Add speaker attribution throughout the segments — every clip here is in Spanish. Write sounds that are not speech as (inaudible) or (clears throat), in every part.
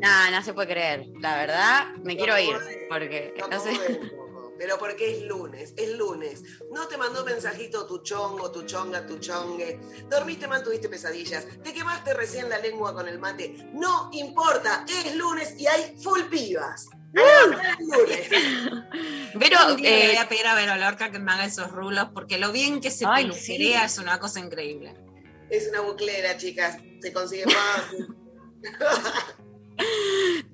Speaker 1: No, no se puede creer. La verdad, me
Speaker 2: No
Speaker 1: quiero ir. Porque,
Speaker 2: No
Speaker 1: sé.
Speaker 2: un Pero porque es lunes, es lunes. No te mandó mensajito tu chongo, tu chonga, tu chongue. Dormiste mal, tuviste pesadillas. Te quemaste recién la lengua con el mate. No importa, es lunes y hay full pibas. Es lunes. (laughs)
Speaker 1: Pero,
Speaker 3: Un le
Speaker 1: eh,
Speaker 3: voy a pedir a Vero Lorca que me haga esos rulos porque lo bien que se
Speaker 1: Ay, sí.
Speaker 3: es una cosa increíble.
Speaker 2: Es una buclera, chicas. Se consigue fácil. (laughs)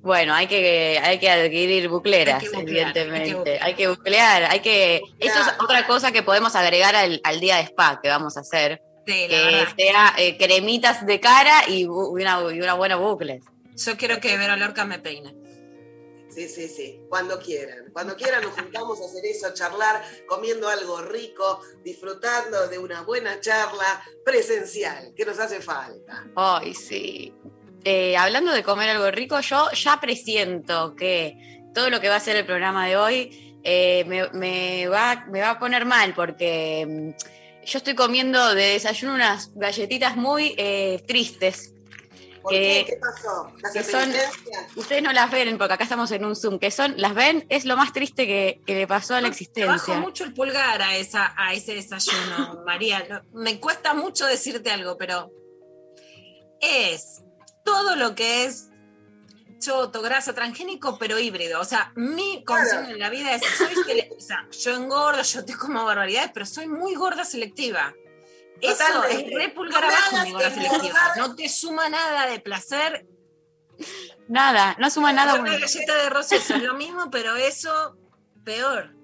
Speaker 1: bueno, hay que, hay que adquirir bucleras,
Speaker 3: Hay que buclear, hay que
Speaker 1: evidentemente.
Speaker 3: buclear.
Speaker 1: Hay que buclear, hay que. Eso es
Speaker 2: Buclear.
Speaker 1: otra cosa que podemos agregar al, al día de spa que vamos a hacer.
Speaker 3: Sí, la
Speaker 1: Que
Speaker 3: verdad.
Speaker 1: sea eh, cremitas de cara y, una, y una buena bucle.
Speaker 3: Yo quiero que Vero Lorca me peine.
Speaker 2: Sí, sí, sí. Cuando quieran. Cuando quieran nos juntamos a hacer eso, a charlar, comiendo algo rico, disfrutando de una buena charla presencial, que nos hace falta.
Speaker 1: Ay, sí. Eh, hablando de comer algo rico, yo ya presiento que todo lo que va a ser el programa de hoy eh, me, me va, me va a poner mal porque mm, yo estoy comiendo de desayuno unas galletitas muy eh, tristes.
Speaker 2: ¿Por qué? ¿Qué pasó? ¿Las
Speaker 1: que son-
Speaker 2: penitencias?
Speaker 1: Ustedes no las ven porque acá estamos en un Zoom, que son, las ven, es lo más triste que, que le pasó a la
Speaker 3: bajo
Speaker 1: existencia.
Speaker 3: mucho el pulgar a, esa, a ese desayuno, (laughs) María. Me cuesta mucho decirte algo, pero es todo lo que es choto, grasa, transgénico, pero híbrido. O sea, mi consigna en la vida es, soy o sea, yo engordo, yo te como barbaridades, pero soy muy gorda selectiva. Eso es re pulgar
Speaker 2: No me
Speaker 3: abajo, mi gorda
Speaker 2: engordar.
Speaker 3: selectiva. No te suma nada de placer.
Speaker 1: Nada, no suma nada
Speaker 3: una galleta de eso es lo mismo, pero eso peor.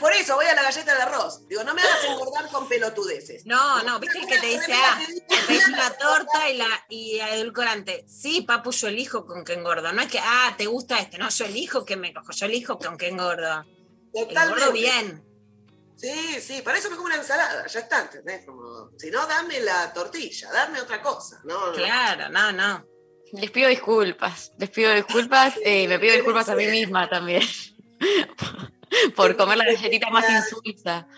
Speaker 2: Por eso voy a la galleta de arroz. Digo, no me hagas engordar con pelotudeces.
Speaker 3: No, no, viste el que te dice, ah, te pedís una torta y la y edulcorante. Sí, papu, yo elijo con qué engordo. No es que, ah, te gusta este. No, yo elijo que me cojo, yo elijo con qué engordo. Engordo
Speaker 2: Totalmente.
Speaker 3: bien.
Speaker 2: Sí, sí, para eso me como una ensalada, ya está, ¿entendés? Como, si no, dame la tortilla, dame otra cosa, ¿no? no.
Speaker 3: Claro, no, no.
Speaker 1: Les pido disculpas, les pido disculpas, (laughs) eh, me pido disculpas a mí misma también. (laughs) (laughs) Por comer la galletita más insulsa.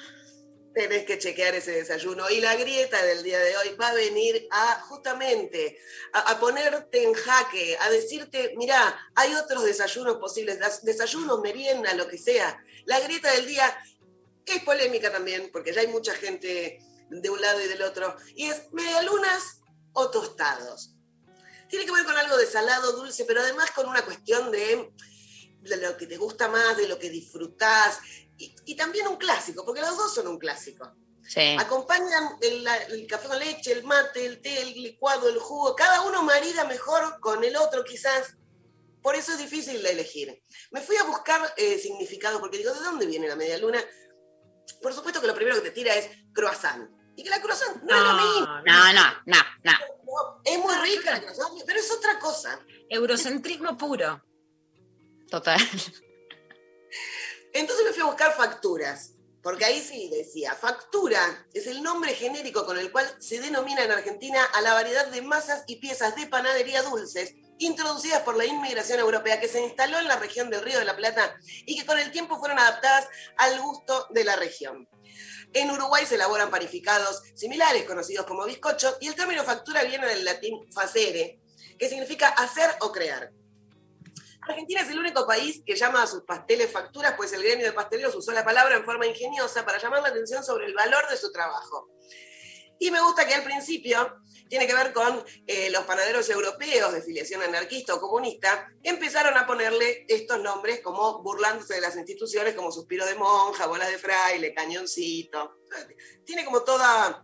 Speaker 2: Tenés que chequear ese desayuno. Y la grieta del día de hoy va a venir a justamente a, a ponerte en jaque, a decirte, mirá, hay otros desayunos posibles, das- desayuno, merienda, lo que sea. La grieta del día es polémica también, porque ya hay mucha gente de un lado y del otro. Y es medialunas o tostados. Tiene que ver con algo de salado, dulce, pero además con una cuestión de, de lo que te gusta más, de lo que disfrutás. Y, y también un clásico, porque los dos son un clásico.
Speaker 1: Sí.
Speaker 2: Acompañan el, café con leche, el mate, el té, el licuado, el jugo. Cada uno marida mejor con el otro, quizás. Por eso es difícil de elegir. Me fui a buscar eh, significado, porque digo, ¿de dónde viene la media luna? Por supuesto que lo primero que te tira es croissant. Y que la croissant no, es lo mismo.
Speaker 3: No,
Speaker 1: No, no, no, no.
Speaker 2: No, es muy rica la croissant, pero es otra cosa.
Speaker 3: Eurocentrismo puro.
Speaker 1: Total.
Speaker 2: Entonces me fui a buscar facturas, porque ahí sí decía, factura es el nombre genérico con el cual se denomina en Argentina a la variedad de masas y piezas de panadería dulces introducidas por la inmigración europea que se instaló en la región del Río de la Plata y que con el tiempo fueron adaptadas al gusto de la región. En Uruguay se elaboran panificados similares, conocidos como bizcocho, y el término factura viene del latín facere, que significa hacer o crear. Argentina es el único país que llama a sus pasteles facturas, pues el gremio de pasteleros usó la palabra en forma ingeniosa para llamar la atención sobre el valor de su trabajo. Y me gusta que al principio tiene que ver con eh, los panaderos europeos de filiación anarquista o comunista, empezaron a ponerle estos nombres como burlándose de las instituciones, como suspiro de monja, bolas de fraile, cañoncito. Tiene como toda,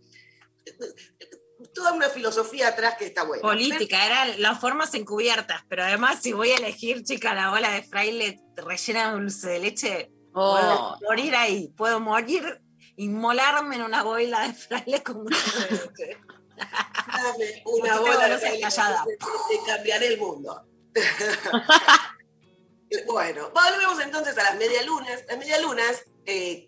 Speaker 2: toda una filosofía atrás que está buena.
Speaker 3: Política, eran las formas encubiertas, pero además si voy a elegir, chica, la bola de fraile rellena de dulce de leche,
Speaker 1: Oh.
Speaker 3: puedo morir ahí, puedo morir, inmolarme en una bola de fraile con dulce de leche.
Speaker 2: Dame (laughs) una bola de fraile,
Speaker 3: callada.
Speaker 2: te cambiaré el mundo. (laughs) bueno, volvemos entonces a las medialunas. Las medialunas eh,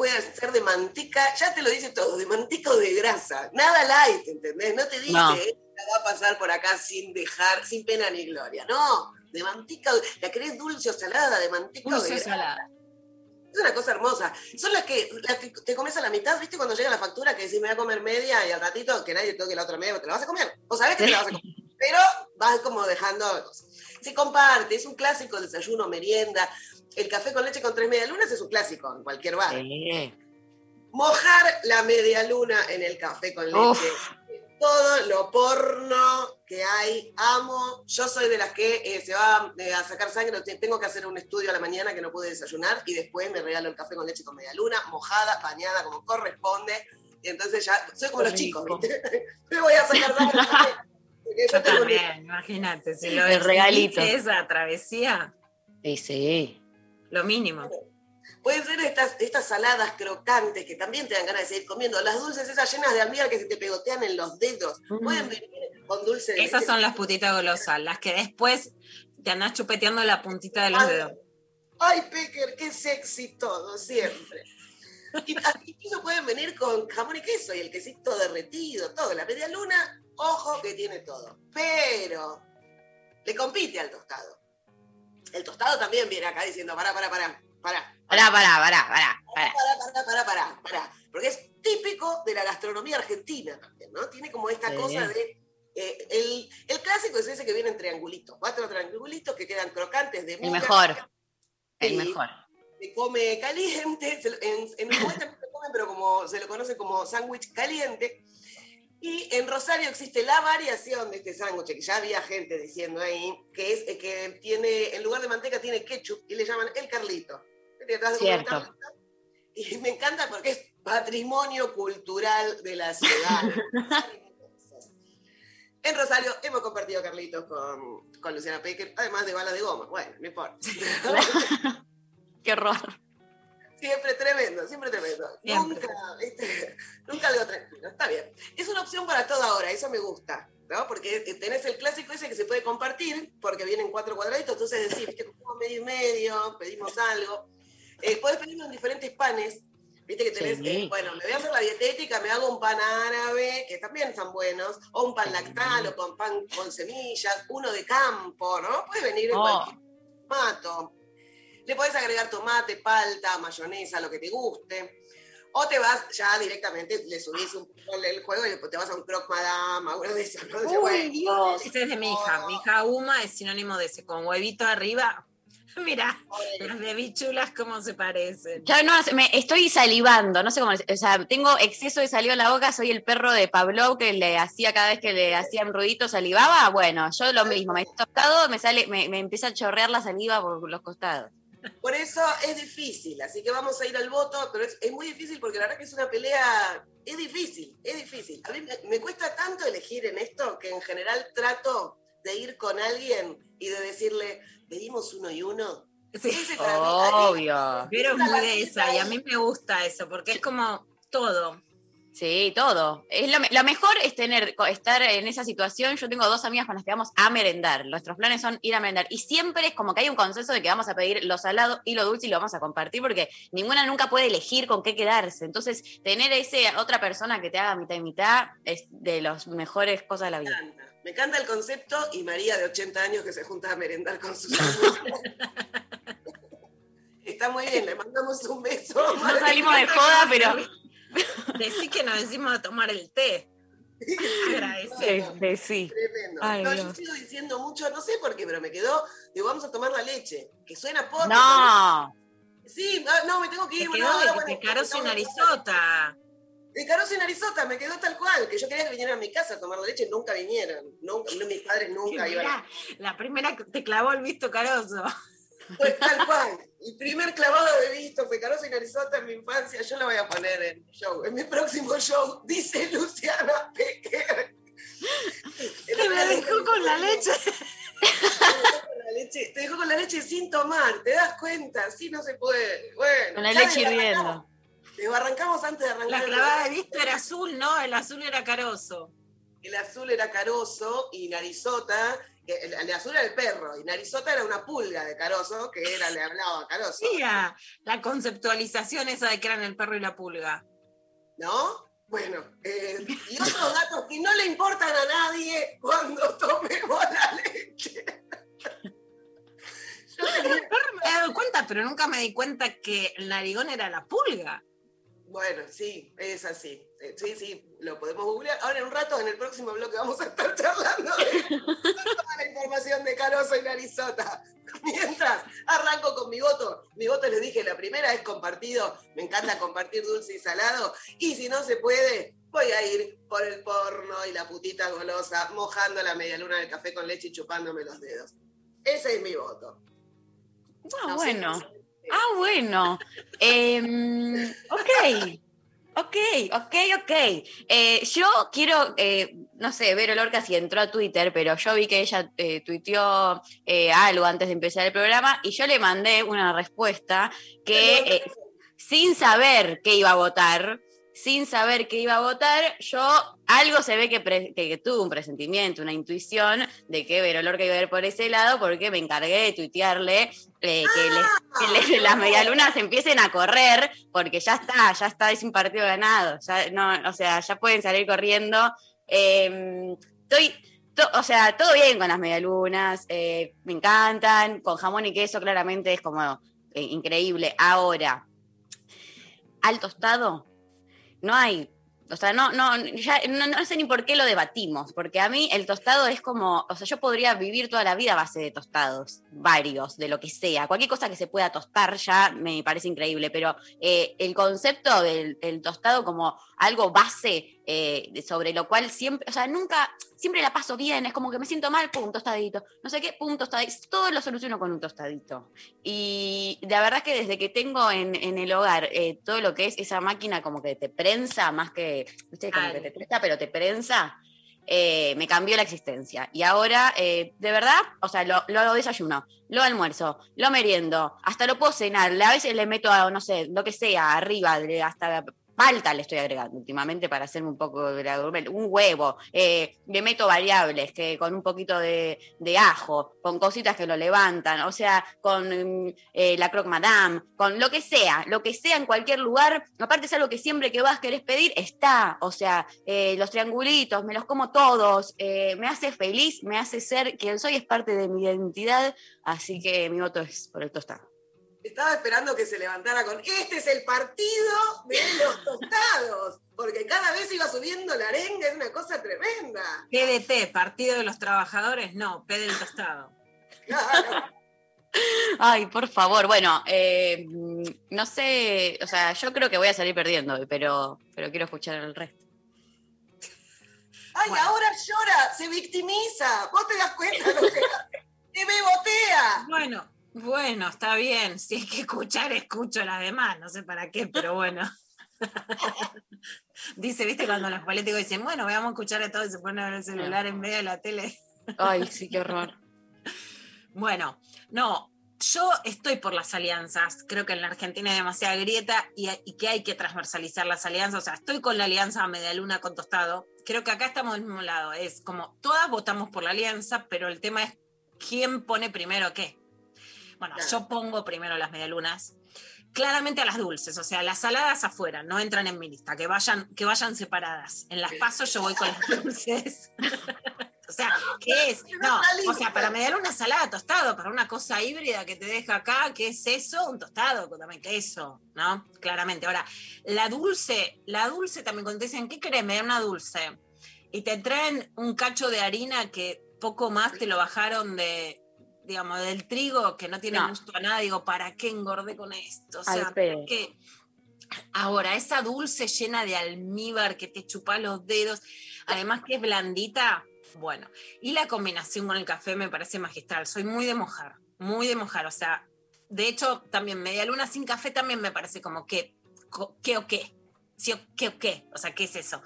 Speaker 2: pueden ser de manteca, ya te lo dice todo, de manteca o de grasa. Nada light, ¿entendés? No te dice,
Speaker 1: No.
Speaker 2: "Esta va a pasar por acá sin dejar, sin pena ni gloria. No, de manteca, ¿la querés dulce o salada? De manteca o de
Speaker 3: Dulce
Speaker 2: grasa.
Speaker 3: salada.
Speaker 2: Es una cosa hermosa. Son las que, las que te comes a la mitad, ¿viste? Cuando llega la factura que decís me voy a comer media y al ratito que nadie toque la otra media, te la vas a comer. O sabés que te la vas a comer. (laughs) Pero vas como dejando cosas. Se comparte, es un clásico desayuno, merienda. El café con leche con tres medialunas es un clásico en cualquier bar.
Speaker 1: Sí.
Speaker 2: Mojar la media luna en el café con leche.
Speaker 1: Uf.
Speaker 2: Todo lo porno que hay, amo. Yo soy de las que eh, se va eh, a sacar sangre, te- tengo que hacer un estudio a la mañana que no pude desayunar y después me regalo el café con leche con media luna, mojada, bañada como corresponde. Y entonces ya, soy como
Speaker 1: Qué
Speaker 2: los chicos. ¿viste? (laughs) me voy a sacar sangre. (laughs)
Speaker 3: Yo
Speaker 2: yo
Speaker 3: también, imagínate, si lo
Speaker 1: El regalito.
Speaker 3: esa travesía,
Speaker 1: Sí, sí.
Speaker 3: Lo mínimo.
Speaker 2: Pueden ser estas, estas saladas crocantes que también te dan ganas de seguir comiendo. Las dulces esas llenas de almíbar que se te pegotean en los dedos. Pueden venir con dulce de
Speaker 3: Esas son las putitas golosas, las que después te andás chupeteando la puntita de los
Speaker 2: Ay,
Speaker 3: dedos.
Speaker 2: Ay, Pecker, qué sexy todo, siempre. Y así incluso pueden venir con jamón y queso y el quesito derretido, todo. La media luna, ojo que tiene todo. Pero le compite al tostado. El tostado también viene acá diciendo, pará, pará, pará, pará.
Speaker 1: Pará, pará, pará, pará, pará.
Speaker 2: Pará, pará, pará. Porque es típico de la gastronomía argentina también, ¿no? Tiene como esta
Speaker 1: Sí.
Speaker 2: cosa de. eh, el, el clásico es ese que viene en triangulitos, cuatro triangulitos que quedan crocantes de
Speaker 1: El
Speaker 2: miga,
Speaker 1: mejor. El mejor.
Speaker 2: se come caliente, en, en Uruguay también se come, pero como se lo conoce como sándwich caliente. Y en Rosario existe la variación de este sándwich, que ya había gente diciendo ahí, que es eh, que tiene, en lugar de manteca tiene ketchup y le llaman el Carlito.
Speaker 1: Cierto.
Speaker 2: Carlito. Y me encanta porque es patrimonio cultural de la ciudad. (laughs) En Rosario hemos compartido Carlitos con, con Luciana Pecker, además de balas de goma. Bueno, no importa. (laughs)
Speaker 1: Qué horror.
Speaker 2: Siempre tremendo, siempre tremendo.
Speaker 3: Siempre.
Speaker 2: Nunca, ¿viste? (laughs) nunca algo tranquilo. Está bien. Es una opción para toda hora, eso me gusta. ¿no? Porque tenés el clásico ese que se puede compartir, porque vienen cuatro cuadraditos, entonces decís, viste, comemos medio y medio, pedimos algo. Eh, podés pedirlo en diferentes panes. Viste que tenés,
Speaker 1: Sí.
Speaker 2: eh, bueno, me voy a hacer la dietética, me hago un pan árabe, que también están buenos, o un pan lactal, o con pan con semillas, uno de campo, ¿no? Puede venir en
Speaker 1: Oh.
Speaker 2: cualquier formato. Le podés agregar tomate, palta, mayonesa, lo que te guste. O te vas ya directamente, le subís un poco el juego y te vas a un croc madame, a uno de esos. ¿no?
Speaker 3: Uy,
Speaker 2: Bueno,
Speaker 3: Dios. Ese es de mi hija. Mi hija Uma es sinónimo de ese, con huevito arriba. (laughs) Mira, las de bichulas cómo se parecen.
Speaker 1: Ya no, me, estoy salivando, no sé cómo, o sea, tengo exceso de saliva en la boca, soy el perro de Pablo que le hacía cada vez que le hacían ruidito salivaba, bueno, yo lo mismo, me he tocado, me sale, me, me empieza a chorrear la saliva por los costados.
Speaker 2: Por eso es difícil, así que vamos a ir al voto, pero es, es muy difícil porque la verdad que es una pelea, es difícil, es difícil. A mí me, me cuesta tanto elegir en esto que en general trato de ir con alguien y de decirle, pedimos uno y uno.
Speaker 3: Sí.
Speaker 2: Mí,
Speaker 1: Obvio.
Speaker 3: Pero es muy de esa, y a mí me gusta eso, porque es como todo.
Speaker 1: Sí, todo. Es lo, me- lo mejor es tener, estar en esa situación. Yo tengo dos amigas con las que vamos a merendar. Nuestros planes son ir a merendar. Y siempre es como que hay un consenso de que vamos a pedir lo salado y lo dulce y lo vamos a compartir porque ninguna nunca puede elegir con qué quedarse. Entonces, tener a ese otra persona que te haga mitad y mitad es de las mejores cosas de la
Speaker 2: Me
Speaker 1: vida.
Speaker 2: encanta. Me encanta el concepto y María de 80 años que se junta a merendar con sus (laughs) amigos. Está muy bien, le mandamos un beso.
Speaker 1: No salimos de joda, pero
Speaker 3: Decí que nos decimos a tomar el té. Agradecer.
Speaker 1: sí, sí.
Speaker 2: Tremendo.
Speaker 1: Ay,
Speaker 2: no, yo
Speaker 1: Dios.
Speaker 2: sigo diciendo mucho, no sé por qué, pero me quedó, digo, vamos a tomar la leche, que suena poco.
Speaker 1: No,
Speaker 2: Sí, no, me tengo que
Speaker 3: Te
Speaker 2: ir.
Speaker 3: quedó
Speaker 2: bueno, ahora,
Speaker 3: de
Speaker 2: bueno,
Speaker 3: te sin narizota.
Speaker 2: De carozo y narizota, me quedó tal cual, que yo quería que vinieran a mi casa a tomar leche, nunca vinieron. Nunca, mis padres nunca iban.
Speaker 3: La primera que te clavó el visto carozo.
Speaker 2: Pues tal cual. El primer clavado de visto fue carozo y narizota en mi infancia. Yo lo voy a poner en mi show. En mi próximo show, dice Luciana Pequer. (laughs)
Speaker 3: Que me dejó con la leche.
Speaker 2: La (laughs) leche- Te dejó con la leche sin tomar, ¿te das cuenta? Así no se puede. Bueno,
Speaker 1: Con la leche hirviendo.
Speaker 2: Desbarrancamos antes de arrancar.
Speaker 3: La
Speaker 2: el
Speaker 3: clavada de visto era azul, ¿no? El azul era carozo.
Speaker 2: El azul era carozo y narizota. Que El, el azul era el perro y narizota era una pulga de carozo que era, le hablaba a carozo.
Speaker 3: Mira, la conceptualización esa de que eran el perro y la pulga.
Speaker 2: ¿No? Bueno, eh, y otros datos que no le importan a nadie cuando tomemos la leche. Yo tenía-
Speaker 3: Me he dado cuenta, pero nunca me di cuenta que el narigón era la pulga.
Speaker 2: Bueno, sí, es así. Eh, Sí, sí, lo podemos googlear. Ahora en un rato, en el próximo bloque, vamos a estar (laughs) charlando de toda la información de Caroso y Narizota. (laughs) Mientras, arranco con mi voto. Mi voto, les dije, la primera es compartido. Me encanta compartir dulce y salado. Y si no se puede, voy a ir por el porno y la putita golosa, mojando la media luna del café con leche y chupándome los dedos. Ese es mi voto.
Speaker 1: Ah,
Speaker 2: No sé,
Speaker 1: bueno.
Speaker 2: no sé.
Speaker 1: Ah, bueno. Em, ok. Ok, ok, ok. Eh, yo quiero, eh, no sé, Vero Lorca si entró a Twitter, pero yo vi que ella eh, tuiteó eh, algo antes de empezar el programa y yo le mandé una respuesta que eh, sin saber qué iba a votar, sin saber qué iba a votar, yo algo se ve que, pre- que, que tuve un presentimiento, una intuición de que Vero Lorca iba a ir por ese lado porque me encargué de tuitearle eh, que, que las medialunas empiecen a correr porque ya está, ya está, es un partido ganado, ya, no, o sea, ya pueden salir corriendo. Eh, estoy, to- o sea, todo bien con las medialunas, eh, me encantan, con jamón y queso claramente es como eh, increíble. Ahora, al tostado, no hay. O sea, no, no, ya no, no sé ni por qué lo debatimos, porque a mí el tostado es como, o sea, yo podría vivir toda la vida a base de tostados, varios, de lo que sea, cualquier cosa que se pueda tostar ya me parece increíble, pero eh, el concepto del, tostado como algo base eh, sobre lo cual siempre, o sea, nunca, siempre la paso bien, es como que me siento mal, pum, tostadito, no sé qué, pum, tostadito, todo lo soluciono con un tostadito. Y la verdad es que desde que tengo en, en el hogar eh, todo lo que es esa máquina como que te prensa, más que, viste, como
Speaker 3: Ay.
Speaker 1: que te tuesta, pero te prensa, eh, me cambió la existencia. Y ahora, eh, de verdad, o sea, lo, lo desayuno, lo almuerzo, lo meriendo, hasta lo puedo cenar, a veces le meto, a, no sé, lo que sea, arriba, hasta palta le estoy agregando últimamente para hacerme un poco de un huevo, eh, le meto variables que con un poquito de, de ajo, con cositas que lo levantan, o sea, con mm, eh, la croque madame, con lo que sea, lo que sea en cualquier lugar, aparte es algo que siempre que vas querés pedir, está, o sea, eh, los triangulitos, me los como todos, eh, me hace feliz, me hace ser quien soy, es parte de mi identidad, así que mi voto es por el tostado.
Speaker 2: Estaba esperando que se levantara con, este es el partido de los (laughs) tostados, porque cada vez iba subiendo la arenga, es una cosa tremenda.
Speaker 3: PDT, Partido de los Trabajadores, no, P del Tostado.
Speaker 2: Claro. (laughs)
Speaker 1: Ay, por favor. Bueno, eh, no sé, o sea, yo creo que voy a salir perdiendo hoy, pero, pero quiero escuchar el resto.
Speaker 2: Ay,
Speaker 3: Bueno.
Speaker 2: ahora llora, se victimiza. ¿Vos te das cuenta de lo que? (laughs) ¡Te bebotea!
Speaker 3: Bueno, bueno, está bien. Si hay que escuchar, escucho las demás. No sé para qué, pero bueno. (laughs) Dice, viste, cuando los políticos dicen, bueno, vamos a escuchar a todos y se ponen a ver el celular en medio de la tele.
Speaker 1: Ay, sí, qué horror. (laughs)
Speaker 3: Bueno, no, yo estoy por las alianzas. Creo que en la Argentina hay demasiada grieta y, y que hay que transversalizar las alianzas. O sea, estoy con la alianza Medialuna con Tostado. Creo que acá estamos del mismo lado. Es como todas votamos por la alianza, pero el tema es quién pone primero qué. Bueno,
Speaker 2: Claro.
Speaker 3: yo pongo primero las medialunas. Claramente a las dulces, o sea, las saladas afuera, no entran en mi lista, que vayan, que vayan separadas. En las pasos yo voy con las dulces. (laughs) o sea, ¿qué es? No, o sea, para medialuna salada tostado, para una cosa híbrida que te deja acá, ¿qué es eso? Un tostado también queso, ¿no? Claramente. Ahora, la dulce, la dulce también cuando te dicen, ¿qué querés? Me da una dulce. Y te traen un cacho de harina que poco más te lo bajaron de, digamos, del trigo, que no tiene
Speaker 1: No.
Speaker 3: gusto a nada. Digo, ¿para qué engordé con esto? O sea,
Speaker 1: pedo.
Speaker 3: ¿por qué? Ahora, esa dulce llena de almíbar que te chupa los dedos, además que es blandita, bueno. Y la combinación con el café me parece magistral. Soy muy de mojar, muy de mojar. O sea, de hecho, también media luna sin café también me parece como que, ¿qué o qué? ¿Sí o qué o qué? O sea, ¿qué es eso?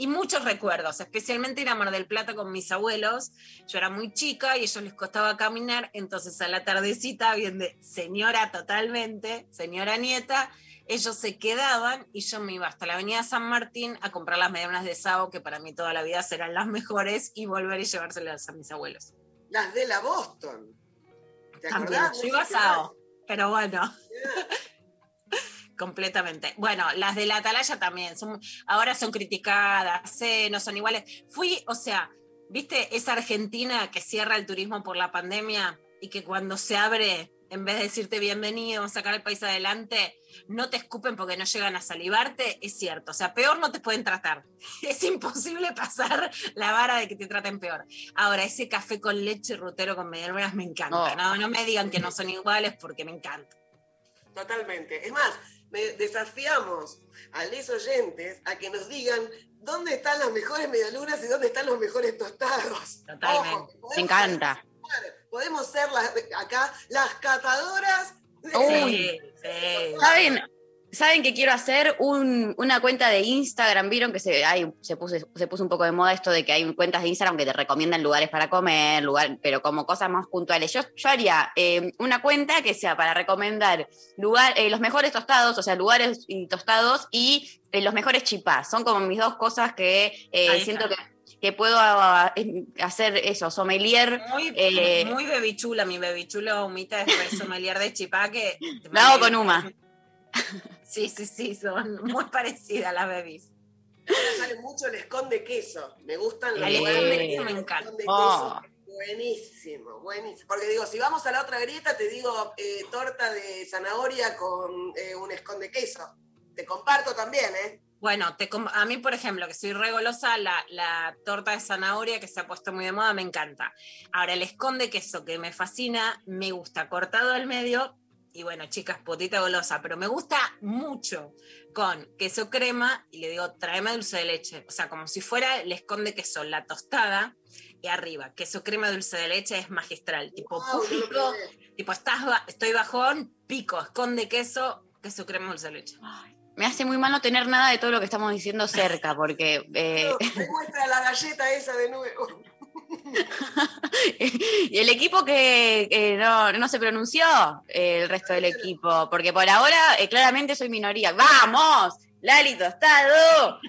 Speaker 3: Y muchos recuerdos, especialmente ir a Mar del Plata con mis abuelos. Yo era muy chica y a ellos les costaba caminar, entonces a la tardecita, bien de señora totalmente, señora nieta, ellos se quedaban y yo me iba hasta la avenida San Martín a comprar las medialunas de Sabo, que para mí toda la vida serán las mejores, y volver y llevárselas a mis abuelos.
Speaker 2: Las de la Boston. ¿Te
Speaker 3: También, yo iba a Sabo, pero bueno. Completamente. Bueno, las de la Atalaya también, son, ahora son criticadas, eh, no son iguales. Fui, o sea, ¿viste esa Argentina que cierra el turismo por la pandemia y que cuando se abre, en vez de decirte bienvenido, vamos a sacar el país adelante, no te escupen porque no llegan a salivarte? Es cierto, o sea, peor no te pueden tratar. (laughs) Es imposible pasar la vara de que te traten peor. Ahora, ese café con leche rutero con medialunas me encanta.
Speaker 1: Oh.
Speaker 3: No, no me digan que no son iguales porque me encanta.
Speaker 2: Totalmente. Es más, desafiamos a los oyentes a que nos digan dónde están las mejores medialunas y dónde están los mejores tostados.
Speaker 3: Totalmente.
Speaker 2: Ojo,
Speaker 1: Me encanta.
Speaker 2: ser- Podemos ser las- acá las catadoras. de-
Speaker 1: Uy.
Speaker 3: Sí, sí.
Speaker 1: ¿Saben? ¿Saben que quiero hacer Un- una cuenta de Instagram? Vieron que se, se, puso, se puso un poco de moda esto de que hay cuentas de Instagram que te recomiendan lugares para comer, lugar, pero como cosas más puntuales. Yo, yo haría eh, una cuenta que sea para recomendar lugar, eh, los mejores tostados, o sea, lugares y tostados y eh, los mejores chipás. Son como mis dos cosas que siento que, puedo ah, hacer eso, sommelier.
Speaker 3: Muy, muy bebichula, mi bebichula humita es sommelier de chipá que...
Speaker 1: Lo hago con Uma.
Speaker 3: Sí, sí, sí, son (laughs) muy parecidas las bebis.
Speaker 2: Ahora sale mucho el esconde queso. Me gustan los
Speaker 3: El esconde
Speaker 2: que
Speaker 3: queso me encanta.
Speaker 2: esconde
Speaker 1: Oh.
Speaker 2: queso. Buenísimo, buenísimo. Porque digo, si vamos a la otra grieta, te digo eh, torta de zanahoria con eh, un esconde queso. Te comparto también, ¿eh?
Speaker 3: Bueno, te com- a mí, por ejemplo, que soy regolosa, la, la torta de zanahoria que se ha puesto muy de moda me encanta. Ahora, el esconde queso que me fascina, me gusta cortado al medio. Y bueno, chicas, potita golosa, pero me gusta mucho con queso crema y le digo, tráeme dulce de leche. O sea, como si fuera el esconde queso, la tostada y arriba, queso crema dulce de leche es magistral. Tipo,
Speaker 2: Wow, probé.
Speaker 3: tipo, estás estoy bajón, pico, esconde queso, queso crema dulce de leche.
Speaker 1: Me hace muy mal no tener nada de todo lo que estamos diciendo cerca, porque eh,
Speaker 2: Me muestra la galleta esa de nuevo.
Speaker 1: Y (laughs) el equipo que, no, no se pronunció, el resto del equipo, porque por ahora eh, claramente soy minoría. ¡Vamos! Lali Tostado.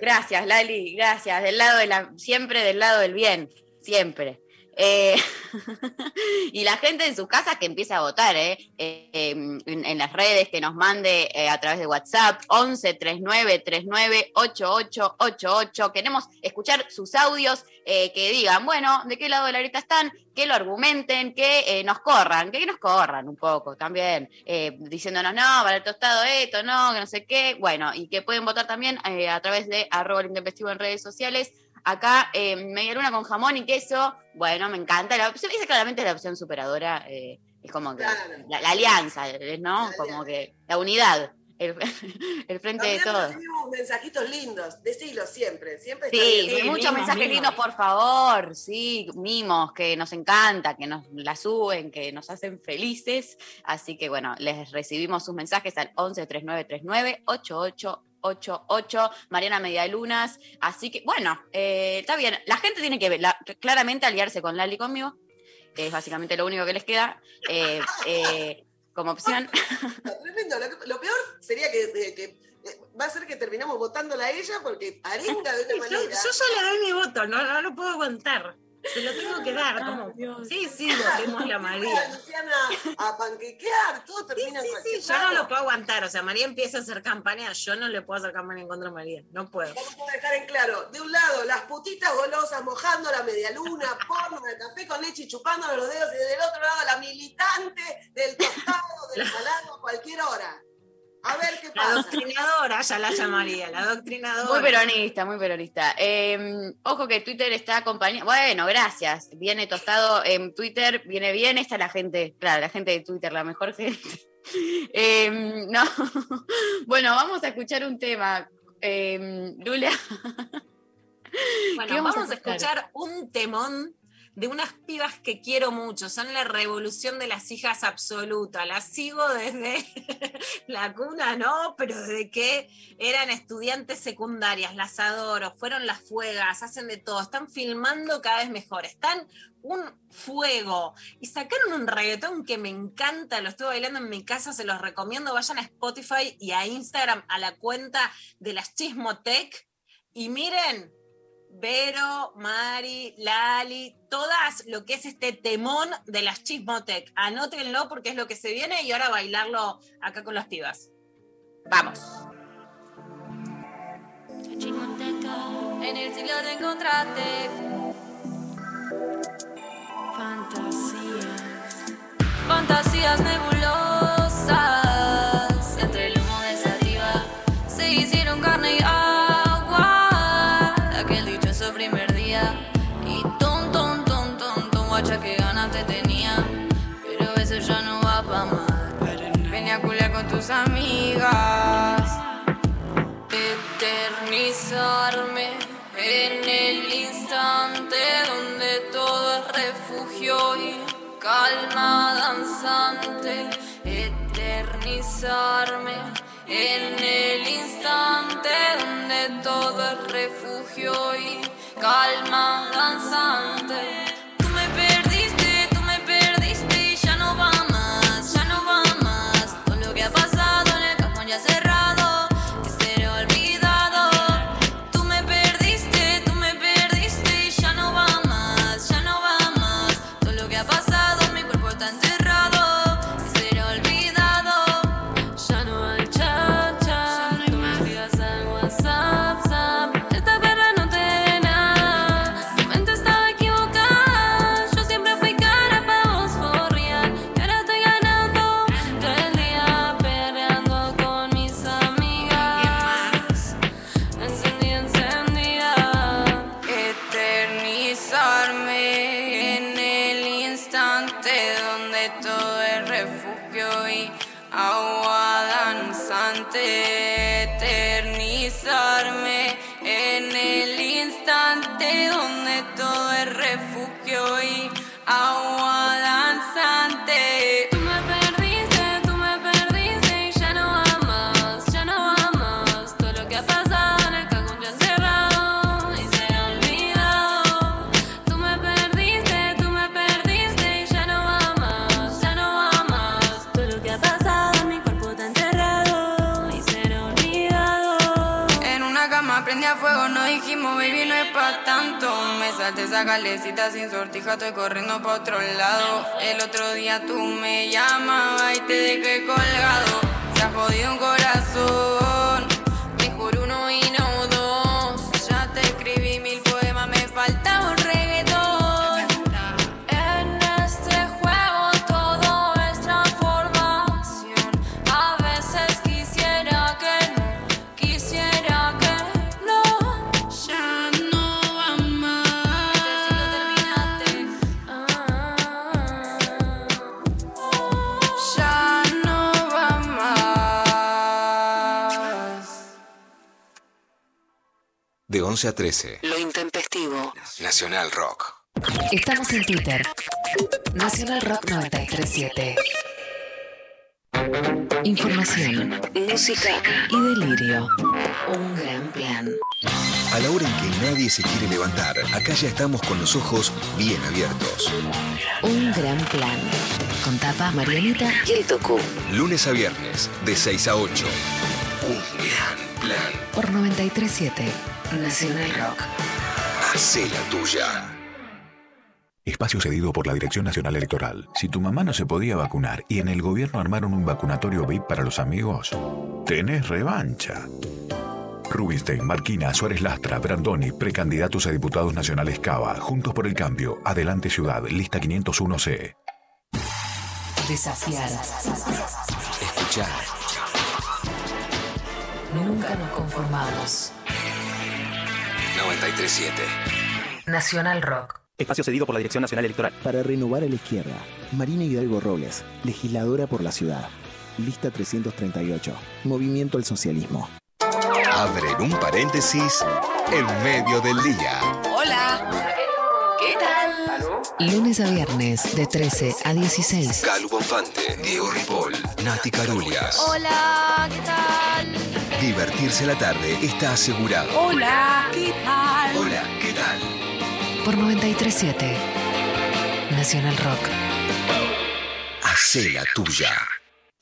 Speaker 1: Gracias, Lali, gracias. Del lado de la, siempre del lado del bien, siempre. Eh, (laughs) y la gente en sus casas que empiece a votar, ¿eh? Eh, en, las redes, que nos mande eh, a través de WhatsApp, 11 39 39 88 88. Queremos escuchar sus audios que digan, bueno, de qué lado de la grieta están, que lo argumenten, que nos corran, que nos corran un poco también, diciéndonos, no, para el tostado esto, no, que no sé qué. Bueno, y que pueden votar también a través de arroba el en redes sociales. Acá, eh, media luna con jamón y queso. Bueno, me encanta. La opción, esa claramente es la opción superadora. eh, es como que
Speaker 2: Claro.
Speaker 1: la, la alianza, ¿no?
Speaker 2: La
Speaker 1: como
Speaker 2: alianza.
Speaker 1: que la unidad, el, (laughs) el frente de
Speaker 2: También
Speaker 1: todos.
Speaker 2: recibimos mensajitos lindos, decilo siempre, siempre está
Speaker 1: Sí,
Speaker 2: bien.
Speaker 3: Sí,
Speaker 1: muchos
Speaker 3: mimos,
Speaker 1: mensajes
Speaker 3: mimos.
Speaker 1: lindos, por favor. Sí, mimos, que nos encanta, que nos la suben, que nos hacen felices. Así que bueno, les recibimos sus mensajes al 11 3939 8888 Mariana Medialunas. Así que bueno, eh, está bien. La gente tiene que ver, la- claramente aliarse con Lali y conmigo. que Es básicamente lo único que les queda eh, eh, como opción. (laughs)
Speaker 2: Tremendo. Lo, que- lo peor sería que, que- que, va a ser que terminamos votándola a ella porque arenga de una
Speaker 3: Yo, yo
Speaker 2: manera.
Speaker 3: ya le doy mi voto, no, no lo puedo aguantar. Se lo tengo que dar. como, sí, sí, votemos la María.
Speaker 2: Luciana a panquequear, todo
Speaker 3: Sí,
Speaker 2: termina
Speaker 3: sí,
Speaker 2: cualquier
Speaker 3: sí, yo no lo puedo aguantar. O sea, María empieza a hacer campaña, yo no le puedo hacer campaña en contra de María. No puedo.
Speaker 2: Vamos a dejar en claro, de un lado las putitas golosas mojando la medialuna, (laughs) porno, el café con leche y chupándole los dedos, y del otro lado la militante del tostado, del salado, a cualquier hora. A ver qué
Speaker 3: La
Speaker 2: pasa.
Speaker 3: doctrinadora, ya la llamaría, la doctrinadora.
Speaker 1: Muy peronista, muy peronista. Eh, ojo que Twitter está acompañado. Bueno, gracias. Viene tostado en Twitter, viene bien. Esta es la gente, claro, la gente de Twitter, la mejor gente. (laughs) Em, no. (laughs) Bueno, vamos a escuchar un tema. Em, Lula. (laughs)
Speaker 3: Bueno,
Speaker 1: ¿Qué
Speaker 3: vamos,
Speaker 1: vamos a
Speaker 3: a escuchar un temón de unas pibas que quiero mucho. Son la revolución de las hijas absoluta. Las sigo desde (laughs) la cuna, ¿no? Pero desde que eran estudiantes secundarias. Las adoro. Fueron las fuegas, hacen de todo. Están filmando cada vez mejor. Están un fuego. Y sacaron un reggaetón que me encanta. Lo estuve bailando en mi casa. Se los recomiendo. Vayan a Spotify y a Instagram a la cuenta de las Chismotech. Y miren, Vero, Mari, Lali, todas lo que es este temón de las Chismotech. Anótenlo porque es lo que se viene y ahora bailarlo acá con las pibas. Vamos.
Speaker 4: Chismoteca, en el siglo te encontraste. Fantasías. Fantasías nebulosas.
Speaker 5: Amigas.
Speaker 4: eternizarme en el instante donde todo es refugio y calma danzante. Eternizarme en el instante donde todo es refugio y calma danzante.
Speaker 5: Calecita sin sortija, estoy corriendo pa' otro lado. El otro día tú me llamabas y te dejé colgado. Se ha jodido un corazón,
Speaker 6: 11 a 13.
Speaker 7: Lo intempestivo.
Speaker 6: Nacional Rock.
Speaker 7: Estamos en Twitter. Nacional Rock 937. Información, música y delirio. Un gran plan.
Speaker 6: A la hora en que nadie se quiere levantar, acá ya estamos con los ojos bien abiertos.
Speaker 7: Un gran plan. Con tapa Marianita y el Toku.
Speaker 6: Lunes a viernes, de 6 a 8. Un gran plan.
Speaker 7: Por 937. Nacional Rock.
Speaker 6: Hacé la tuya.
Speaker 8: Espacio cedido por la Dirección Nacional Electoral. Si tu mamá no se podía vacunar y en el gobierno armaron un vacunatorio VIP para los amigos, tenés revancha. Rubinstein, Marquina, Suárez Lastra, Brandoni, precandidatos a diputados nacionales Cava, Juntos por el Cambio, Adelante Ciudad, lista 501C.
Speaker 7: Desafiar.
Speaker 6: Escuchar.
Speaker 7: Nunca nos conformamos.
Speaker 6: 937.
Speaker 7: Nacional Rock.
Speaker 9: Espacio cedido por la Dirección Nacional Electoral.
Speaker 10: Para renovar a la izquierda, Marina Hidalgo Robles, legisladora por la ciudad.
Speaker 9: lista 338. Movimiento al Socialismo.
Speaker 6: Abren un paréntesis en medio del día.
Speaker 7: Hola. ¿Qué tal? Lunes a viernes de 13 a 16.
Speaker 6: Calu Bonfante, Diego Ripoll, Nati Carulias.
Speaker 1: Hola, ¿qué tal?
Speaker 6: Divertirse la tarde está asegurado.
Speaker 1: Hola, ¿qué tal?
Speaker 6: Hola, ¿qué tal?
Speaker 7: Por 937 Nacional Rock.
Speaker 6: Hacé la tuya.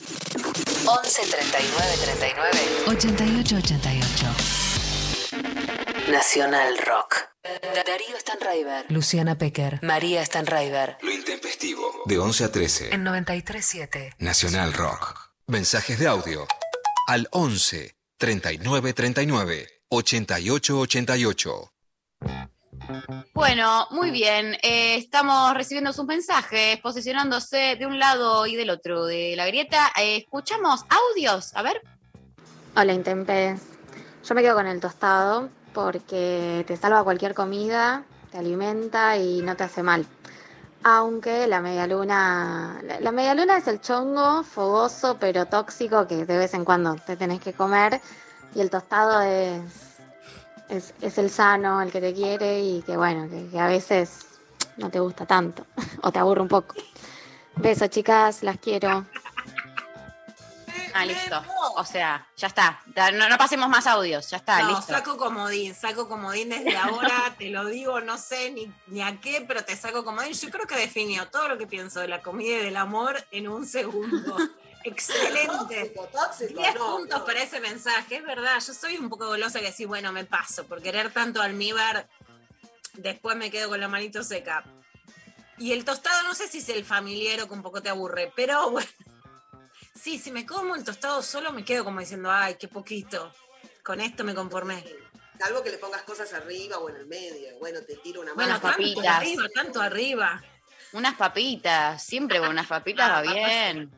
Speaker 7: 11 39 39 88 88. Nacional Rock. Darío Stanraiver. Luciana Pecker. María Stanraiver.
Speaker 6: Lo intempestivo. De 11 a 13.
Speaker 7: En 937.
Speaker 6: Nacional Rock. Mensajes de audio. Al 11 39 39 88 88.
Speaker 1: Bueno, muy bien. Eh, estamos recibiendo sus mensajes, posicionándose de un lado y del otro de la grieta. Eh, escuchamos audios. A ver.
Speaker 10: Hola, Intempes. Yo me quedo con el tostado porque te salva cualquier comida, te alimenta y no te hace mal. Aunque la medialuna, la, medialuna es el chongo fogoso pero tóxico que de vez en cuando te tenés que comer y el tostado es, es, es el sano, el que te quiere y que bueno, que, que a veces no te gusta tanto (laughs) o te aburre un poco. Besos chicas, las quiero.
Speaker 1: Ah, listo. O sea, ya está. No, no pasemos más audios. Ya está,
Speaker 3: no,
Speaker 1: listo.
Speaker 3: saco comodín, saco comodín desde ahora, (laughs) te lo digo, no sé ni, ni a qué, pero te saco comodín. Yo creo que definió todo lo que pienso de la comida y del amor en un segundo. (laughs) Excelente.
Speaker 2: Tóxico, tóxico,
Speaker 3: 10
Speaker 2: no,
Speaker 3: puntos
Speaker 2: no.
Speaker 3: para ese mensaje, es verdad. Yo soy un poco golosa que decir, bueno, me paso, por querer tanto almíbar, después me quedo con la manito seca. Y el tostado, no sé si es el familiar o que un poco te aburre, pero (laughs) bueno. Sí, si me como el tostado solo me quedo como diciendo, ay, qué poquito. Con esto me conformé.
Speaker 2: Salvo que le pongas cosas arriba o en el medio. Bueno, te tiro una
Speaker 3: Bueno,
Speaker 2: mano.
Speaker 1: Unas
Speaker 3: tanto
Speaker 1: papitas.
Speaker 3: arriba, tanto arriba.
Speaker 1: Unas papitas. Siempre con unas papitas va
Speaker 3: Ah, papas.
Speaker 1: bien.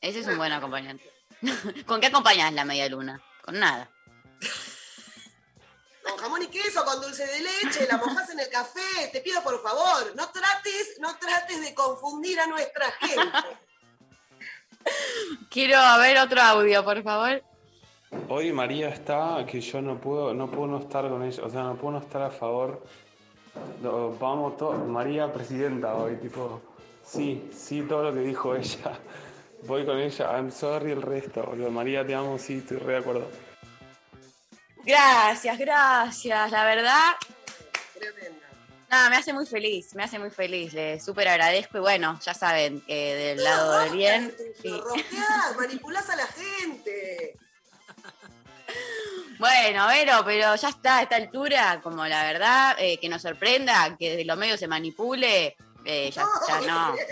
Speaker 1: Ese es un buen acompañante. (laughs) ¿Con qué acompañas la media luna? Con nada.
Speaker 2: Con jamón y queso, con dulce de leche, la mojás en el café. Te pido por favor, no trates, no trates de confundir a nuestra gente.
Speaker 1: Quiero ver otro audio, por favor.
Speaker 11: Hoy María está que yo no puedo, no puedo no estar con ella, o sea, no puedo no estar a favor. No, vamos, to- María presidenta hoy, tipo, sí, sí, todo lo que dijo ella. Voy con ella, I'm sorry el resto, boludo. María, te amo, sí, estoy re de acuerdo.
Speaker 1: Gracias, gracias. La verdad,
Speaker 2: Tremenda.
Speaker 1: Nada, me hace muy feliz, me hace muy feliz. Le súper agradezco y bueno, ya saben que del lado del bien. sí.
Speaker 2: Lo rosqueás, manipulás a la gente.
Speaker 1: Bueno, Vero, pero ya está a esta altura, como la verdad, eh, que nos sorprenda, que de los medios se manipule, eh, ya, ya no. (laughs)
Speaker 2: bien,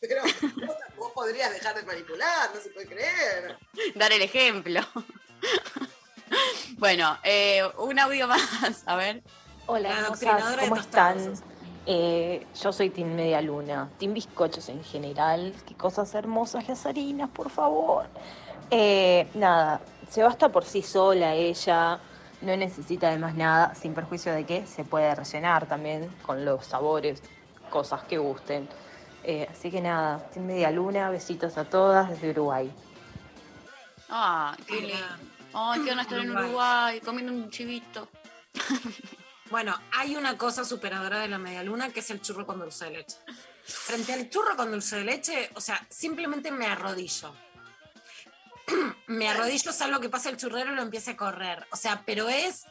Speaker 2: Pero vos, vos podrías dejar de manipular, no se puede creer.
Speaker 1: Dar el ejemplo. (laughs) bueno, eh, un audio más, a ver.
Speaker 12: Hola,
Speaker 3: La
Speaker 12: hermosas, ¿cómo están? Eh, yo soy Team Media Luna, Team Bizcochos en general. Qué cosas hermosas las harinas, por favor. Eh, nada, se basta por sí sola ella, no necesita de más nada, sin perjuicio de que se puede rellenar también con los sabores, cosas que gusten. Eh, así que nada, Team Media Luna, besitos a todas desde Uruguay.
Speaker 1: Ah, qué lindo. Ay, qué van a estar en
Speaker 3: Uruguay.
Speaker 1: Uruguay comiendo un chivito. (laughs)
Speaker 3: Bueno, hay una cosa superadora de la media luna que es el churro con dulce de leche. Frente al churro con dulce de leche, o sea, simplemente me arrodillo. (clears throat) me arrodillo, salvo que pase el churrero y lo empiece a correr. O sea, pero es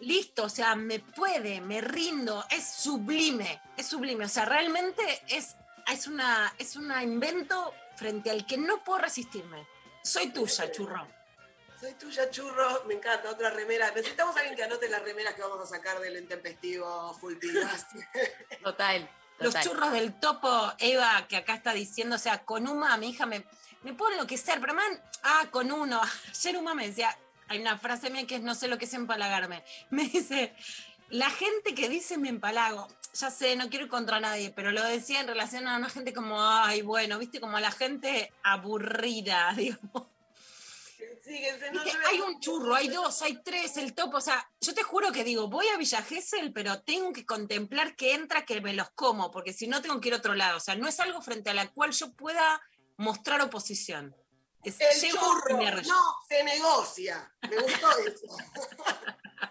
Speaker 3: listo, o sea, me puede, me rindo, es sublime, es sublime. O sea, realmente es, es una es una invento frente al que no puedo resistirme. Soy tuya, churro.
Speaker 2: Soy tuya, churro. Me encanta, otra remera. Necesitamos a alguien que anote las remeras que vamos a sacar del intempestivo full. (laughs)
Speaker 1: Total.
Speaker 3: Los
Speaker 1: total.
Speaker 3: churros del topo, Eva, que acá está diciendo, o sea, con Uma, mi hija me, me puedo enloquecer, pero man, ah, con uno. (laughs) Ayer Uma me decía, hay una frase mía que es no sé lo que es empalagarme. (laughs) Me dice, la gente que dice me empalago, ya sé, no quiero ir contra nadie, pero lo decía en relación a una gente como, ay, bueno, viste, como a la gente aburrida, digamos. Viste, hay un churro, hay dos, hay tres, el topo. O sea, yo te juro que digo, voy a Villa Gesell, pero tengo que contemplar que entra, que me los como, porque si no tengo que ir a otro lado. O sea, no es algo frente a la cual yo pueda mostrar oposición. Es
Speaker 2: El churro no se negocia. Me gustó eso. (laughs)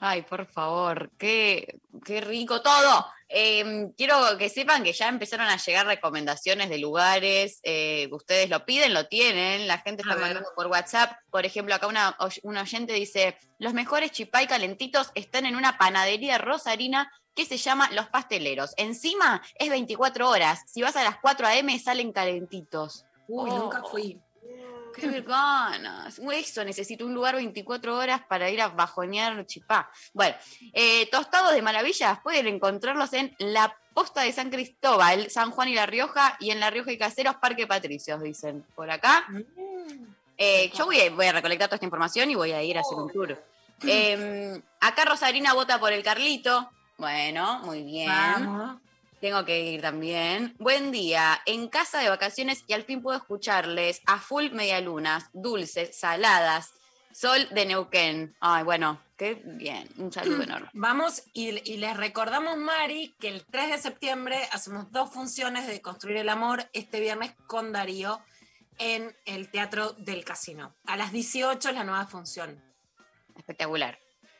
Speaker 1: Ay, por favor, qué, qué rico todo. Eh, quiero que sepan que ya empezaron a llegar recomendaciones de lugares. eh, ustedes lo piden, lo tienen. La gente está mandando por WhatsApp. Por ejemplo, acá una, oy- un oyente dice: Los mejores chipay calentitos están en una panadería rosarina que se llama Los Pasteleros. Encima es 24 horas. Si vas a las 4 a.m., salen calentitos.
Speaker 3: Uy,
Speaker 1: Oh.
Speaker 3: nunca fui.
Speaker 1: Qué ganas. Eso, necesito un lugar 24 horas para ir a bajonear chipá. Bueno, eh, tostados de maravillas pueden encontrarlos en La Posta de San Cristóbal, San Juan y La Rioja, y en La Rioja y Caseros, Parque Patricios, dicen por acá. Eh, yo voy a, voy a recolectar toda esta información y voy a ir a hacer un tour. Eh, acá Rosarina vota por el Carlito. Bueno, muy bien.
Speaker 3: Vamos.
Speaker 1: Tengo que ir también. Buen día. En casa de vacaciones y al fin puedo escucharles a full medialunas, dulces, saladas, sol de Neuquén. Ay, bueno, qué bien. Un saludo (clears throat) enorme.
Speaker 3: Vamos y, y les recordamos, Mari, que el 3 de septiembre hacemos dos funciones de Construir el Amor este viernes con Darío en el Teatro del Casino. A las 18 es la nueva función.
Speaker 1: Espectacular.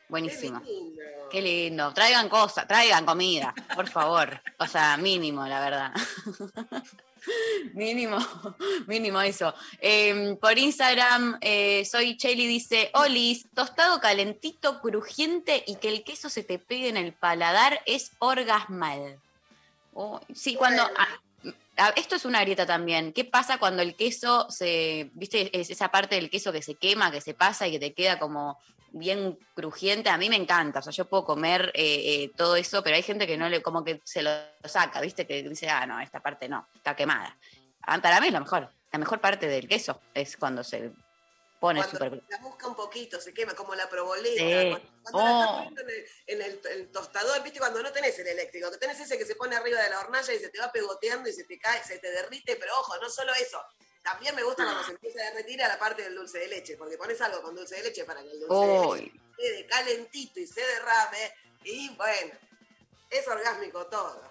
Speaker 1: Buenísimo.
Speaker 2: Qué lindo.
Speaker 1: Qué lindo. Traigan cosas, traigan comida, por favor. O sea, mínimo, la verdad. (laughs) mínimo, mínimo eso. Eh, por Instagram, eh, soy Chelly, dice, Olis, tostado calentito, crujiente y que el queso se te pegue en el paladar es orgasmal. Oh, sí, cuando... ah, esto es una grieta también. ¿Qué pasa cuando el queso se, viste, es esa parte del queso que se quema, que se pasa y que te queda como bien crujiente? A mí me encanta, o sea, yo puedo comer eh, eh, todo eso, pero hay gente que no le, como que se lo saca, viste, que dice, ah, no, esta parte no, está quemada. Ah, Para mí es lo mejor. La mejor parte del queso es cuando se pone
Speaker 2: Cuando
Speaker 1: súper...
Speaker 2: la busca un poquito, se quema como la proboleta.
Speaker 1: Sí.
Speaker 2: Cuando, cuando la estás
Speaker 1: Oh.
Speaker 2: poniendo en, el, en el tostador, viste, cuando no tenés el eléctrico, que tenés ese que se pone arriba de la hornalla y se te va pegoteando y se te cae, se te derrite, pero ojo, no solo eso. También me gusta cuando se empieza a derretir a la parte del dulce de leche, porque pones algo con dulce de leche para que el dulce de leche quede calentito y se derrame. Y bueno, es orgásmico todo.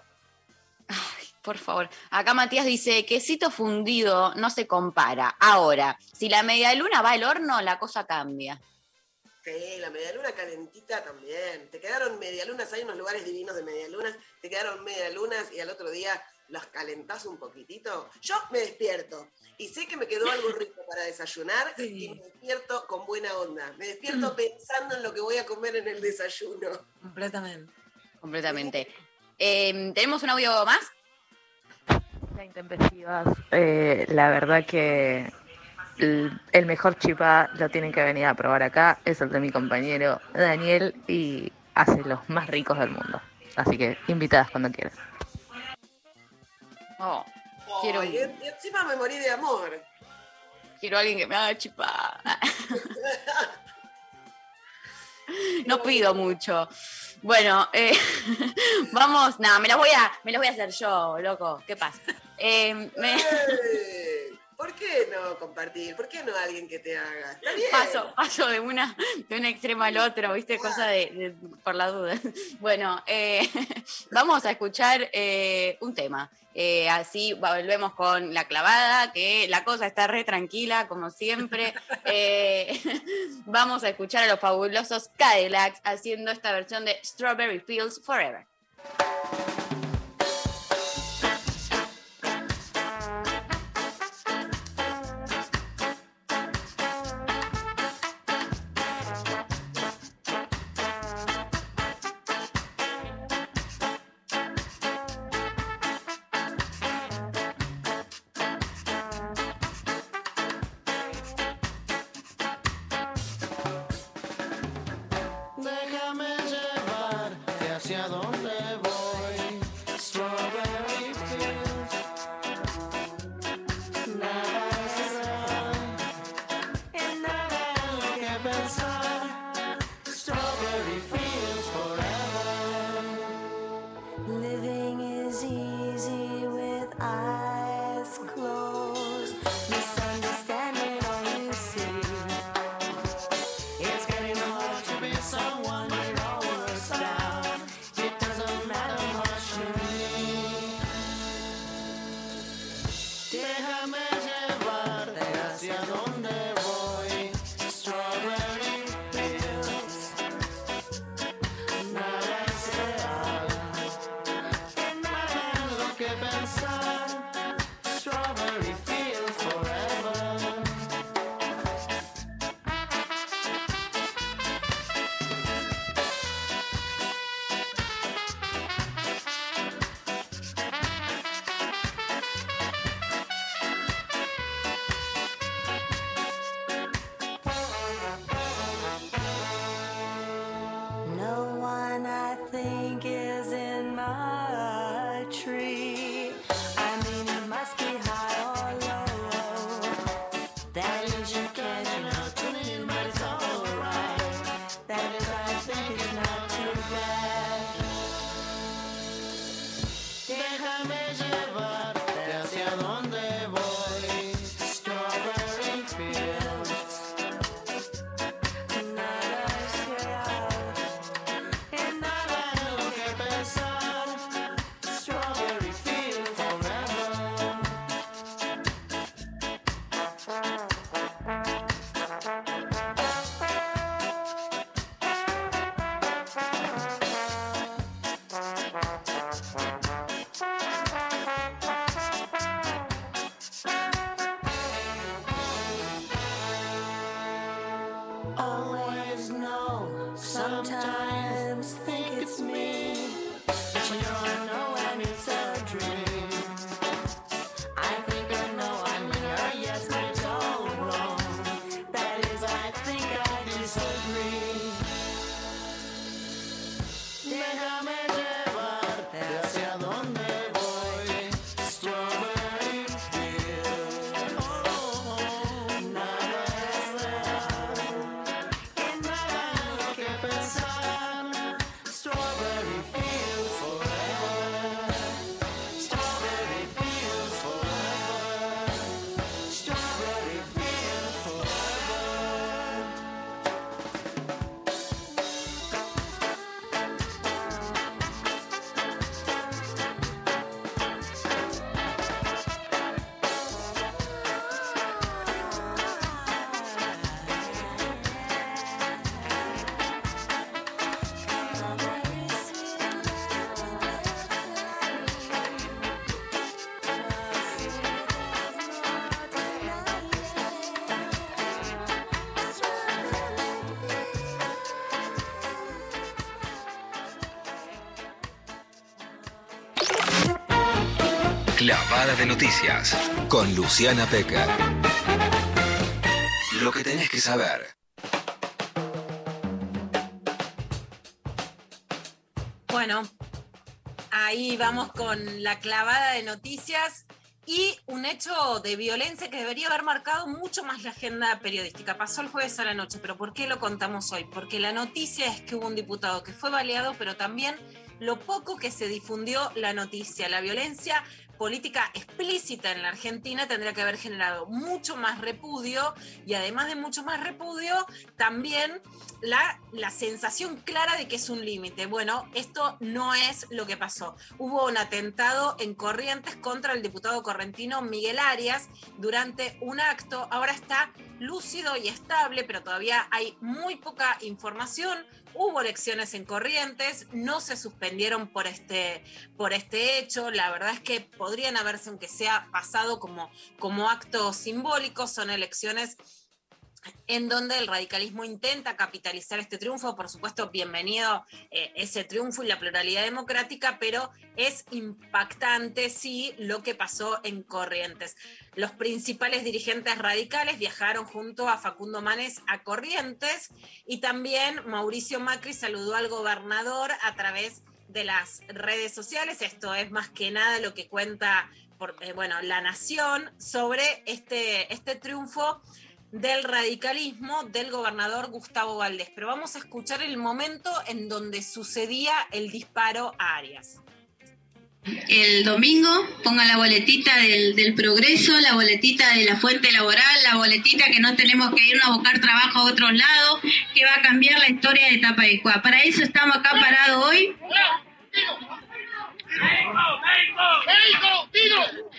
Speaker 1: Por favor. Acá Matías dice, quesito fundido no se compara. Ahora, si la media luna va al horno, la cosa cambia.
Speaker 2: Sí, la medialuna calentita también. Te quedaron medialunas, hay unos lugares divinos de medialunas, te quedaron medialunas y al otro día las calentás un poquitito. Yo me despierto y sé que me quedó algo rico para desayunar y me despierto con buena onda. Me despierto pensando en lo que voy a comer en el desayuno.
Speaker 3: Completamente.
Speaker 1: Completamente. Eh, ¿Tenemos un audio más?
Speaker 13: Hola, intempestivas. Eh, la verdad que el, el mejor chipá lo tienen que venir a probar acá. Es el de mi compañero Daniel y hace los más ricos del mundo. Así que invitadas cuando quieran.
Speaker 1: Oh, quiero,
Speaker 2: y, y encima me morí de amor.
Speaker 1: quiero alguien que me haga chipá. (laughs) No pido mucho. Bueno, eh, (laughs) vamos, nada, me las voy a, me las voy a hacer yo, loco. ¿Qué pasa? Eh, me-
Speaker 2: ¿Por qué no compartir? ¿Por qué no alguien que te haga? Está bien.
Speaker 1: paso, paso de una, de un extremo al otro, ¿viste? Cosa de, de- por la duda. (laughs) Bueno, eh, (laughs) vamos a escuchar eh, un tema. Eh, así volvemos con la clavada, que la cosa está re tranquila, como siempre. (laughs) Vamos a escuchar a los fabulosos Cadillacs haciendo esta versión de Strawberry Fields Forever.
Speaker 6: Clavada de noticias con Luciana Peca. Lo que tenés que saber.
Speaker 3: Bueno, ahí vamos con la clavada de noticias y un hecho de violencia que debería haber marcado mucho más la agenda periodística. Pasó el jueves a la noche, pero ¿por qué lo contamos hoy? Porque la noticia es que hubo un diputado que fue baleado, pero también lo poco que se difundió la noticia, la violencia política explícita en la Argentina tendría que haber generado mucho más repudio y además de mucho más repudio, también la, la sensación clara de que es un límite. Bueno, esto no es lo que pasó. Hubo un atentado en Corrientes contra el diputado correntino Miguel Arias durante un acto. Ahora está lúcido y estable, pero todavía hay muy poca información. Hubo elecciones en Corrientes, no se suspendieron por este, por este hecho. La verdad es que podrían haberse, aunque sea pasado como, como acto simbólico, son elecciones en donde el radicalismo intenta capitalizar este triunfo. Por supuesto, bienvenido eh, ese triunfo y la pluralidad democrática, pero es impactante, sí, lo que pasó en Corrientes. Los principales dirigentes radicales viajaron junto a Facundo Manes a Corrientes y también Mauricio Macri saludó al gobernador a través de las redes sociales. Esto es más que nada lo que cuenta por, eh, bueno, La Nación sobre este, este triunfo del radicalismo del gobernador Gustavo Valdés. Pero vamos a escuchar el momento en donde sucedía el disparo a Arias.
Speaker 14: El domingo pongan la boletita del, progreso, la boletita de la fuente laboral, la boletita que no tenemos que irnos a buscar trabajo a otros lados, que va a cambiar la historia de Tapaicua. Para eso estamos acá parados hoy.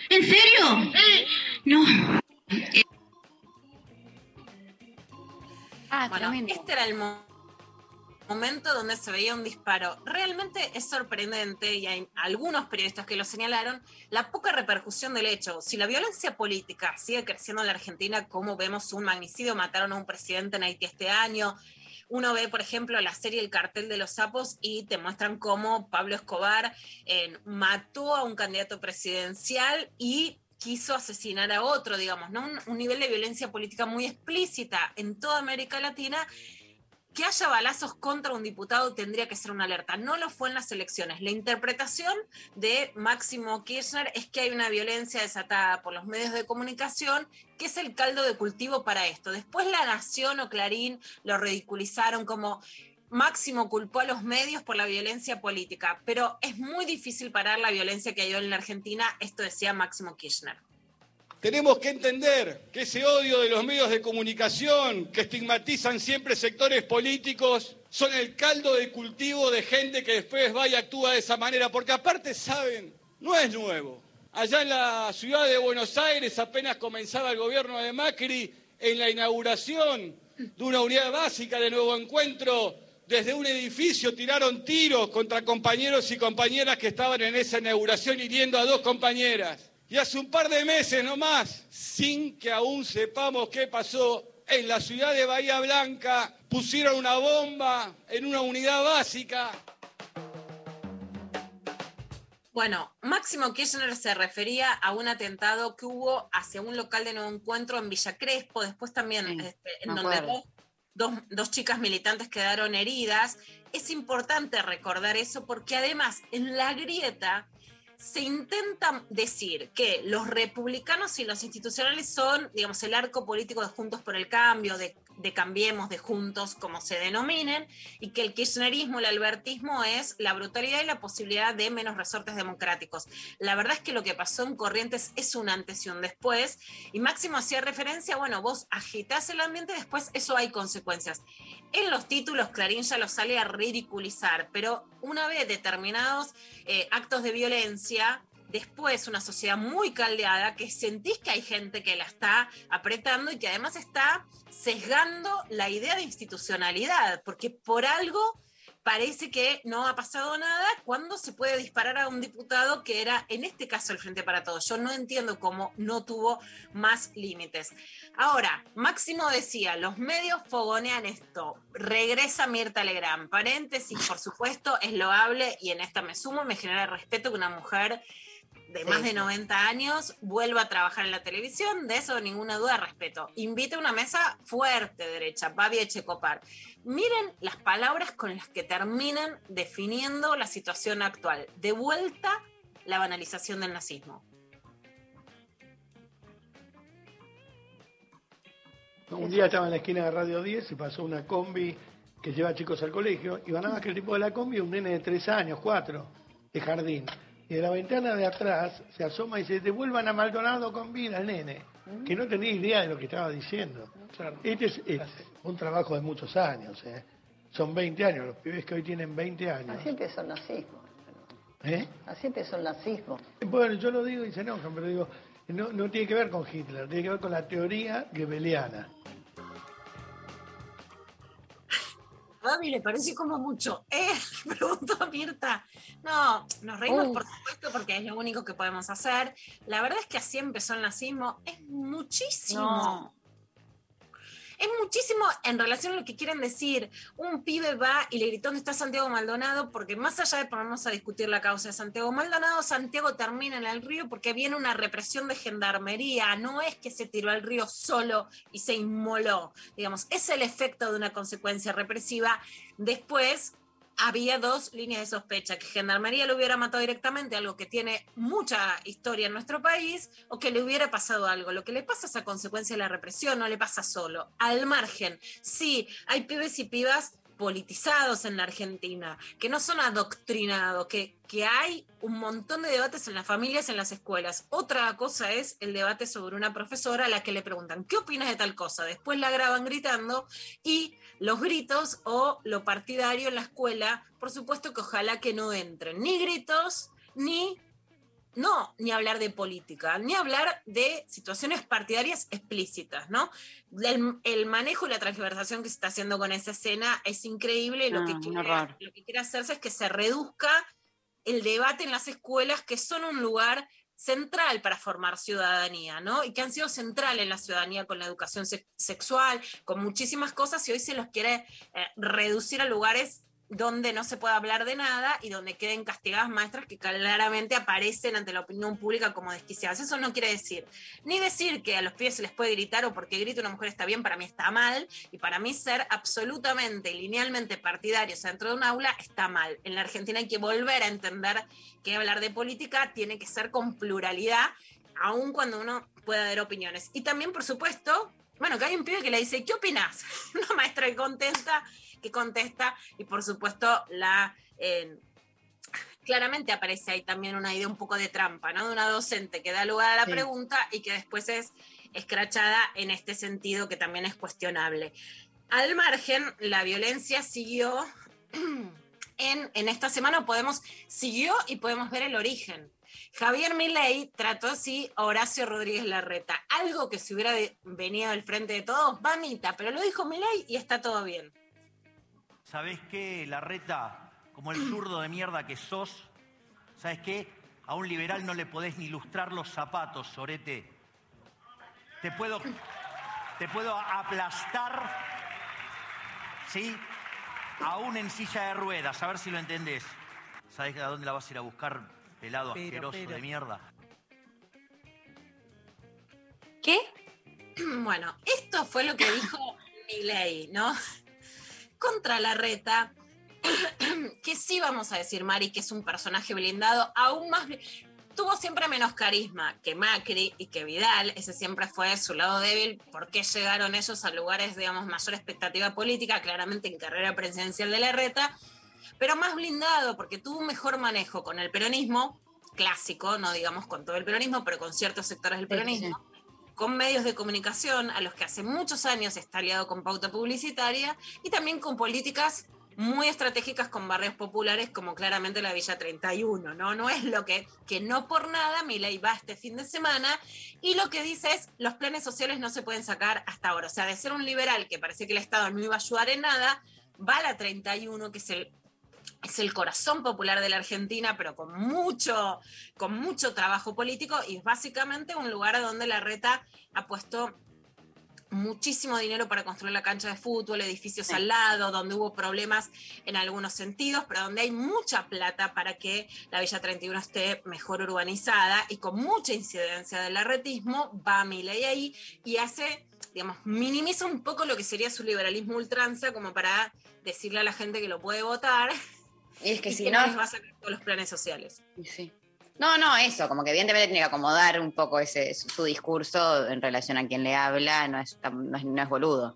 Speaker 14: ¿En serio? No.
Speaker 3: Ah, bueno, este era el momento donde se veía un disparo. Realmente es sorprendente, y hay algunos periodistas que lo señalaron, la poca repercusión del hecho. Si la violencia política sigue creciendo en la Argentina, como vemos un magnicidio, mataron a un presidente en Haití este año, uno ve, por ejemplo, la serie El cartel de los sapos y te muestran cómo Pablo Escobar eh, mató a un candidato presidencial y quiso asesinar a otro, digamos, ¿no? Un, nivel de violencia política muy explícita en toda América Latina. Que haya balazos contra un diputado tendría que ser una alerta. No lo fue en las elecciones. La interpretación de Máximo Kirchner es que hay una violencia desatada por los medios de comunicación, que es el caldo de cultivo para esto. Después La Nación o Clarín lo ridiculizaron como Máximo culpó a los medios por la violencia política, pero es muy difícil parar la violencia que hay en la Argentina, esto decía Máximo Kirchner.
Speaker 15: Tenemos que entender que ese odio de los medios de comunicación que estigmatizan siempre sectores políticos son el caldo de cultivo de gente que después va y actúa de esa manera, porque aparte saben, no es nuevo. Allá en la ciudad de Buenos Aires apenas comenzaba el gobierno de Macri en la inauguración de una unidad básica de nuevo encuentro desde un edificio tiraron tiros contra compañeros y compañeras que estaban en esa inauguración hiriendo a dos compañeras. Y hace un par de meses nomás, sin que aún sepamos qué pasó, en la ciudad de Bahía Blanca pusieron una bomba en una unidad básica.
Speaker 3: Bueno, Máximo Kirchner se refería a un atentado que hubo hacia un local de nuevo encuentro en Villa Crespo, después también este, en donde dos, chicas militantes quedaron heridas. Es importante recordar eso porque además en la grieta se intenta decir que los republicanos y los institucionales son, digamos, el arco político de Juntos por el Cambio, de de Cambiemos, de Juntos, como se denominen, y que el kirchnerismo, el albertismo es la brutalidad y la posibilidad de menos resortes democráticos. La verdad es que lo que pasó en Corrientes es un antes y un después, y Máximo hacía referencia, bueno, vos agitás el ambiente, después eso hay consecuencias. En los títulos Clarín ya lo sale a ridiculizar, pero una vez determinados eh, actos de violencia, después una sociedad muy caldeada que sentís que hay gente que la está apretando y que además está sesgando la idea de institucionalidad, porque por algo parece que no ha pasado nada cuando se puede disparar a un diputado que era, en este caso, el Frente para Todos. Yo no entiendo cómo no tuvo más límites. Ahora, Máximo decía, los medios fogonean esto, regresa Mirta Legrand, paréntesis, por supuesto, es loable y en esta me sumo, me genera respeto que una mujer de
Speaker 2: Sí,
Speaker 3: más de
Speaker 2: sí.
Speaker 3: 90 años vuelva a trabajar en la televisión, de eso ninguna duda respeto. Invite a una mesa fuerte derecha, Babi Echecopar. Miren las palabras con las que terminan definiendo la situación actual. De vuelta, la banalización del nazismo.
Speaker 16: Un día estaba en la esquina de Radio 10 y pasó una combi que lleva chicos al colegio y van nada más que el tipo de la combi es un nene de 3 años, 4, de jardín. Y de la ventana de atrás se asoma y dice, devuelvan a Maldonado con vida al nene, que no tenía idea de lo que estaba diciendo. Este es, es un trabajo de muchos años, ¿eh? son 20 años, los pibes que hoy tienen 20 años.
Speaker 17: Así empezó el nazismo.
Speaker 16: ¿eh?
Speaker 17: Así empezó el nazismo.
Speaker 16: Bueno, yo lo digo y se enojan, pero digo, no, no tiene que ver con Hitler, tiene que ver con la teoría gebeliana.
Speaker 3: Babi, ¿le parece como mucho? (laughs) Eh, preguntó Mirta. No, nos reímos
Speaker 17: Uh.
Speaker 3: por supuesto porque es lo único que podemos hacer. La verdad es que así empezó el nazismo. Es muchísimo.
Speaker 1: No.
Speaker 3: Es muchísimo en relación a lo que quieren decir. Un pibe va y le gritó dónde está Santiago Maldonado, porque más allá de ponernos a discutir la causa de Santiago Maldonado, Santiago termina en el río porque viene una represión de gendarmería. No es que se tiró al río solo y se inmoló. Digamos, es el efecto de una consecuencia represiva. Después había dos líneas de sospecha, que Gendarmería lo hubiera matado directamente, algo que tiene mucha historia en nuestro país, o que le hubiera pasado algo. Lo que le pasa es a consecuencia de la represión, no le pasa solo. Al margen, sí, hay pibes y pibas politizados en la Argentina, que no son adoctrinados, que, que hay un montón de debates en las familias, en las escuelas. Otra cosa es el debate sobre una profesora a la que le preguntan, ¿qué opinas de tal cosa? Después la graban gritando y los gritos o lo partidario en la escuela, por supuesto que ojalá que no entren ni gritos ni no, ni hablar de política, ni hablar de situaciones partidarias explícitas, ¿no? El, el manejo y la transversación que se está haciendo con esa escena es increíble. y Lo,
Speaker 1: Ah,
Speaker 3: que quiere, lo que quiere hacerse es que se reduzca el debate en las escuelas, que son un lugar central para formar ciudadanía, ¿no? Y que han sido central en la ciudadanía con la educación se- sexual, con muchísimas cosas, y hoy se los quiere eh, reducir a lugares donde no se puede hablar de nada y donde queden castigadas maestras que claramente aparecen ante la opinión pública como desquiciadas. Eso no quiere decir ni decir que a los pibes se les puede gritar o porque grita una mujer está bien, para mí está mal, y para mí ser absolutamente, linealmente partidarios dentro de un aula está mal. En la Argentina hay que volver a entender que hablar de política tiene que ser con pluralidad, aun cuando uno pueda dar opiniones. Y también, por supuesto, bueno, que hay un pibe que le dice, ¿qué opinas? (laughs) Una maestra que contesta, que contesta, y por supuesto la... eh, claramente aparece ahí también una idea un poco de trampa, ¿no? De una docente que da lugar a la
Speaker 17: Sí.
Speaker 3: pregunta y que después es escrachada en este sentido que también es cuestionable. Al margen, la violencia siguió (clears throat) en, en esta semana, podemos, siguió y podemos ver el origen. Javier Milei trató así a Horacio Rodríguez Larreta, algo que si hubiera venido del frente de todos, mamita, pero lo dijo Milei y está todo bien.
Speaker 18: ¿Sabés qué, Larreta? Como el zurdo de mierda que sos, ¿sabes qué? A un liberal no le podés ni lustrar los zapatos, Sorete. Te puedo, te puedo aplastar, ¿sí? Aún en silla de ruedas, a ver si lo entendés. ¿Sabés a dónde la vas a ir a buscar, pelado
Speaker 3: Pero,
Speaker 18: asqueroso
Speaker 3: pero.
Speaker 18: de mierda?
Speaker 3: ¿Qué? (clears throat) Bueno, esto fue lo que dijo Milei, ¿no? Contra la reta, (clears throat) que sí vamos a decir, Mari, que es un personaje blindado, aún más... Tuvo siempre menos carisma que Macri y que Vidal, ese siempre fue su lado débil. ¿Por qué llegaron ellos a lugares, digamos, mayor expectativa política? Claramente en carrera presidencial de la reta, pero más blindado porque tuvo un mejor manejo con el peronismo clásico, no digamos con todo el peronismo, pero con ciertos sectores del peronismo con medios de comunicación a los que hace muchos años está aliado con pauta publicitaria y también con políticas muy estratégicas con barrios populares como claramente la Villa 31, ¿no? No es lo que, que no por nada Milei va este fin de semana y lo que dice es los planes sociales no se pueden sacar hasta ahora. O sea, de ser un liberal que parece que el Estado no iba a ayudar en nada, va a la 31, que es el es el corazón popular de la Argentina, pero con mucho, con mucho trabajo político y es básicamente un lugar donde la reta ha puesto muchísimo dinero para construir la cancha de fútbol, edificios al lado, donde hubo problemas en algunos sentidos, pero donde hay mucha plata para que la Villa 31 esté mejor urbanizada y con mucha incidencia del arretismo, va Milei ahí y hace, digamos, minimiza un poco lo que sería su liberalismo ultranza como para decirle a la gente que lo puede votar.
Speaker 1: Y es que (laughs)
Speaker 3: y
Speaker 1: si
Speaker 3: que
Speaker 1: no-
Speaker 3: les va a sacar todos los planes sociales.
Speaker 1: Y sí. No, no, eso, como que evidentemente tiene que acomodar un poco ese su, discurso en relación a quien le habla, no es, no es, no es boludo.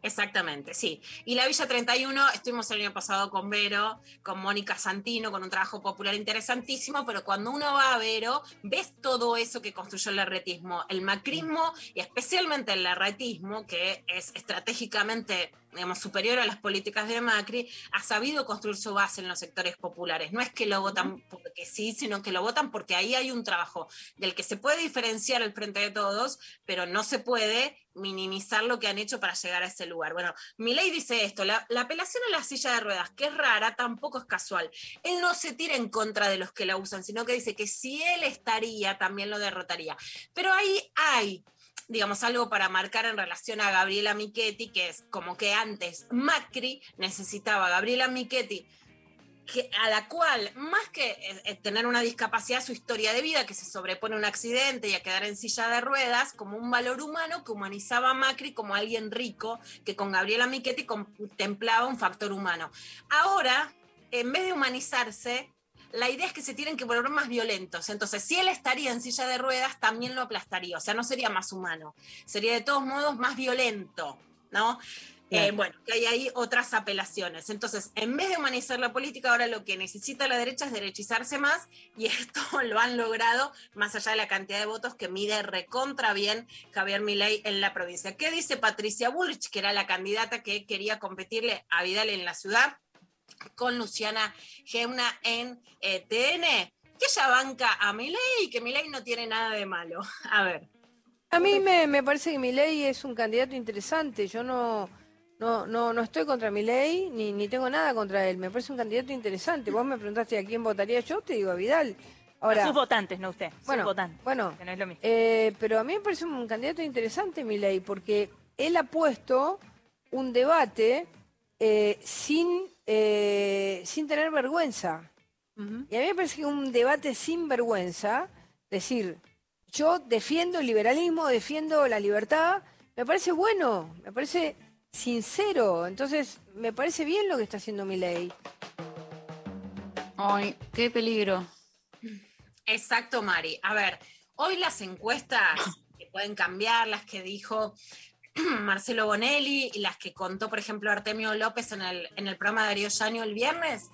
Speaker 3: Exactamente, sí. Y la Villa 31, estuvimos el año pasado con Vero, con Mónica Santino, con un trabajo popular interesantísimo, pero cuando uno va a Vero, ves todo eso que construyó el larretismo, el macrismo y especialmente el larretismo, que es estratégicamente digamos, superior a las políticas de Macri, ha sabido construir su base en los sectores populares. No es que lo votan porque sí, sino que lo votan porque ahí hay un trabajo del que se puede diferenciar el frente de todos, pero no se puede minimizar lo que han hecho para llegar a ese lugar. Bueno, Milei dice esto, la, la apelación a la silla de ruedas, que es rara, tampoco es casual. Él no se tira en contra de los que la usan, sino que dice que si él estaría, también lo derrotaría. Pero ahí hay digamos, algo para marcar en relación a Gabriela Michetti, que es como que antes Macri necesitaba a Gabriela Michetti, que, a la cual, más que eh, eh, tener una discapacidad, su historia de vida, que se sobrepone a un accidente y a quedar en silla de ruedas, como un valor humano que humanizaba a Macri como alguien rico, que con Gabriela Michetti contemplaba un factor humano. Ahora, en vez de humanizarse, la idea es que se tienen que volver más violentos. Entonces, si él estaría en silla de ruedas, también lo aplastaría. O sea, no sería más humano. Sería de todos modos más violento, ¿no? Eh, bueno, que hay ahí otras apelaciones. Entonces, en vez de humanizar la política, ahora lo que necesita la derecha es derechizarse más y (laughs) esto lo han logrado más allá de la cantidad de votos que mide recontra bien Javier Milei en la provincia. ¿Qué dice Patricia Bullrich, que era la candidata que quería competirle a Vidal en la ciudad? Con Luciana Gemna en eh, TN, que ella banca a Milei y que Milei no tiene nada de malo. (laughs) A ver.
Speaker 19: A mí me, me parece que Milei es un candidato interesante. Yo no, no, no, no estoy contra Milei ni, ni tengo nada contra él. Me parece un candidato interesante. Vos me preguntaste a quién votaría yo, te digo a Vidal. Ahora,
Speaker 12: A sus votantes, no usted. sus
Speaker 19: bueno,
Speaker 12: votantes,
Speaker 19: bueno,
Speaker 12: que no es lo mismo.
Speaker 19: eh, pero a mí me parece un candidato interesante Milei porque él ha puesto un debate eh, sin, eh, sin tener vergüenza. Y a mí me parece que un debate sin vergüenza, decir, yo defiendo el liberalismo, defiendo la libertad, me parece bueno, me parece sincero. Entonces, me parece bien lo que está haciendo Milei.
Speaker 1: Ay, qué peligro.
Speaker 3: Exacto, Mari. A ver, hoy las encuestas que pueden cambiar, las que dijo (clears throat) Marcelo Bonelli y las que contó, por ejemplo, Artemio López en el, en el programa de Darío el viernes,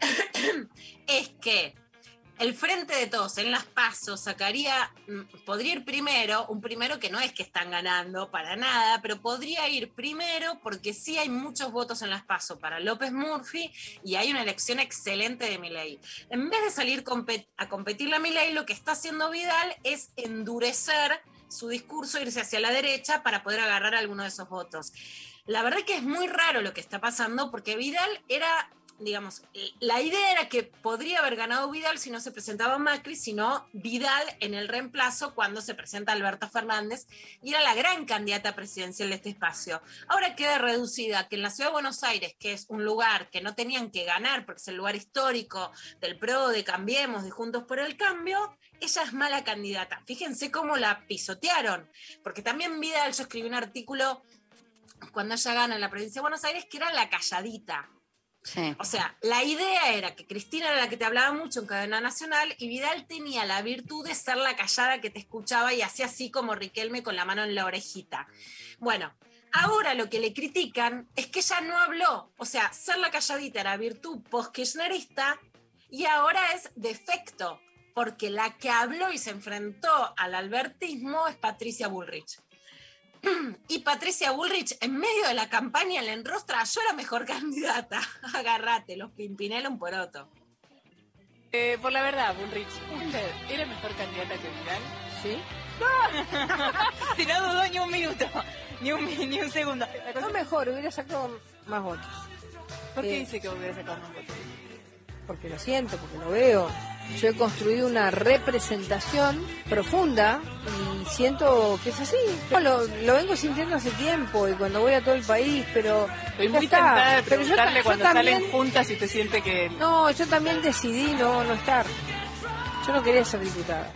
Speaker 3: (clears throat) es que el frente de todos en las pasos sacaría, mm, podría ir primero, un primero que no es que están ganando para nada, pero podría ir primero porque sí hay muchos votos en las pasos para López Murphy y hay una elección excelente de Milei. En vez de salir a competir la Milei, lo que está haciendo Vidal es endurecer su discurso, irse hacia la derecha para poder agarrar alguno de esos votos. La verdad que es muy raro lo que está pasando porque Vidal era digamos, la idea era que podría haber ganado Vidal si no se presentaba Macri, sino Vidal en el reemplazo cuando se presenta Alberto Fernández y era la gran candidata presidencial de este espacio. Ahora queda reducida que en la ciudad de Buenos Aires, que es un lugar que no tenían que ganar porque es el lugar histórico del PRO, de Cambiemos, de Juntos por el Cambio, ella es mala candidata. Fíjense cómo la pisotearon, porque también Vidal, yo escribí un artículo cuando ella gana en la provincia de Buenos Aires que era la calladita. O sea, la idea era que Cristina era la que te hablaba mucho en cadena nacional y Vidal tenía la virtud de ser la callada que te escuchaba y hacía así como Riquelme con la mano en la orejita. Bueno, ahora lo que le critican es que ella no habló. O sea, ser la calladita era virtud post-kirchnerista y ahora es defecto, porque la que habló y se enfrentó al albertismo es Patricia Bullrich. (clears throat) Y Patricia Bullrich, en medio de la campaña, le enrostra, yo era mejor (laughs) candidata. Agárrate, los pimpinela un poroto.
Speaker 20: Eh, por la verdad, Bullrich, ¿usted era mejor candidata que Vidal?
Speaker 19: ¿Sí? (laughs)
Speaker 12: Si no dudó ni un minuto, ni un, ni un segundo.
Speaker 19: No mejor, hubiera sacado más votos.
Speaker 20: ¿Por qué
Speaker 19: Eh,
Speaker 20: dice que hubiera sacado más votos?
Speaker 19: porque lo siento, porque lo veo. Yo he construido una representación profunda y siento que es así. Yo lo, lo vengo sintiendo hace tiempo y cuando voy a todo el país, pero.
Speaker 20: Estoy
Speaker 19: ya
Speaker 20: muy
Speaker 19: está.
Speaker 20: tentada de
Speaker 19: Pero yo también-
Speaker 20: salen juntas y te siente que...
Speaker 19: No, yo también decidí no, no estar. Yo no quería ser diputada.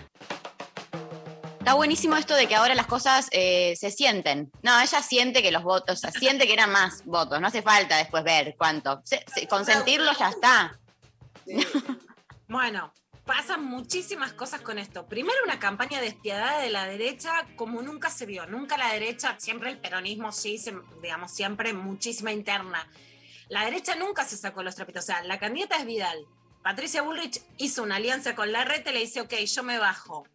Speaker 1: Está buenísimo esto de que ahora las cosas eh, se sienten. No, ella siente que los votos, o sea, siente que eran más votos. No hace falta después ver cuánto. Se- se- consentirlo ya está.
Speaker 3: Bueno, pasan muchísimas cosas con esto. Primero, una campaña despiadada de la derecha como nunca se vio. Nunca la derecha, siempre el peronismo sí, se- digamos, siempre muchísima interna. La derecha nunca se sacó los trapitos. O sea, la candidata es Vidal. Patricia Bullrich hizo una alianza con la reta y le dice, ok, yo me bajo.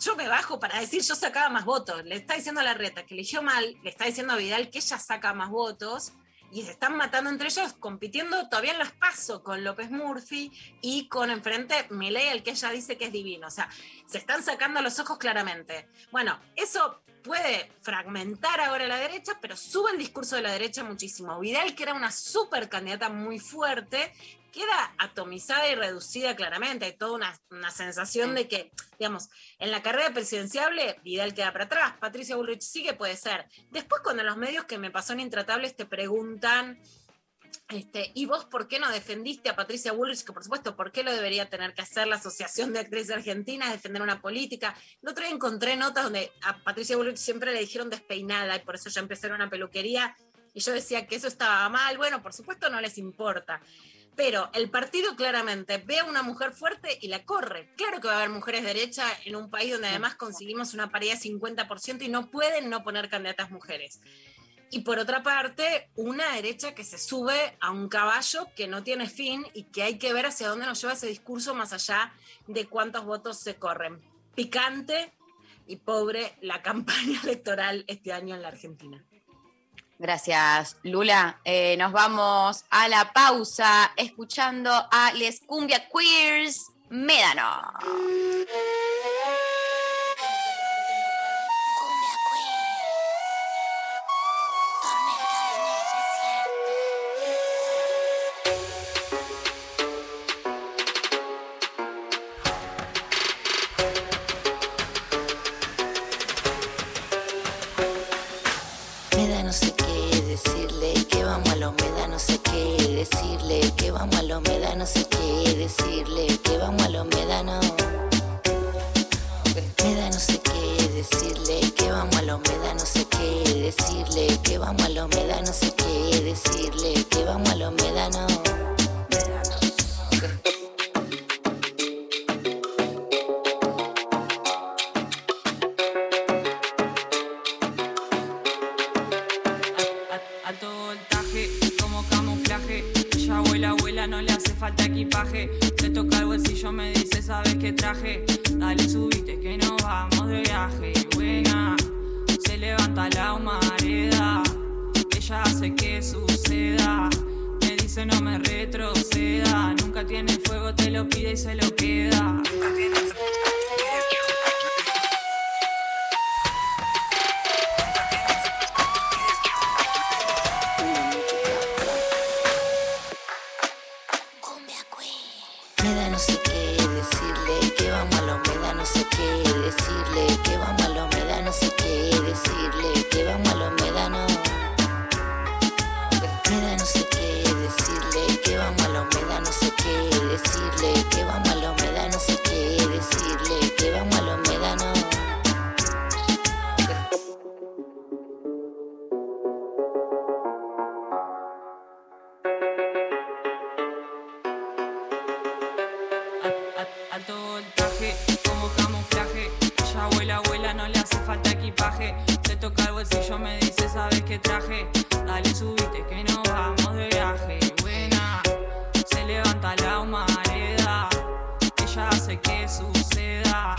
Speaker 3: Yo me bajo para decir yo sacaba más votos. Le está diciendo a la reta que eligió mal, le está diciendo a Vidal que ella saca más votos y se están matando entre ellos, compitiendo todavía en los pasos con López Murphy y con enfrente Milei, el que ella dice que es divino. O sea, se están sacando los ojos claramente. Bueno, eso puede fragmentar ahora la derecha, pero sube el discurso de la derecha muchísimo. Vidal, que era una super candidata muy fuerte, queda atomizada y reducida claramente. Hay toda una, una sensación de que, digamos, en la carrera presidenciable, Vidal queda para atrás, Patricia Bullrich sigue, puede ser. Después, cuando los medios que me pasó en Intratables te preguntan, este, ¿y vos por qué no defendiste a Patricia Bullrich? Que por supuesto, ¿por qué lo debería tener que hacer la Asociación de Actrices Argentinas, defender una política? El otro día encontré notas donde a Patricia Bullrich siempre le dijeron despeinada y por eso ya empecé en una peluquería y yo decía que eso estaba mal. Bueno, por supuesto no les importa. Pero el partido claramente ve a una mujer fuerte y la corre. Claro que va a haber mujeres de derecha en un país donde además conseguimos una paridad de 50% y no pueden no poner candidatas mujeres. Y por otra parte, una derecha que se sube a un caballo que no tiene fin y que hay que ver hacia dónde nos lleva ese discurso más allá de cuántos votos se corren. Picante y pobre la (laughs) campaña electoral este año en la Argentina.
Speaker 1: Gracias, Lula. Eh, nos vamos a la pausa escuchando a Les Cumbia Queers Médano.
Speaker 21: No sé qué decirle, que vamos a me da no. Me no sé qué decirle, que vamos a me da no sé qué decirle, que vamos a me da no sé qué decirle,
Speaker 5: Ella hace que suceda.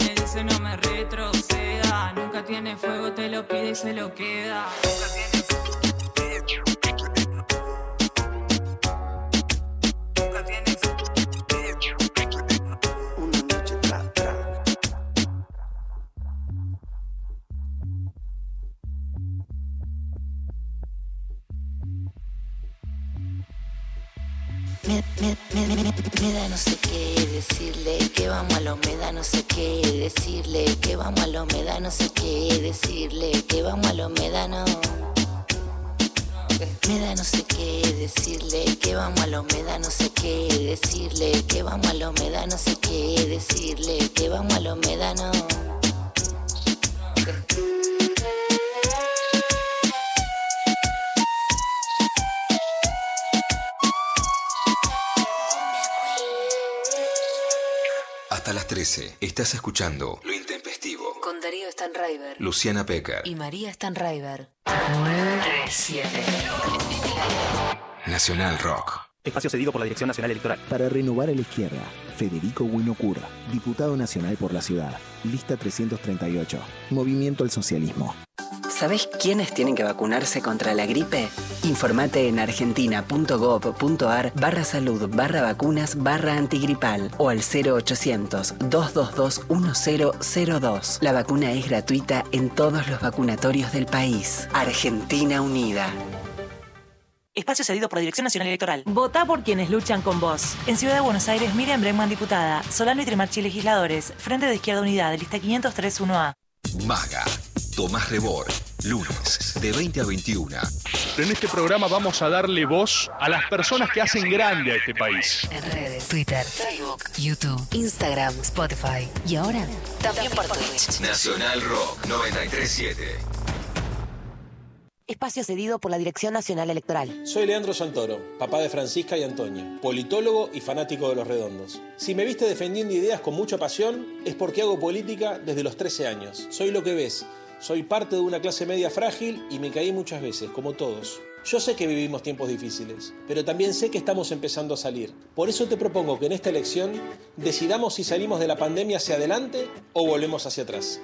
Speaker 5: Me dice, no me retroceda. Nunca tiene fuego, te lo pide y se lo queda. Nunca tiene Nunca
Speaker 21: Me, me, me, me,
Speaker 22: no sé qué decirle, que vamos a la humedad, no sé qué decirle, que vamos a la humedad, no sé qué decirle, que vamos a la humedad, no. Me da no sé qué decirle, que vamos a la humedad, no sé qué decirle, que vamos a la humedad, no sé qué decirle, que vamos a la humedad, no.
Speaker 6: Hasta las 13 estás escuchando Lo Intempestivo.
Speaker 7: Con Darío Stanraiver.
Speaker 6: Luciana Pecker.
Speaker 7: Y María Stanraiver. 937.
Speaker 6: Nacional Rock.
Speaker 9: Espacio cedido por la Dirección Nacional Electoral. Para renovar a la izquierda, Federico Winocur, diputado nacional por la ciudad. Lista 338. Movimiento al Socialismo.
Speaker 23: ¿Sabés quiénes tienen que vacunarse contra la gripe? Informate en argentina.gov.ar barra salud barra vacunas barra antigripal o al 0800-222-1002. La vacuna es gratuita en todos los vacunatorios del país. Argentina Unida.
Speaker 24: Espacio cedido por la Dirección Nacional Electoral. Vota por quienes luchan con vos. En Ciudad de Buenos Aires, Miriam Bregman, diputada. Solano y Trimarchi, legisladores. Frente de Izquierda Unidad, lista 503-1A.
Speaker 6: Maga. Tomás Rebor. Lunes, de 20 a 21.
Speaker 25: En este programa vamos a darle voz a las personas que hacen grande a este país.
Speaker 7: En redes, Twitter, Facebook, YouTube, Instagram, Spotify. Y ahora, también por Twitch.
Speaker 6: Nacional Rock 937.
Speaker 24: Espacio cedido por la Dirección Nacional Electoral.
Speaker 26: Soy Leandro Santoro, papá de Francisca y Antonia, politólogo y fanático de los redondos. Si me viste defendiendo ideas con mucha pasión, es porque hago política desde los 13 años. Soy lo que ves. Soy parte de una clase media frágil y me caí muchas veces, como todos. Yo sé que vivimos tiempos difíciles, pero también sé que estamos empezando a salir. Por eso te propongo que en esta elección decidamos si salimos de la pandemia hacia adelante o volvemos hacia atrás.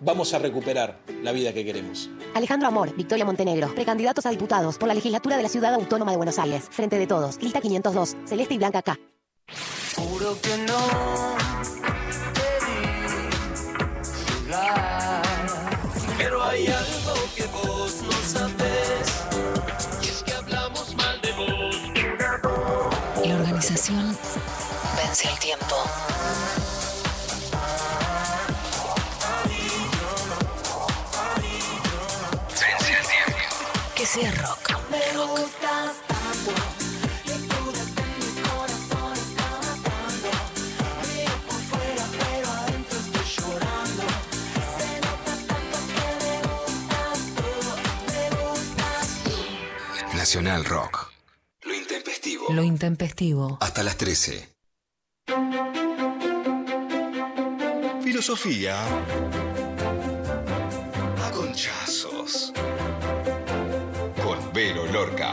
Speaker 26: Vamos a recuperar la vida que queremos.
Speaker 24: Alejandro Amor, Victoria Montenegro, precandidatos a diputados por la legislatura de la Ciudad Autónoma de Buenos Aires. Frente de todos, lista 502, Celeste y Blanca K.
Speaker 27: Juro que no te vi llegar. Pero hay algo que vos no sabes. Y es que hablamos mal de vos.
Speaker 7: La organización vence al tiempo.
Speaker 27: Gustas tú. Me gustas tú.
Speaker 6: Nacional Rock. Lo intempestivo.
Speaker 7: Lo intempestivo.
Speaker 6: Hasta las 13. Filosofía. Lorca.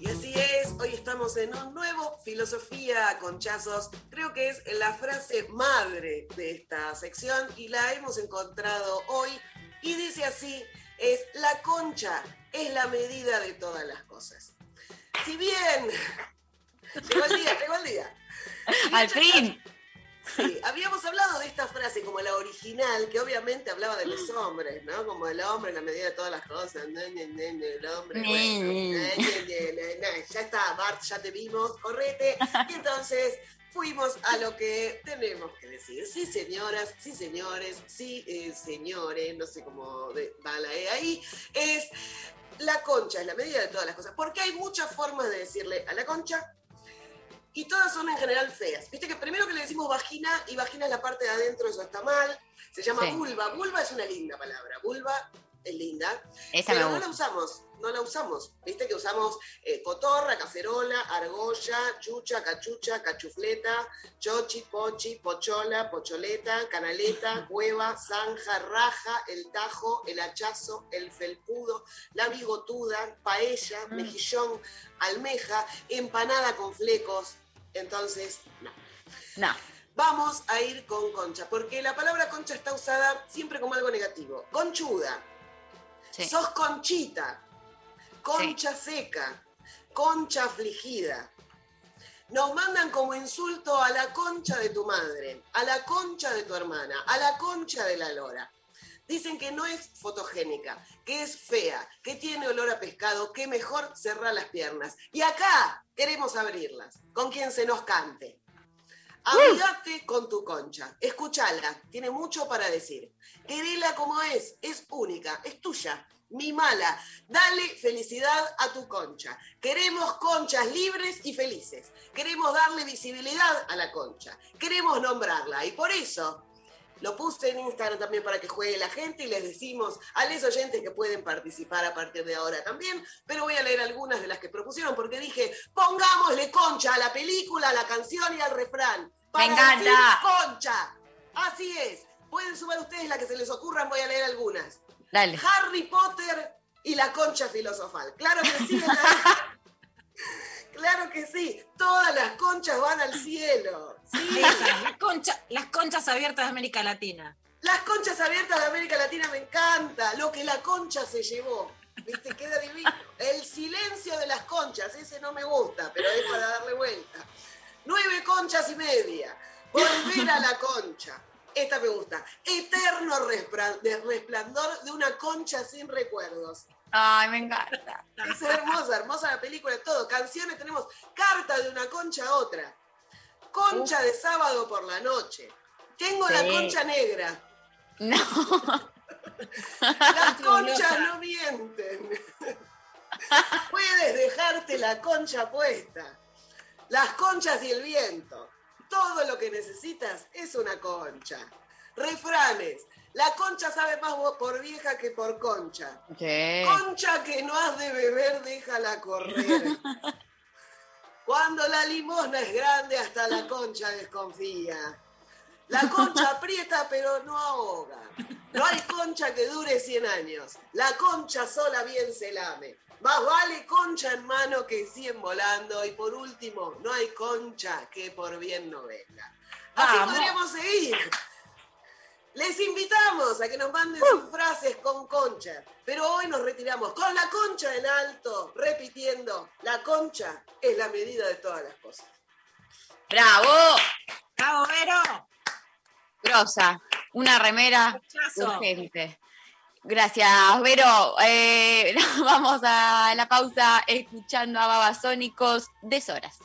Speaker 2: Y así es, hoy estamos en un nuevo Filosofía a Conchazos. Creo que es la frase madre de esta sección y la hemos encontrado hoy. Y dice así, es la concha es la medida de todas las cosas. Si bien... (laughs) Llegó el día, llegó el día. Si
Speaker 1: Al fin.
Speaker 2: Sí, habíamos hablado de esta frase como la original, que obviamente hablaba de los hombres, ¿no? Como el hombre, la medida de todas las cosas. Ne, ne, ne, ne, el hombre, bueno, ya está, Bart, ya te vimos, correte. Y entonces fuimos a lo que tenemos que decir. Sí, señoras, sí, señores, sí, eh, señores, no sé cómo de- va la E ahí. Es la concha, es la medida de todas las cosas. Porque hay muchas formas de decirle a la concha y todas son en general feas. Viste que primero que le decimos vagina y vagina es la parte de adentro, eso está mal. Se llama
Speaker 1: Sí.
Speaker 2: vulva. Vulva es una linda palabra. Vulva es linda.
Speaker 1: Esa
Speaker 2: pero no la usamos, no la usamos. Viste que usamos eh, cotorra, cacerola, argolla, chucha, cachucha, cachufleta, chochi, pochi, pochola, pocholeta, canaleta, (laughs) cueva, zanja, raja, el tajo, el hachazo, el felpudo, la bigotuda, paella,
Speaker 1: Mm.
Speaker 2: mejillón, almeja, empanada con flecos. Entonces, no.
Speaker 1: No.
Speaker 2: Vamos a ir con concha, porque la palabra concha está usada siempre como algo negativo. Conchuda,
Speaker 1: Sí.
Speaker 2: sos conchita, concha seca, concha afligida. Nos mandan como insulto a la concha de tu madre, a la concha de tu hermana, a la concha de la lora. Dicen que no es fotogénica, que es fea, que tiene olor a pescado, que mejor cerrar las piernas. Y acá queremos abrirlas, con quien se nos cante. Amigate con tu concha, escúchala, tiene mucho para decir. Querela como es, es única, es tuya, mimala. Dale felicidad a tu concha. Queremos conchas libres y felices. Queremos darle visibilidad a la concha. Queremos nombrarla. Y por eso lo puse en Instagram también para que juegue la gente y les decimos a los oyentes que pueden participar a partir de ahora también, pero voy a leer algunas de las que propusieron porque dije, pongámosle concha a la película, a la canción y al refrán. Para
Speaker 1: Me encanta.
Speaker 2: decir concha. Así es. Pueden sumar ustedes la que se les ocurran, voy a leer algunas.
Speaker 1: Dale.
Speaker 2: Harry Potter y la concha filosofal. Claro que sí. (laughs) la- claro que sí. Todas las conchas van al cielo. Sí. (laughs)
Speaker 3: Esa, la concha- las conchas abiertas de América Latina.
Speaker 2: Las conchas abiertas de América Latina me encanta. Lo que la concha se llevó. ¿Viste? Queda divino. El silencio de las conchas. Ese no me gusta, pero es para darle vuelta. Nueve conchas y media. Volver a la concha. Esta me gusta. Eterno resplandor de una concha sin recuerdos.
Speaker 1: Ay, me encanta.
Speaker 2: Es hermosa, hermosa la película, todo. Canciones tenemos carta de una concha a otra. Concha de sábado por la noche. Tengo la concha negra.
Speaker 1: No.
Speaker 2: Las (laughs) conchas no mienten. Puedes dejarte la concha puesta. Las conchas y el viento. Todo lo que necesitas es una concha. Refranes. La concha sabe más por vieja que por concha. Concha que no has de beber, déjala correr. (laughs) Cuando la limosna es grande, hasta la concha desconfía. La concha aprieta, pero no ahoga. No hay concha que dure 100 años. La concha sola bien se lame. Más vale concha en mano que 100 volando. Y por último, no hay concha que por bien no venga. Así
Speaker 3: Vamos.
Speaker 2: podríamos seguir. Les invitamos a que nos manden sus frases con concha, pero hoy nos retiramos con la concha en alto, repitiendo, la concha es la medida de todas las cosas.
Speaker 1: ¡Bravo!
Speaker 3: ¡Bravo, Vero!
Speaker 1: Grosa. Una remera
Speaker 3: Muchazo.
Speaker 1: urgente. Gracias, Vero. Eh, (laughs) vamos a la pausa escuchando a Babasónicos Deshoras.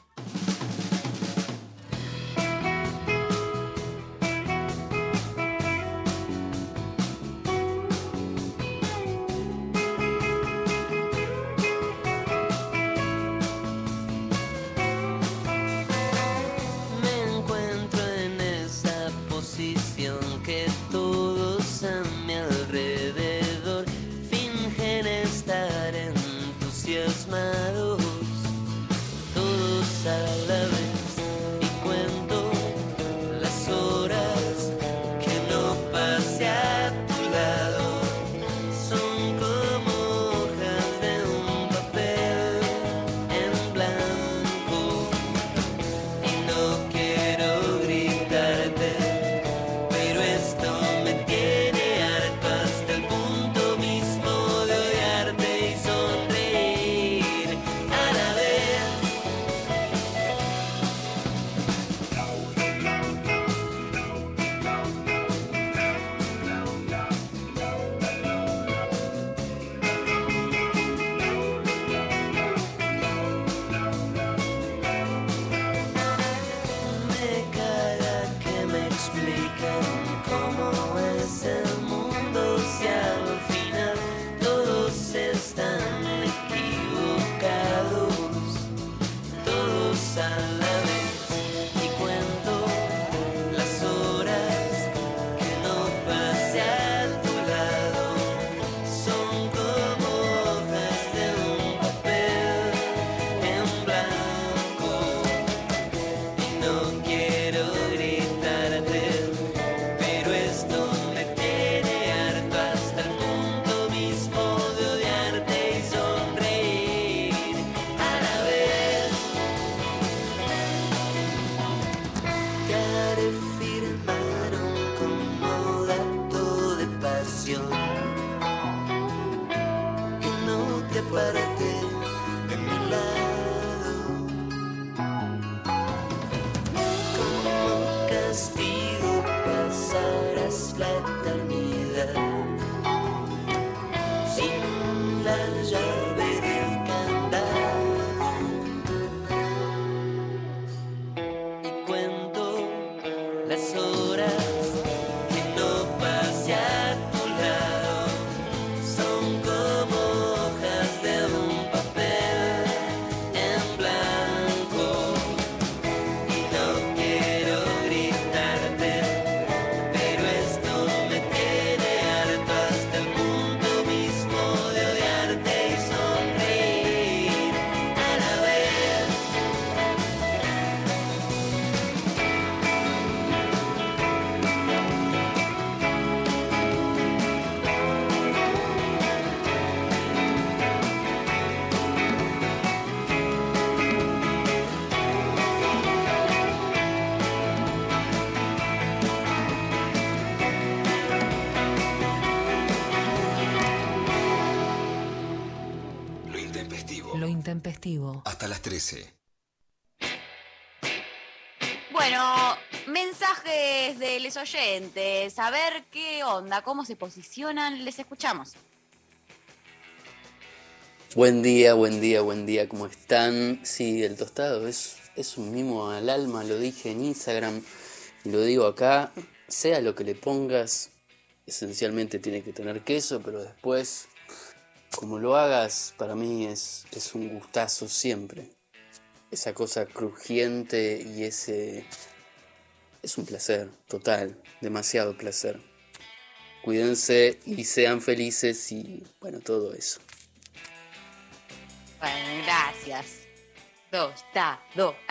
Speaker 6: 13.
Speaker 1: Bueno, mensajes de los oyentes, a ver qué onda, cómo se posicionan, les escuchamos.
Speaker 28: Buen día, buen día, buen día, ¿cómo están? Sí, el tostado es, es un mimo al alma, lo dije en Instagram y lo digo acá, sea lo que le pongas, esencialmente tiene que tener queso, pero después, como lo hagas, para mí es, es un gustazo siempre. Esa cosa crujiente y ese... Es un placer, total, demasiado placer. Cuídense y sean felices y bueno, todo eso.
Speaker 1: Bueno, gracias. Dos, ta, do. (laughs)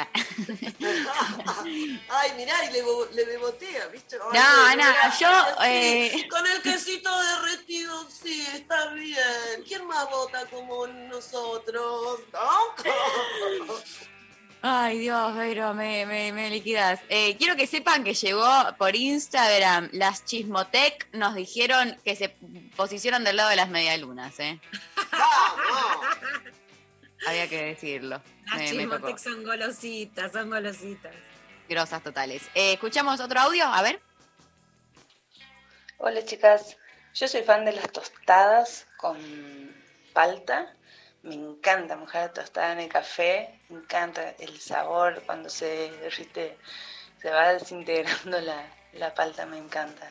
Speaker 2: Ay, mirá, y le, le bebotea, ¿viste? Ay,
Speaker 1: No, no, yo, eh,
Speaker 2: Con el quesito derretido, sí, está bien. ¿Quién más vota como nosotros? ¿No? (laughs)
Speaker 1: Ay, Dios, pero me, me, me liquidas. Eh, quiero que sepan que llegó por Instagram las Chismotec, nos dijeron que se posicionan del lado de las medialunas, ¿eh? (laughs) Había que decirlo.
Speaker 3: Las son golositas, son golositas.
Speaker 1: Grosas totales. Eh, ¿Escuchamos otro audio? A ver.
Speaker 29: Hola chicas, yo soy fan de las tostadas con palta. Me encanta mojar la tostada en el café, me encanta el sabor cuando se derrite, se va desintegrando la, la palta, me encanta.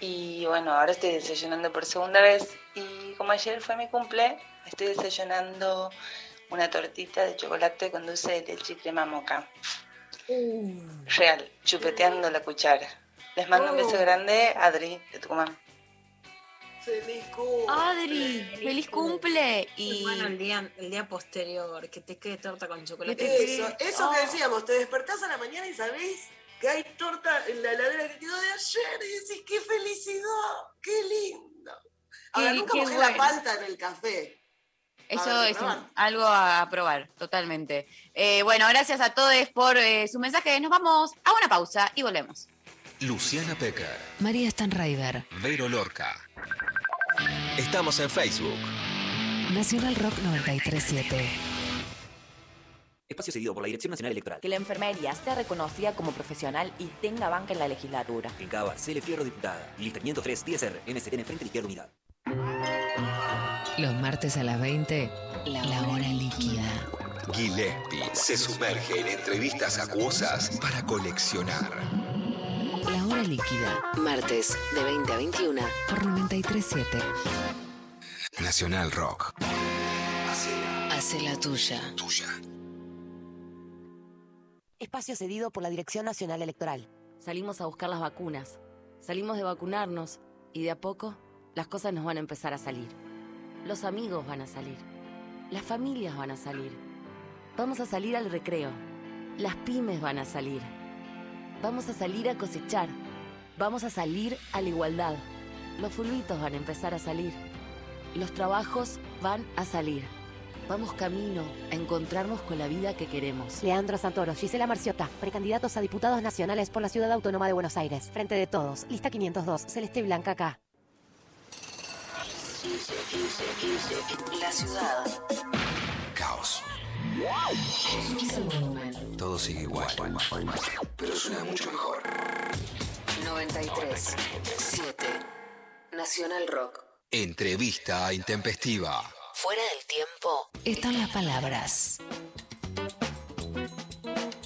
Speaker 29: Y bueno, ahora estoy desayunando por segunda vez y como ayer fue mi cumple, estoy desayunando una tortita de chocolate con dulce de leche y crema moca. Real, chupeteando la cuchara. Les mando un beso
Speaker 2: Oh.
Speaker 29: grande, Adri, de Tucumán.
Speaker 2: Feliz cumple.
Speaker 1: Adri, feliz cumple.
Speaker 3: Y bueno, el día, el día posterior, que te quede torta con chocolate.
Speaker 2: Eso, eso
Speaker 3: Oh.
Speaker 2: que decíamos, te despertás a la mañana y sabés que hay torta en la heladera que quedó de ayer y decís, qué felicidad, qué lindo. Ahora,
Speaker 1: Qué-
Speaker 2: nunca
Speaker 1: qué
Speaker 2: mojé la palta en el café.
Speaker 1: Eso es un- algo a probar, totalmente. Eh, bueno, gracias a todos por eh, su mensaje. Nos vamos a una pausa y volvemos.
Speaker 6: Luciana Pecker,
Speaker 7: María Stanraiver.
Speaker 6: Vero Lorca. Estamos en Facebook.
Speaker 7: Nacional Rock 937.
Speaker 30: Espacio cedido por la Dirección Nacional Electoral.
Speaker 31: Que la enfermería sea reconocida como profesional y tenga banca en la legislatura.
Speaker 30: En Cava, Cele Fierro Diputada. Lista 503, 10R, NSTN Frente de Izquierda Unidad.
Speaker 7: Los martes a las 20, la hora líquida.
Speaker 6: Gillespie se sumerge en entrevistas acuosas para coleccionar.
Speaker 7: La hora líquida. Martes de 20 a 21 por 937.
Speaker 6: Nacional Rock.
Speaker 7: Hace la tuya.
Speaker 6: Tuya.
Speaker 31: Espacio cedido por la Dirección Nacional Electoral. Salimos a buscar las vacunas. Salimos de vacunarnos y de a poco las cosas nos van a empezar a salir. Los amigos van a salir. Las familias van a salir. Vamos a salir al recreo. Las pymes van a salir. Vamos a salir a cosechar. Vamos a salir a la igualdad. Los fulbitos van a empezar a salir. Los trabajos van a salir. Vamos camino a encontrarnos con la vida que queremos.
Speaker 32: Leandro Santoro, Gisela Marciota, precandidatos a diputados nacionales por la Ciudad Autónoma de Buenos Aires. Frente de todos, lista 502, Celeste Blanca acá.
Speaker 7: La ciudad.
Speaker 6: Caos. Todo sigue igual. Pero suena mucho mejor.
Speaker 7: 93 7. Nacional Rock.
Speaker 6: Entrevista intempestiva.
Speaker 7: Fuera del tiempo están las palabras.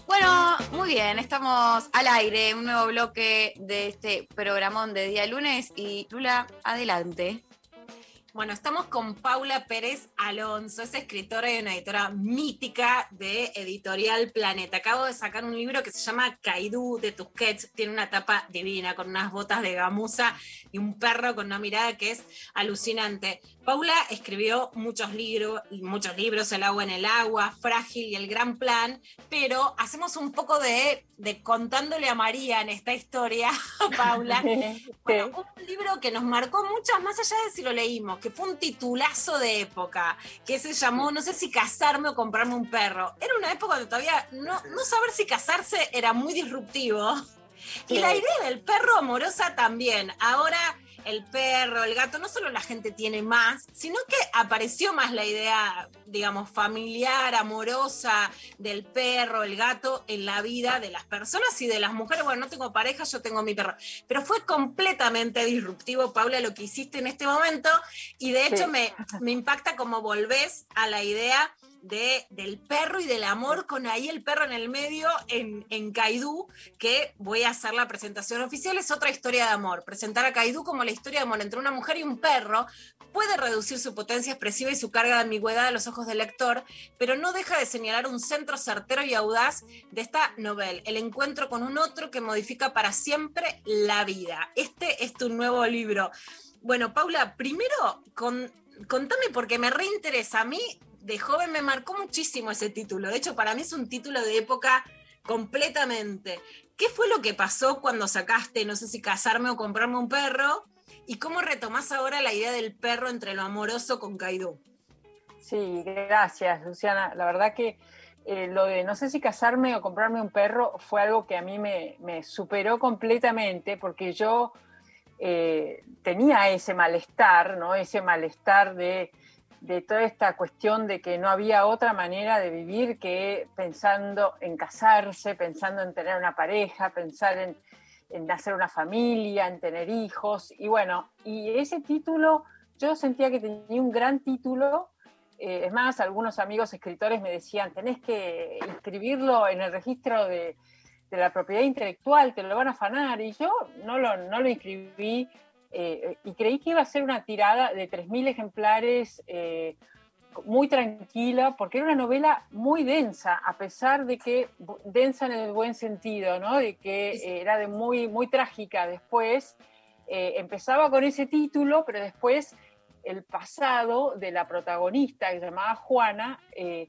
Speaker 1: Bueno, muy bien, estamos al aire, un nuevo bloque de este programón de día lunes y Lula, adelante.
Speaker 3: Bueno, estamos con Paula Pérez Alonso, es escritora y una editora mítica de Editorial Planeta. Acabo de sacar un libro que se llama Caidú de Tusquets, tiene una tapa divina con unas botas de gamuza y un perro con una mirada que es alucinante. Paula escribió muchos libros, muchos libros, El agua en el agua, Frágil y El gran plan, pero hacemos un poco de, de contándole a María en esta historia, (laughs) Paula. (laughs) Bueno, un libro que nos marcó mucho, más allá de si lo leímos, que fue un titulazo de época, que se llamó, no sé si casarme o comprarme un perro. Era una época donde todavía no, no saber si casarse era muy disruptivo. Y la idea del perro amorosa también. Ahora el perro, el gato, no solo la gente tiene más, sino que apareció más la idea, digamos, familiar, amorosa del perro, el gato en la vida de las personas y de las mujeres. Bueno, no tengo pareja, yo tengo mi perro. Pero fue completamente disruptivo, Paula, lo que hiciste en este momento y de hecho
Speaker 33: Sí.
Speaker 3: me, me impacta como volvés a la idea de, del perro y del amor con ahí el perro en el medio en, en Kaidú, que voy a hacer la presentación oficial, es otra historia de amor. Presentar a Kaidú como la historia de amor entre una mujer y un perro puede reducir su potencia expresiva y su carga de ambigüedad a los ojos del lector, pero no deja de señalar un centro certero y audaz de esta novela, el encuentro con un otro que modifica para siempre la vida. Este es tu nuevo libro. Bueno, Paula, primero con, contame porque me reinteresa. A mí de joven me marcó muchísimo ese título. De hecho, para mí es un título de época completamente. ¿Qué fue lo que pasó cuando sacaste, no sé si casarme o comprarme un perro? ¿Y cómo retomás ahora la idea del perro entre lo amoroso con Kaidú?
Speaker 33: Sí, gracias, Luciana. La verdad que eh, lo de no sé si casarme o comprarme un perro fue algo que a mí me, me superó completamente porque yo eh, tenía ese malestar, ¿no? Ese malestar de, de toda esta cuestión de que no había otra manera de vivir que pensando en casarse, pensando en tener una pareja, pensar en, en hacer una familia, en tener hijos. Y bueno, y ese título, yo sentía que tenía un gran título. eh, es más, algunos amigos escritores me decían, tenés que inscribirlo en el registro de, de la propiedad intelectual, te lo van a afanar. Y yo no lo, no lo inscribí eh, y creí que iba a ser una tirada de 3.000 ejemplares eh, muy tranquila, porque era una novela muy densa, a pesar de que densa en el buen sentido, ¿no? De que era de muy, muy trágica. Después eh, empezaba con ese título, pero después el pasado de la protagonista, que se llamaba Juana, eh,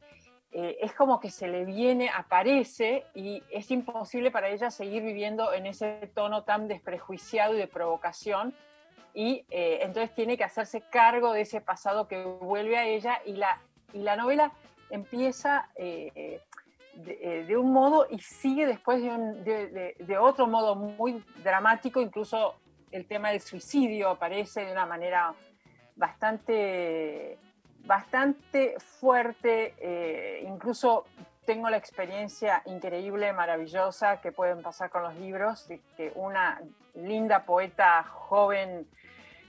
Speaker 33: es como que se le viene, aparece y es imposible para ella seguir viviendo en ese tono tan desprejuiciado y de provocación. Y eh, entonces tiene que hacerse cargo de ese pasado que vuelve a ella y la, y la novela empieza eh, de, eh, de un modo y sigue después de, de- otro modo muy dramático, incluso el tema del suicidio aparece de una manera bastante, bastante fuerte, incluso tengo la experiencia increíble, maravillosa que pueden pasar con los libros, de que una linda poeta joven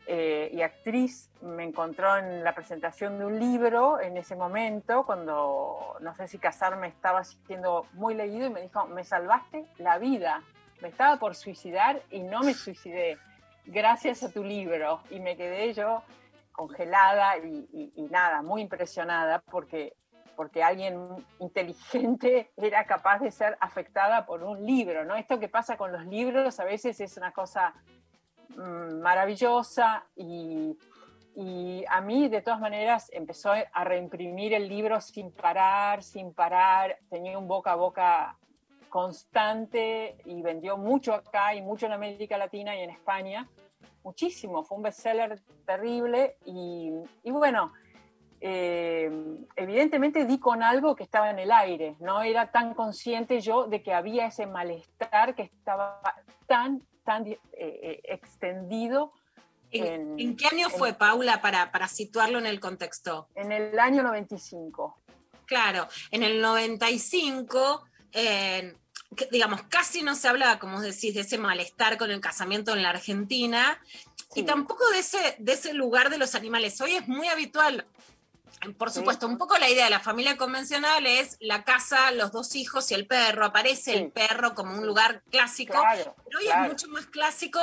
Speaker 33: eh, y actriz me encontró en la presentación de un libro en ese momento, cuando no sé si casarme estaba siendo muy leído y me dijo, me salvaste la vida, me estaba por suicidar y no me suicidé, gracias a tu libro. Y me quedé yo congelada y, y- y nada, muy impresionada porque, porque alguien inteligente (laughs) era capaz de ser afectada por un libro, ¿no? Esto que pasa con los libros a veces es una cosa maravillosa y, y a mí de todas maneras empezó a reimprimir el libro sin parar, sin parar, tenía un boca a boca constante y vendió mucho acá y mucho en América Latina y en España, muchísimo, fue un bestseller terrible y, y bueno, eh, evidentemente di con algo que estaba en el aire, no era tan consciente yo de que había ese malestar que estaba tan, tan eh, eh, extendido.
Speaker 3: ¿En, en qué año fue, Paula, para, para situarlo en el contexto?
Speaker 33: En el año 95.
Speaker 3: Claro, en el 95, eh, digamos, casi no se hablaba, como decís, de ese malestar con el casamiento en la Argentina y tampoco de ese, de ese lugar de los animales. Hoy es muy habitual. Por supuesto, un poco la idea de la familia convencional es la casa, los dos hijos y el perro. Aparece el perro como un lugar clásico,
Speaker 33: Claro,
Speaker 3: pero hoy
Speaker 33: claro.
Speaker 3: es mucho más clásico.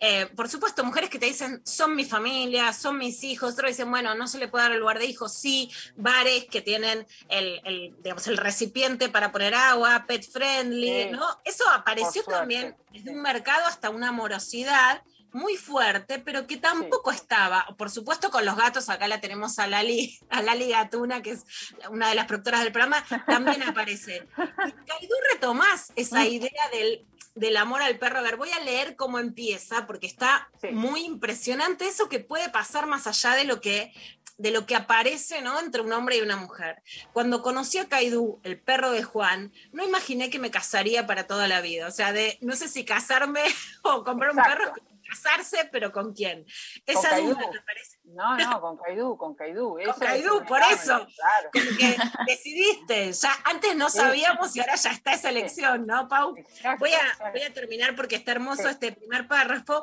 Speaker 3: eh, por supuesto, mujeres que te dicen, son mi familia, son mis hijos. Otros dicen, bueno, no se le puede dar el lugar de hijos. Sí, bares que tienen el, el, digamos, el recipiente para poner agua, pet friendly,
Speaker 33: Sí.
Speaker 3: ¿no? Eso apareció también desde un mercado hasta una amorosidad muy fuerte, pero que tampoco estaba. Por supuesto, con los gatos, acá la tenemos a Lali, a Lali Gatuna, que es una de las productoras del programa, también aparece. Y Caidú retomás esa idea del, del amor al perro. A ver, voy a leer cómo empieza, porque está muy impresionante eso que puede pasar más allá de lo que de lo que aparece ¿no? entre un hombre y una mujer. Cuando conocí a Caidú, el perro de Juan, no imaginé que me casaría para toda la vida. O sea, de no sé si casarme (laughs) o comprar un perro, casarse, pero ¿con quién? Esa duda me parece.
Speaker 33: No, no, con Caidú, con Caidú. Eso
Speaker 3: Con Caidú, por eso.
Speaker 33: Claro.
Speaker 3: Como que decidiste, ya antes no
Speaker 33: Sí.
Speaker 3: sabíamos y ahora ya está esa elección, ¿no, Pau?
Speaker 33: Exacto,
Speaker 3: Voy a,
Speaker 33: exacto.
Speaker 3: voy a terminar porque está hermoso
Speaker 33: Sí.
Speaker 3: este primer párrafo.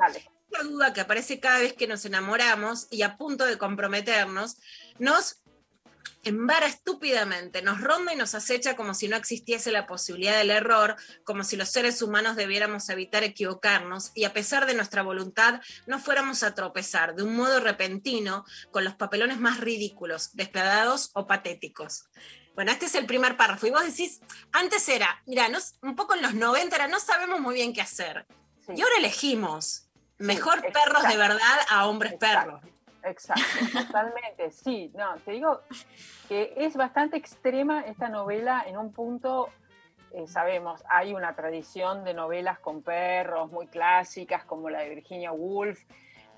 Speaker 3: Una duda que aparece cada vez que nos enamoramos y a punto de comprometernos, nos embara estúpidamente, nos ronda y nos acecha como si no existiese la posibilidad del error, como si los seres humanos debiéramos evitar equivocarnos y a pesar de nuestra voluntad no fuéramos a tropezar de un modo repentino con los papelones más ridículos, despiadados o patéticos. Bueno, este es el primer párrafo. Y vos decís, antes era, mira, un poco en los 90 era, no sabemos muy bien qué hacer. Y ahora elegimos. Mejor perros de verdad a hombres perros.
Speaker 33: Exacto, (laughs) totalmente, sí. No, te digo que es bastante extrema esta novela en un punto, eh, sabemos, hay una tradición de novelas con perros muy clásicas, como la de Virginia Woolf,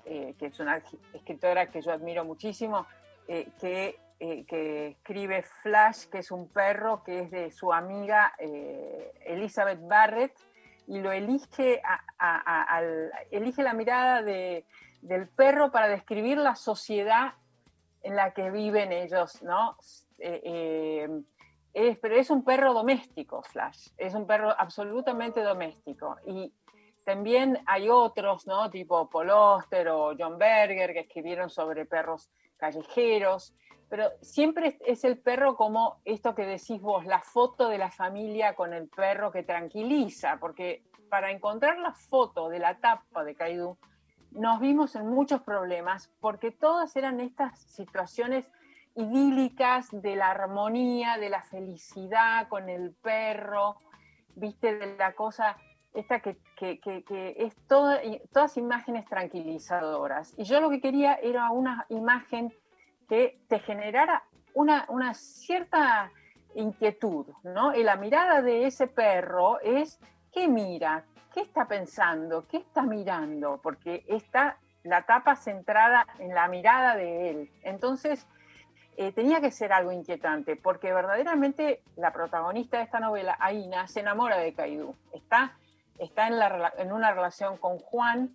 Speaker 33: eh, que es una escritora que yo admiro muchísimo, eh, que, que escribe Flash, que es un perro que es de su amiga Elizabeth Barrett, y lo elige, a- a- a- al- elige la mirada de, del perro para describir la sociedad en la que viven ellos, ¿no? Eh, eh, es- pero es un perro doméstico, Flash, es un perro absolutamente doméstico. Y también hay otros, ¿no? Tipo Paul Oster o John Berger, que escribieron sobre perros callejeros, pero siempre es- el perro como esto que decís vos, la foto de la familia con el perro que tranquiliza, porque para encontrar la foto de la tapa de Caidú, nos vimos en muchos problemas, porque todas eran estas situaciones idílicas de la armonía, de la felicidad con el perro, viste, de la cosa esta que, que- que- es todas imágenes tranquilizadoras. Y yo lo que quería era una imagen que te generara una, una cierta inquietud, ¿no? Y la mirada de ese perro es, ¿qué mira? ¿Qué está pensando? ¿Qué está mirando? Porque está la tapa centrada en la mirada de él. Entonces, eh, tenía que ser algo inquietante, porque verdaderamente la protagonista de esta novela, Aina, se enamora de Caidú. Está, está en, una relación con Juan,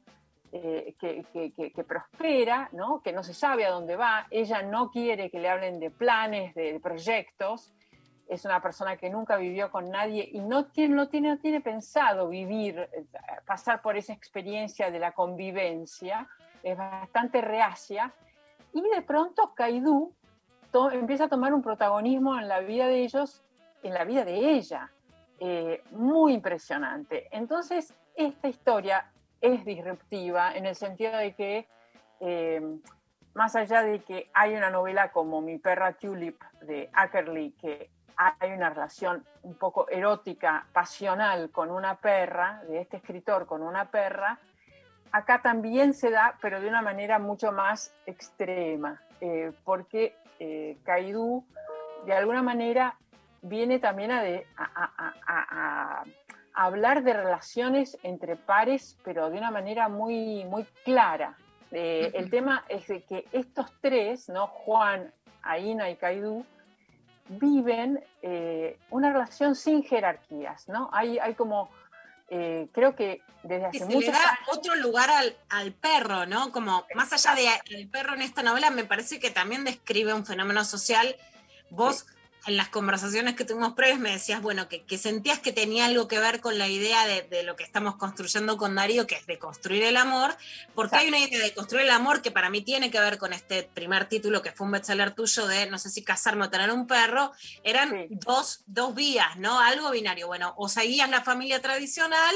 Speaker 33: eh, que, prospera, que no se sabe a dónde va. Ella no quiere que le hablen de planes, de, proyectos. Es una persona que nunca vivió con nadie y no tiene, no tiene, tiene pensado vivir, eh, pasar por esa experiencia de la convivencia. Es bastante reacia. Y de pronto Caidú to- empieza a tomar un protagonismo en la vida de ellos, en la vida de ella, eh, muy impresionante. Entonces, esta historia es disruptiva en el sentido de que, eh, más allá de que hay una novela como Mi perra Tulip de Ackerley, que hay una relación un poco erótica, pasional con una perra, de este escritor con una perra, acá también se da, pero de una manera mucho más extrema, eh, porque eh, de alguna manera, viene también a, de- a- a- a- a- a hablar de relaciones entre pares, pero de una manera muy, muy clara. Eh, El tema es de que estos tres, ¿no? Juan, Aina y Caidú, viven eh, una relación sin jerarquías, ¿no? Hay, hay como, eh, creo que desde
Speaker 3: que
Speaker 33: hace
Speaker 3: se le da
Speaker 33: años...
Speaker 3: otro lugar al, al perro, ¿no? Como más allá del perro en esta novela, me parece que también describe un fenómeno social. Vos, en las conversaciones que tuvimos previas, me decías, bueno, que, que sentías que tenía algo que ver con la idea de, de lo que estamos construyendo con Darío, que es de construir el amor, porque hay una idea de construir el amor que para mí tiene que ver con este primer título que fue un bestseller tuyo de no sé si casarme o tener un perro, eran dos, dos vías, ¿no? Algo binario. Bueno, o seguías la familia tradicional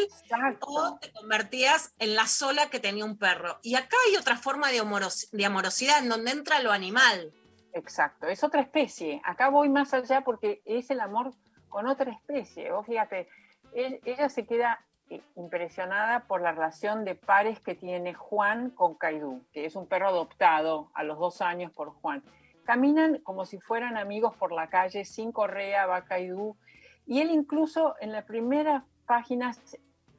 Speaker 3: o te convertías en la sola que tenía un perro. Y acá hay otra forma de, amoros- de amorosidad en donde entra lo animal.
Speaker 33: Exacto, es otra especie. Acá voy más allá porque es el amor con otra especie. Vos fíjate, ella se queda eh, impresionada por la relación de pares que tiene Juan con Caidú, que es un perro adoptado a los dos años por Juan. Caminan como si fueran amigos por la calle, sin correa, va Caidú. Y él incluso en las primeras páginas,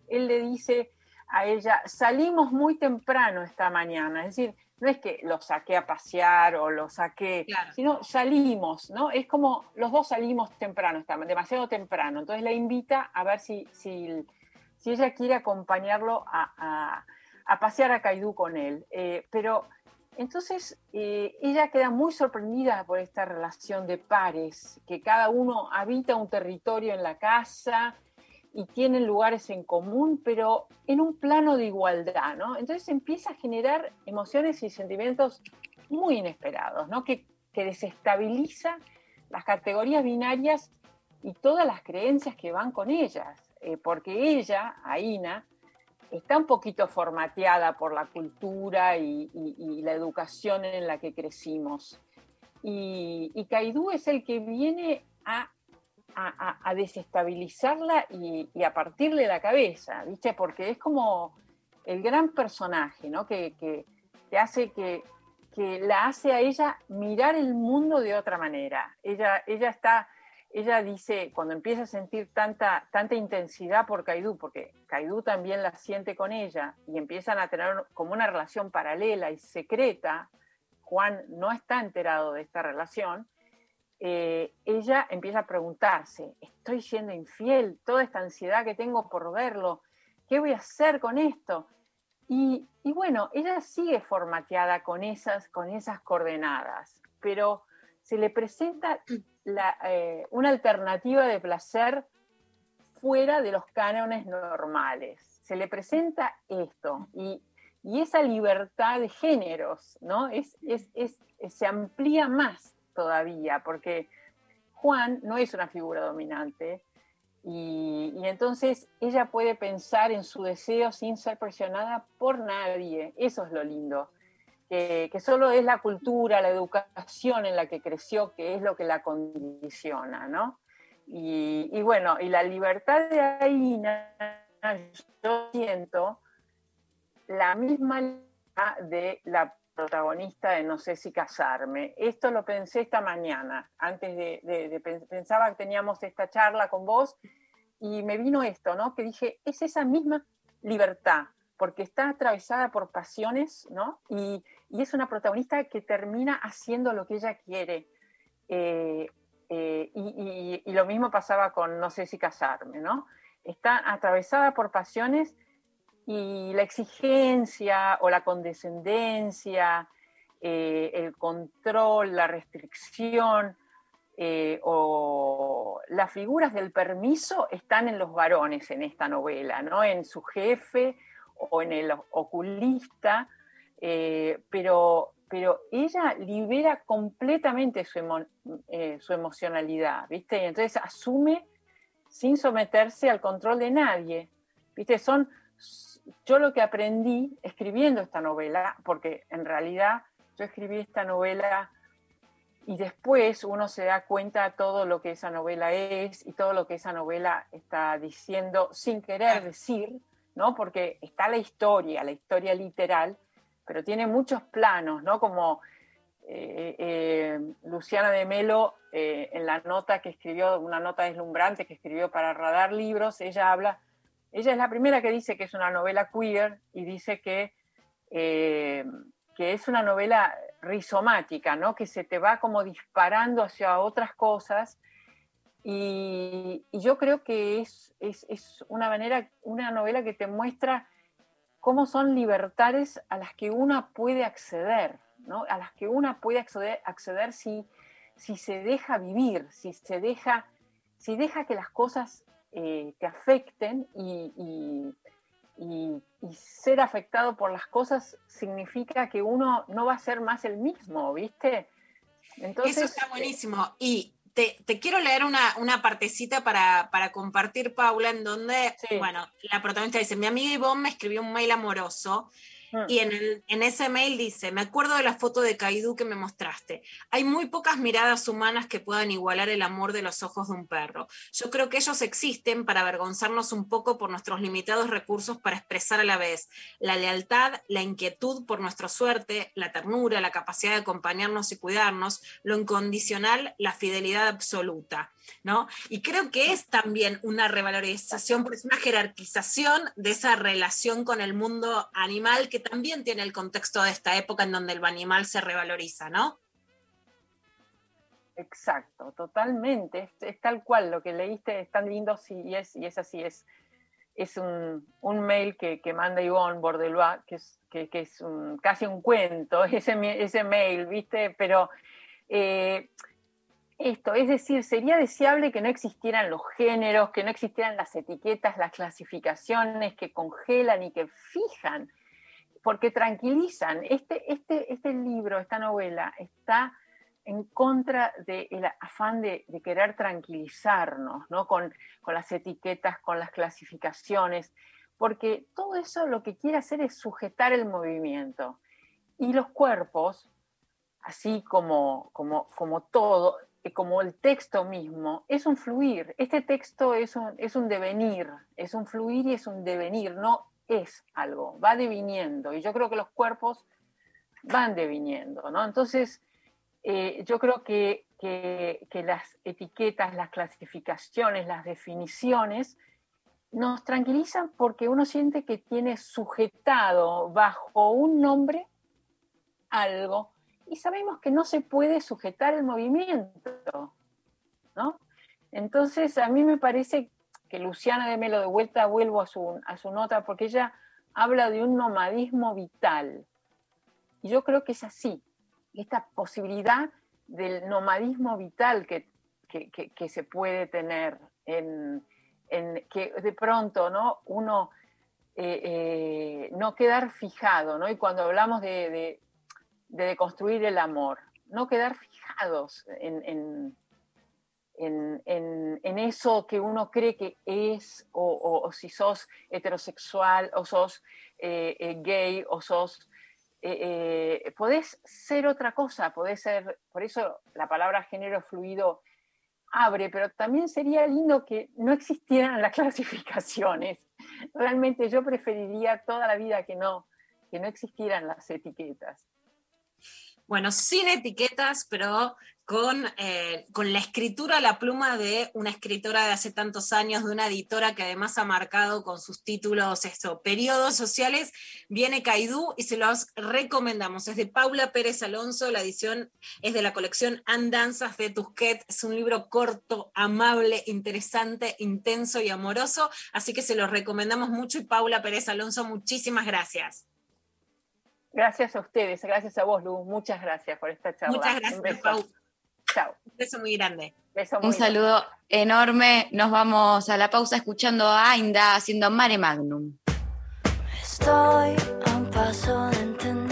Speaker 33: él le dice a ella, salimos muy temprano esta mañana. Es decir, no es que lo saqué a pasear o lo saqué, sino salimos, ¿no? Es como los dos salimos temprano, demasiado temprano. Entonces la invita a ver si, si, si ella quiere acompañarlo a, a- a pasear a Caidú con él. Eh, pero entonces eh, ella queda muy sorprendida por esta relación de pares, que cada uno habita un territorio en la casa y tienen lugares en común, pero en un plano de igualdad, ¿no? Entonces empieza a generar emociones y sentimientos muy inesperados, ¿no? Que, que desestabiliza las categorías binarias y todas las creencias que van con ellas, eh, porque ella, Aina, está un poquito formateada por la cultura y, y- y la educación en la que crecimos. Y, y Caidú es el que viene a, a- desestabilizarla y, a partirle la cabeza, ¿viste? Porque es como el gran personaje, ¿no? Que, que- que hace que, que la hace a ella mirar el mundo de otra manera. Ella, ella está, ella dice, cuando empieza a sentir tanta, tanta intensidad por Caidú, porque Caidú también la siente con ella, y empiezan a tener como una relación paralela y secreta, Juan no está enterado de esta relación, eh, ella empieza a preguntarse, ¿estoy siendo infiel? Toda esta ansiedad que tengo por verlo, ¿qué voy a hacer con esto? Y, bueno, ella sigue formateada con esas, con esas coordenadas, pero se le presenta la, eh, una alternativa de placer fuera de los cánones normales. Se le presenta esto y, y esa libertad de géneros, ¿no? Es, es- es- se amplía más todavía, porque Juan no es una figura dominante y, entonces ella puede pensar en su deseo sin ser presionada por nadie. Eso es lo lindo. Que, solo es la cultura, la educación en la que creció, que es lo que la condiciona, ¿no? Y, y bueno, y la libertad de Aina, yo siento la misma de la protagonista de No sé si casarme. Esto lo pensé esta mañana, antes de, de- de pen- pensaba que teníamos esta charla con vos y me vino esto, ¿no? Que dije, es esa misma libertad, porque está atravesada por pasiones, ¿no? Y, y es una protagonista que termina haciendo lo que ella quiere. Eh, eh, y- y lo mismo pasaba con No sé si casarme, ¿no? Está atravesada por pasiones y la exigencia o la condescendencia, eh, el control, la restricción eh, o las figuras del permiso están en los varones en esta novela, ¿no? En su jefe o en el oculista, eh, pero, pero ella libera completamente su, emo- su emocionalidad, ¿viste? Y entonces asume sin someterse al control de nadie, ¿viste? Son, yo lo que aprendí escribiendo esta novela, porque en realidad yo escribí esta novela y después uno se da cuenta de todo lo que esa novela es y todo lo que esa novela está diciendo sin querer decir, ¿no? Porque está la historia, la historia literal, pero tiene muchos planos, ¿no? Como eh, eh, Luciana de Melo, eh, en la nota que escribió, una nota deslumbrante que escribió para Radar Libros, ella habla, ella es la primera que dice que es una novela queer y dice que, eh, que es una novela rizomática, ¿no? Que se te va como disparando hacia otras cosas. Y, yo creo que es, es, es una manera, una novela que te muestra cómo son libertades a las que una puede acceder, ¿no? A las que una puede acceder, acceder si, si se deja vivir, si se deja, si deja que las cosas eh, te afecten y, y- y- y ser afectado por las cosas significa que uno no va a ser más el mismo, ¿viste? Entonces,
Speaker 3: Eso está buenísimo. Y te, te quiero leer una, una partecita para, para compartir, Paula, en donde, bueno, la protagonista dice, mi amiga Ivonne me escribió un mail amoroso y en, el- en ese mail dice, me acuerdo de la foto de Caidú que me mostraste. Hay muy pocas miradas humanas que puedan igualar el amor de los ojos de un perro. Yo creo que ellos existen para avergonzarnos un poco por nuestros limitados recursos para expresar a la vez la lealtad, la inquietud por nuestra suerte, la ternura, la capacidad de acompañarnos y cuidarnos, lo incondicional, la fidelidad absoluta. ¿No? Y creo que es también una revalorización, porque es una jerarquización de esa relación con el mundo animal que también tiene el contexto de esta época en donde el animal se revaloriza, ¿no?
Speaker 33: Exacto, totalmente. Es, tal cual, lo que leíste es tan lindo sí, y, es, es así. Es, un, mail que, manda Ivonne Bordelois, que es, es un- casi un cuento, (laughs) ese, ese mail, ¿viste? Pero eh, esto, es decir, sería deseable que no existieran los géneros, que no existieran las etiquetas, las clasificaciones que congelan y que fijan, porque tranquilizan. Este, este, este libro, esta novela, está en contra del afán de, de querer tranquilizarnos, ¿no? Con, con las etiquetas, con las clasificaciones, porque todo eso lo que quiere hacer es sujetar el movimiento. Y los cuerpos, así como, como, como todo, como el texto mismo, es un fluir. Este texto es un, es un devenir, es un fluir y es un devenir, no es algo, va deviniendo. Y yo creo que los cuerpos van deviniendo, ¿no? Entonces, eh, yo creo que, que- que las etiquetas, las clasificaciones, las definiciones nos tranquilizan porque uno siente que tiene sujetado bajo un nombre algo y sabemos que no se puede sujetar el movimiento, ¿no? Entonces, a mí me parece que Luciana de Melo, de vuelta vuelvo a su, a su nota, porque ella habla de un nomadismo vital. Y yo creo que es así, esta posibilidad del nomadismo vital que, que- que- se puede tener, en, en que de pronto ¿no? uno eh, eh, no quedar fijado, ¿no? y cuando hablamos de, de deconstruir el amor, no quedar fijados en, en- en, en- eso que uno cree que es, o, si sos heterosexual, o sos eh, eh, gay, o sos... eh, podés ser otra cosa, podés ser, por eso la palabra género fluido abre, pero también sería lindo que no existieran las (laughs) clasificaciones. Realmente yo preferiría toda la vida que no, que no existieran las etiquetas.
Speaker 3: Bueno, sin etiquetas, pero con, eh, con la escritura a la pluma de una escritora de hace tantos años, de una editora que además ha marcado con sus títulos esto, periodos sociales, viene Caidú y se los recomendamos. Es de Paula Pérez Alonso, la edición es de la colección Andanzas de Tusquet. Es un libro corto, amable, interesante, intenso y amoroso, así que se los recomendamos mucho y Paula Pérez Alonso, muchísimas gracias.
Speaker 33: Gracias a ustedes, gracias a vos, Luz. Muchas gracias por esta charla.
Speaker 3: Muchas
Speaker 33: Un
Speaker 3: gracias,
Speaker 33: beso.
Speaker 3: Pau.
Speaker 33: Chao.
Speaker 3: Un beso muy grande.
Speaker 33: Beso muy
Speaker 1: Un saludo enorme. Nos vamos a la pausa escuchando a Ainda haciendo Mare Magnum.
Speaker 22: Estoy a un paso de entender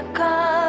Speaker 22: se acabe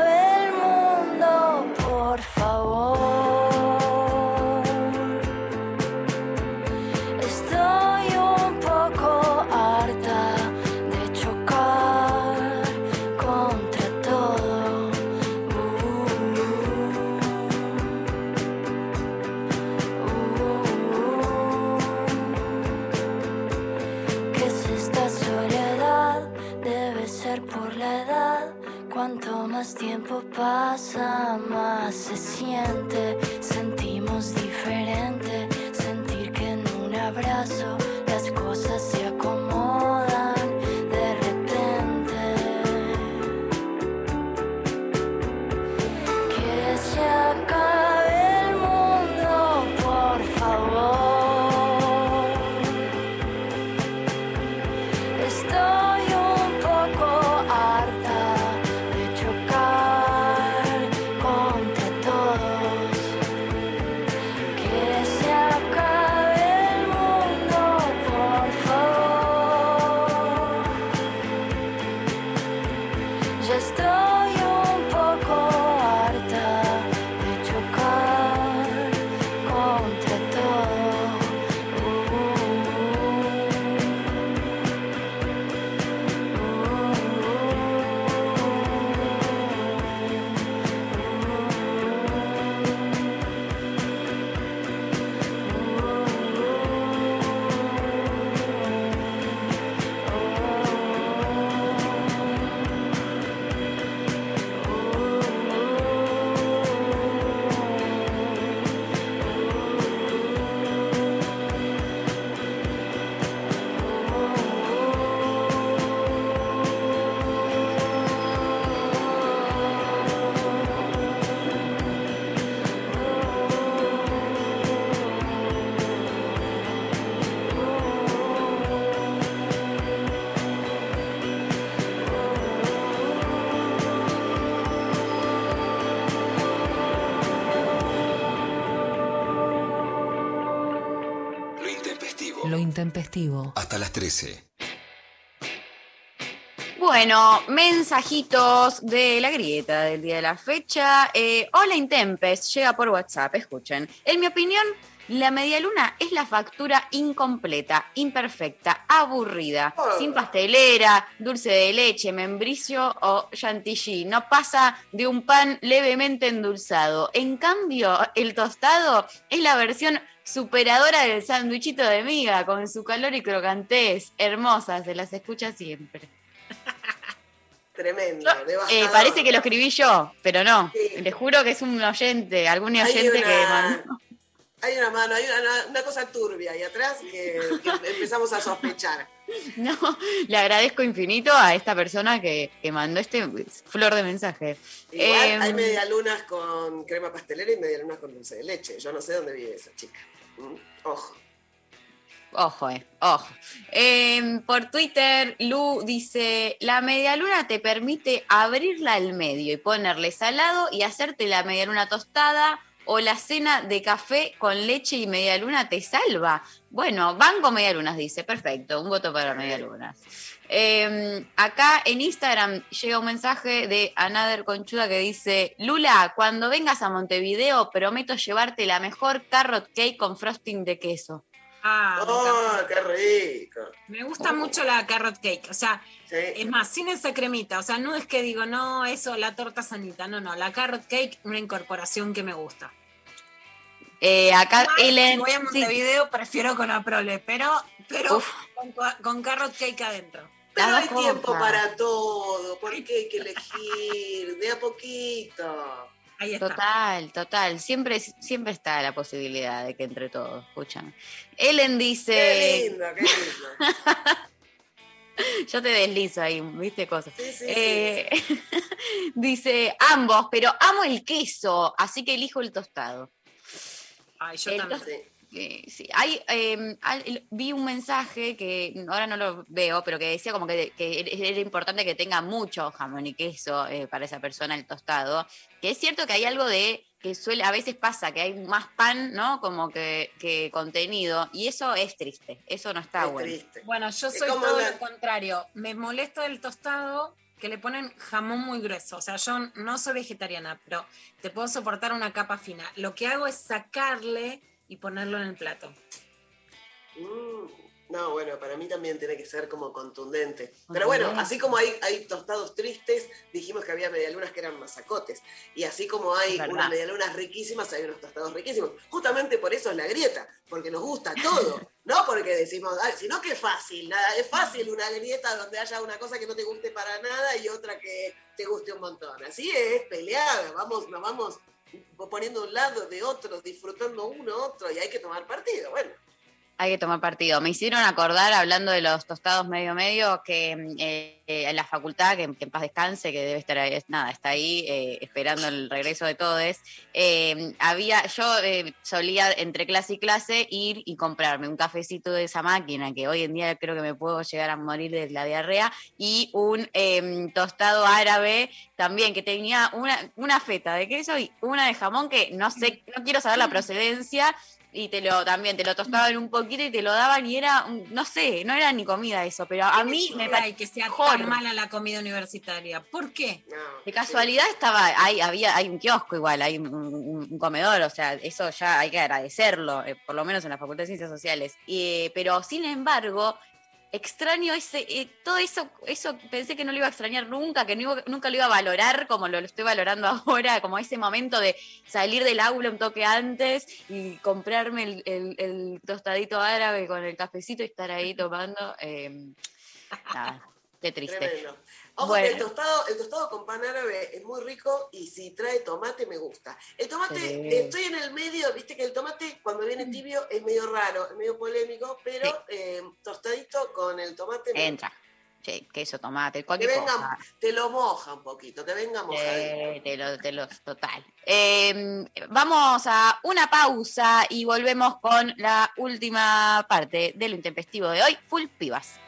Speaker 22: Hasta las
Speaker 6: 13.
Speaker 1: Bueno, mensajitos de la grieta del día de la fecha. Eh, Hola Intempes, llega por WhatsApp, escuchen. En mi opinión, la medialuna es la factura incompleta, imperfecta, aburrida, sin pastelera, dulce de leche, membricio o chantilly. No pasa de un pan levemente endulzado. En cambio, el tostado es la versión superadora del sándwichito de miga, con su calor y crocantez. Hermosa, se las escucha siempre. (laughs)
Speaker 2: Tremendo,
Speaker 1: Eh, parece que lo escribí yo, pero no. Les juro que es un oyente, algún oyente que mandó.
Speaker 2: Hay una mano, hay una, una cosa turbia ahí atrás que, que (laughs) empezamos a sospechar. (laughs)
Speaker 1: No, le agradezco infinito a esta persona que, que mandó este flor de mensaje.
Speaker 2: Igual
Speaker 1: Em,
Speaker 2: hay medialunas con crema pastelera y medialunas con dulce de leche. Yo no sé dónde vive esa chica. Ojo.
Speaker 1: Ojo, eh, ojo. Em, por Twitter, Lu dice: La medialuna te permite abrirla al medio y ponerle salado y hacerte la medialuna tostada. O la cena de café con leche y medialuna te salva. Bueno, banco medialunas, dice. Perfecto, un voto para medialunas. Em, acá en Instagram llega un mensaje de Anader Conchuda que dice: Lula, cuando vengas a Montevideo, prometo llevarte la mejor carrot cake con frosting de queso.
Speaker 3: Ah,
Speaker 2: ¡Oh,
Speaker 3: encanta.
Speaker 2: qué rico!
Speaker 3: Me gusta mucho la carrot cake, o sea, es más, sin esa cremita, o sea, no es que digo, no, eso, la torta sanita, no, no, la carrot cake, una incorporación que me gusta.
Speaker 1: Eh, acá Ellen.
Speaker 3: si voy a
Speaker 1: sí.
Speaker 3: Montevideo, prefiero con Aprole, pero, pero
Speaker 1: Uf.
Speaker 3: con, con carrot cake adentro.
Speaker 2: Pero hay tiempo para todo. ¿Por qué hay que elegir? De a poquito.
Speaker 3: Ahí
Speaker 1: Total, total. Siempre, siempre está la posibilidad de que entre todos. Escúchame. Ellen dice.
Speaker 2: Qué lindo, qué lindo. (laughs)
Speaker 1: Yo te deslizo ahí, viste cosas.
Speaker 2: Sí, sí,
Speaker 1: Eh, (laughs) dice ambos, pero amo el queso, así que elijo el tostado.
Speaker 3: Ay, yo
Speaker 1: El
Speaker 3: también.
Speaker 1: Eh, sí, hay, eh, al- vi un mensaje que ahora no lo veo, pero que decía como que, que era importante que tenga mucho jamón y queso eh, para esa persona el tostado. Que es cierto que hay algo de que suele, a veces pasa que hay más pan, ¿no? Como que, que contenido, y eso es triste, eso no está
Speaker 2: Es
Speaker 1: bueno.
Speaker 2: triste.
Speaker 3: Bueno, yo soy todo lo contrario. Me molesta del tostado que le ponen jamón muy grueso. O sea, yo no soy vegetariana, pero te puedo soportar una capa fina. Lo que hago es sacarle y ponerlo en el plato.
Speaker 2: Mm, No, bueno, para mí también tiene que ser como contundente. Pero bueno, así como hay, hay tostados tristes, dijimos que había medialunas que eran masacotes. Y así como hay
Speaker 1: verdad.
Speaker 2: unas medialunas riquísimas, hay unos tostados riquísimos. Justamente por eso es la grieta, porque nos gusta todo. (laughs) No porque decimos, "Ay, sino que es fácil, nada, es fácil una grieta donde haya una cosa que no te guste para nada y otra que te guste un montón. Así es, peleada, vamos, nos vamos poniendo un lado de otro, disfrutando uno otro, y hay que tomar partido. Bueno.
Speaker 1: Hay que tomar partido. Me hicieron acordar, hablando de los tostados medio medio, que mm, eh, en la facultad, que, que en paz descanse, que debe estar ahí, nada, está ahí eh, esperando el regreso de todos. eh, había, yo eh, solía entre clase y clase ir y comprarme un cafecito de esa máquina, que hoy en día creo que me puedo llegar a morir de la diarrea, y un em, tostado árabe también, que tenía una, una feta de queso y una de jamón que no sé, no quiero saber la (laughs) procedencia, y te lo también te lo tostaban un poquito y te lo daban y era un- no sé no era ni comida eso pero a mí me parece
Speaker 3: que sea
Speaker 1: mejor.
Speaker 3: tan mala la comida universitaria. ¿Por qué?
Speaker 1: de casualidad estaba hay había hay un kiosco igual hay un, un- un comedor o sea eso ya hay que agradecerlo eh, por lo menos en la facultad de ciencias sociales eh, pero sin embargo extraño ese eh, todo eso eso pensé que no lo iba a extrañar nunca que no iba- nunca lo iba a valorar como lo, lo estoy valorando (laughs) ahora como ese momento de salir del aula un toque antes y comprarme el, el- el tostadito árabe con el cafecito y estar ahí (laughs) tomando eh, nada qué triste
Speaker 2: Tremendo. Ojo
Speaker 1: Bueno.
Speaker 2: que el tostado, el tostado con pan árabe es muy rico y si trae tomate me gusta. El tomate,
Speaker 1: Sí.
Speaker 2: estoy en el medio, viste que el tomate cuando viene tibio es medio raro, es medio polémico, pero eh, tostadito con el tomate me
Speaker 1: entra sí, queso tomate
Speaker 2: Que
Speaker 1: cualquier
Speaker 2: venga,
Speaker 1: cosa
Speaker 2: te lo moja un poquito, que venga mojadito.
Speaker 1: Eh, te lo, te lo- total. Eh, vamos a una pausa y volvemos con la última parte de lo intempestivo de hoy, full pibas.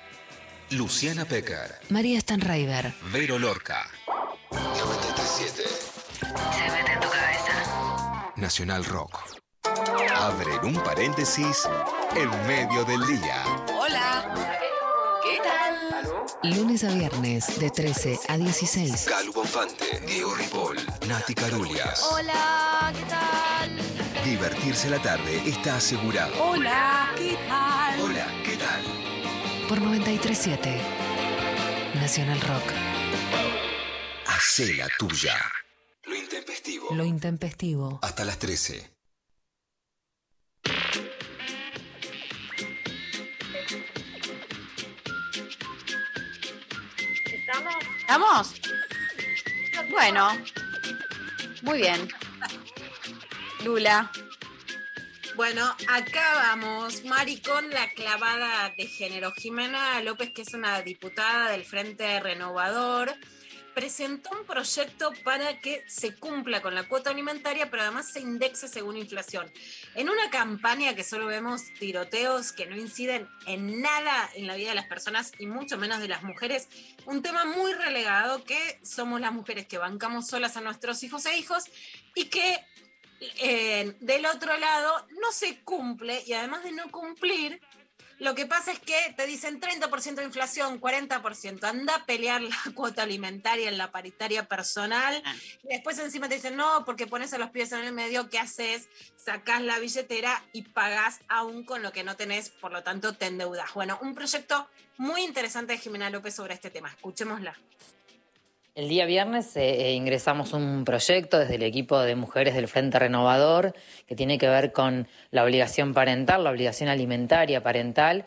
Speaker 6: Luciana Pecker,
Speaker 7: María Stanraiver.
Speaker 6: Vero Lorca. 937
Speaker 7: Se mete en tu cabeza.
Speaker 6: Nacional Rock. abren un paréntesis en medio del día.
Speaker 31: Hola. ¿Qué tal?
Speaker 7: Lunes a viernes de 13 a 16.
Speaker 6: Calu Bonfante, Diego Ripoll, Nati Carulias.
Speaker 31: Hola, ¿qué tal?
Speaker 6: Divertirse la tarde está asegurado.
Speaker 31: Hola, ¿qué tal?
Speaker 6: Hola.
Speaker 7: Por 937 Nacional Rock.
Speaker 6: Hacé la tuya. Lo intempestivo.
Speaker 7: Lo intempestivo.
Speaker 6: Hasta las 13.
Speaker 1: ¿Estamos? Bueno, muy bien. Lula.
Speaker 3: Bueno, acá vamos, Mari, la clavada de género. Jimena López, que es una diputada del Frente Renovador, presentó un proyecto para que se cumpla con la cuota alimentaria, pero además se indexe según inflación. En una campaña que solo vemos tiroteos que no inciden en nada en la vida de las personas y mucho menos de las mujeres, un tema muy relegado que somos las mujeres que bancamos solas a nuestros hijos e hijos y que eh, del otro lado no se cumple y además de no cumplir, lo que pasa es que te dicen 30% de inflación, 40%, anda a pelear la (laughs) cuota alimentaria en la paritaria personal y después encima te dicen no, porque pones a los pies en el medio, ¿qué haces? Sacás la billetera y pagás aún con lo que no tenés, por lo tanto te endeudas. Bueno, un proyecto muy interesante de Jimena López sobre este tema. Escuchémosla.
Speaker 34: El día viernes eh, eh, ingresamos un proyecto desde el equipo de mujeres del Frente Renovador que tiene que ver con la obligación parental, la obligación alimentaria parental,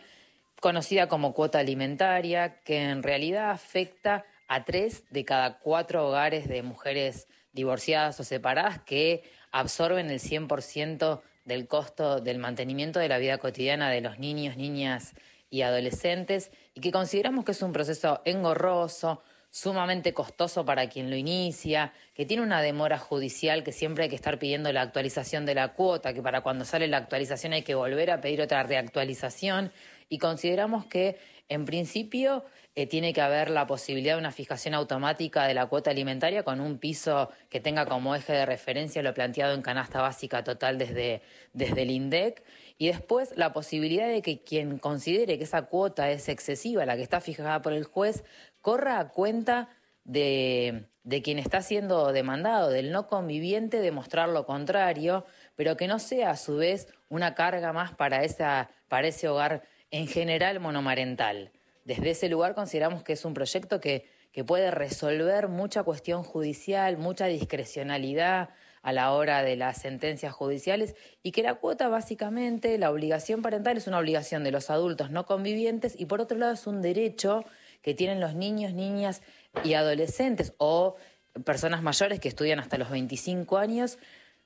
Speaker 34: conocida como cuota alimentaria, que en realidad afecta a tres de cada cuatro hogares de mujeres divorciadas o separadas que absorben el 100% del costo del mantenimiento de la vida cotidiana de los niños, niñas y adolescentes y que consideramos que es un proceso engorroso, sumamente costoso para quien lo inicia, que tiene una demora judicial, que siempre hay que estar pidiendo la actualización de la cuota, que para cuando sale la actualización hay que volver a pedir otra reactualización y consideramos que en principio eh, tiene que haber la posibilidad de una fijación automática de la cuota alimentaria con un piso que tenga como eje de referencia lo planteado en canasta básica total desde, desde el INDEC. Y después la posibilidad de que quien considere que esa cuota es excesiva, la que está fijada por el juez, corra a cuenta de, de quien está siendo demandado, del no conviviente, demostrar lo contrario, pero que no sea a su vez una carga más para, esa, para ese hogar en general monomarental. Desde ese lugar consideramos que es un proyecto que, que puede resolver mucha cuestión judicial, mucha discrecionalidad a la hora de las sentencias judiciales y que la cuota básicamente, la obligación parental es una obligación de los adultos no convivientes y por otro lado es un derecho que tienen los niños, niñas y adolescentes o personas mayores que estudian hasta los 25 años,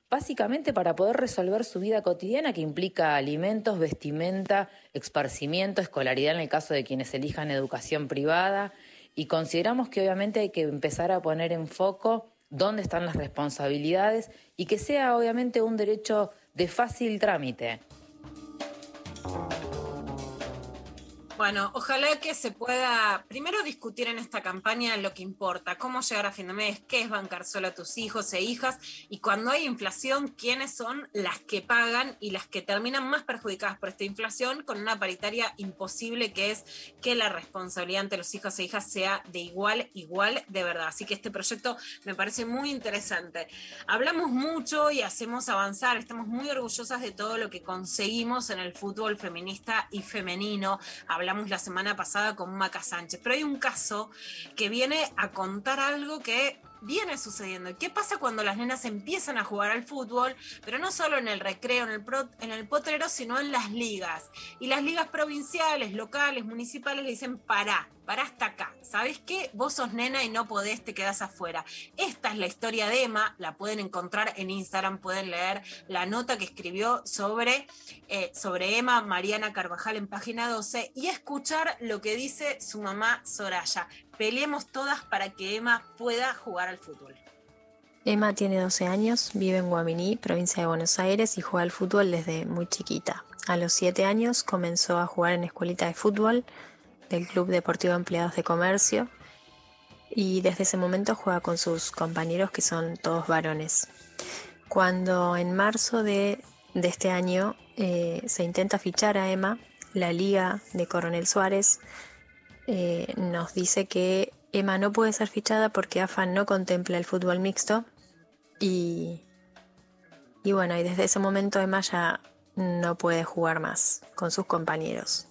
Speaker 34: básicamente para poder resolver su vida cotidiana que implica alimentos, vestimenta, esparcimiento, escolaridad en el caso de quienes elijan educación privada y consideramos que obviamente hay que empezar a poner en foco dónde están las responsabilidades y que sea obviamente un derecho de fácil trámite.
Speaker 3: Bueno, ojalá que se pueda primero discutir en esta campaña lo que importa, cómo llegar a fin de mes, qué es bancar solo a tus hijos e hijas y cuando hay inflación, quiénes son las que pagan y las que terminan más perjudicadas por esta inflación con una paritaria imposible que es que la responsabilidad ante los hijos e hijas sea de igual, igual de verdad. Así que este proyecto me parece muy interesante. Hablamos mucho y hacemos avanzar, estamos muy orgullosas de todo lo que conseguimos en el fútbol feminista y femenino. Hablamos la semana pasada con Maca Sánchez, pero hay un caso que viene a contar algo que viene sucediendo. ¿Qué pasa cuando las nenas empiezan a jugar al fútbol, pero no solo en el recreo, en el, pro, potrero, sino en las ligas? Y las ligas provinciales, locales, municipales le dicen, pará, pará hasta acá. ¿Sabes qué? Vos sos nena y no podés, te quedás afuera. Esta es la historia de Emma, la pueden encontrar en Instagram, pueden leer la nota que escribió sobre, eh, sobre Emma Mariana Carvajal en página 12 y escuchar lo que dice su mamá Soraya. Peleemos todas para que Emma pueda jugar al fútbol.
Speaker 35: Emma tiene 12 años, vive en Guaminí, provincia de Buenos Aires, y juega al fútbol desde muy chiquita. A los 7 años comenzó a jugar en escuelita de fútbol del Club Deportivo Empleados de Comercio y desde ese momento juega con sus compañeros que son todos varones. Cuando en marzo de este año eh, se intenta fichar a Emma. La Liga de Coronel Suárez eh, nos dice que Emma no puede ser fichada porque AFA no contempla el fútbol mixto y, y bueno, y desde ese momento Emma ya no puede jugar más con sus compañeros.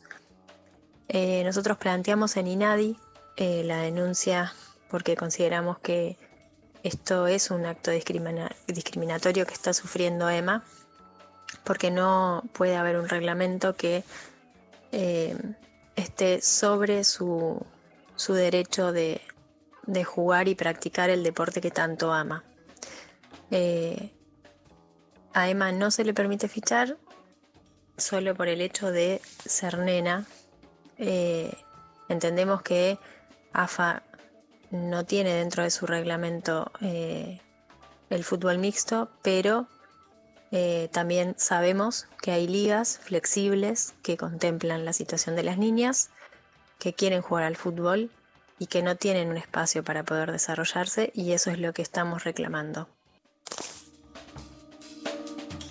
Speaker 35: Eh, nosotros planteamos en INADI eh, la denuncia porque consideramos que esto es un acto discrimina- discriminatorio que está sufriendo Emma, porque no puede haber un reglamento que esté sobre su, su derecho de, de jugar y practicar el deporte que tanto ama. Eh, a Emma no se le permite fichar solo por el hecho de ser nena. Eh, entendemos que AFA no tiene dentro de su reglamento eh, el fútbol mixto, pero eh, también sabemos que hay ligas flexibles que contemplan la situación de las niñas que quieren jugar al fútbol y que no tienen un espacio para poder desarrollarse y eso es lo que estamos reclamando.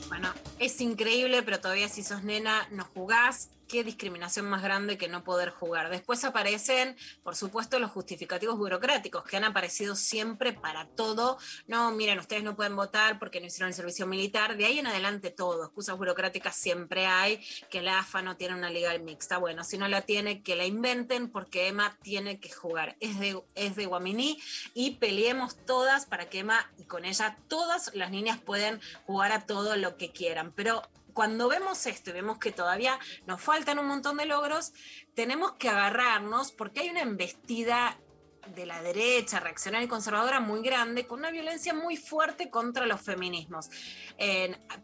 Speaker 3: Bueno, es increíble, pero todavía si sos nena no jugás. Qué discriminación más grande que no poder jugar. Después aparecen, por supuesto, los justificativos burocráticos que han aparecido siempre para todo. No, miren, ustedes no pueden votar porque no hicieron el servicio militar. De ahí en adelante todo. Excusas burocráticas siempre hay. Que la AFA no tiene una liga mixta. Bueno, si no la tiene, que la inventen porque Emma tiene que jugar. Es de, es de Guaminí y peleemos todas para que Emma y con ella todas las niñas pueden jugar a todo lo que quieran. Pero cuando vemos esto y vemos que todavía nos faltan un montón de logros, tenemos que agarrarnos porque hay una embestida de la derecha reaccionaria y conservadora muy grande, con una violencia muy fuerte contra los feminismos.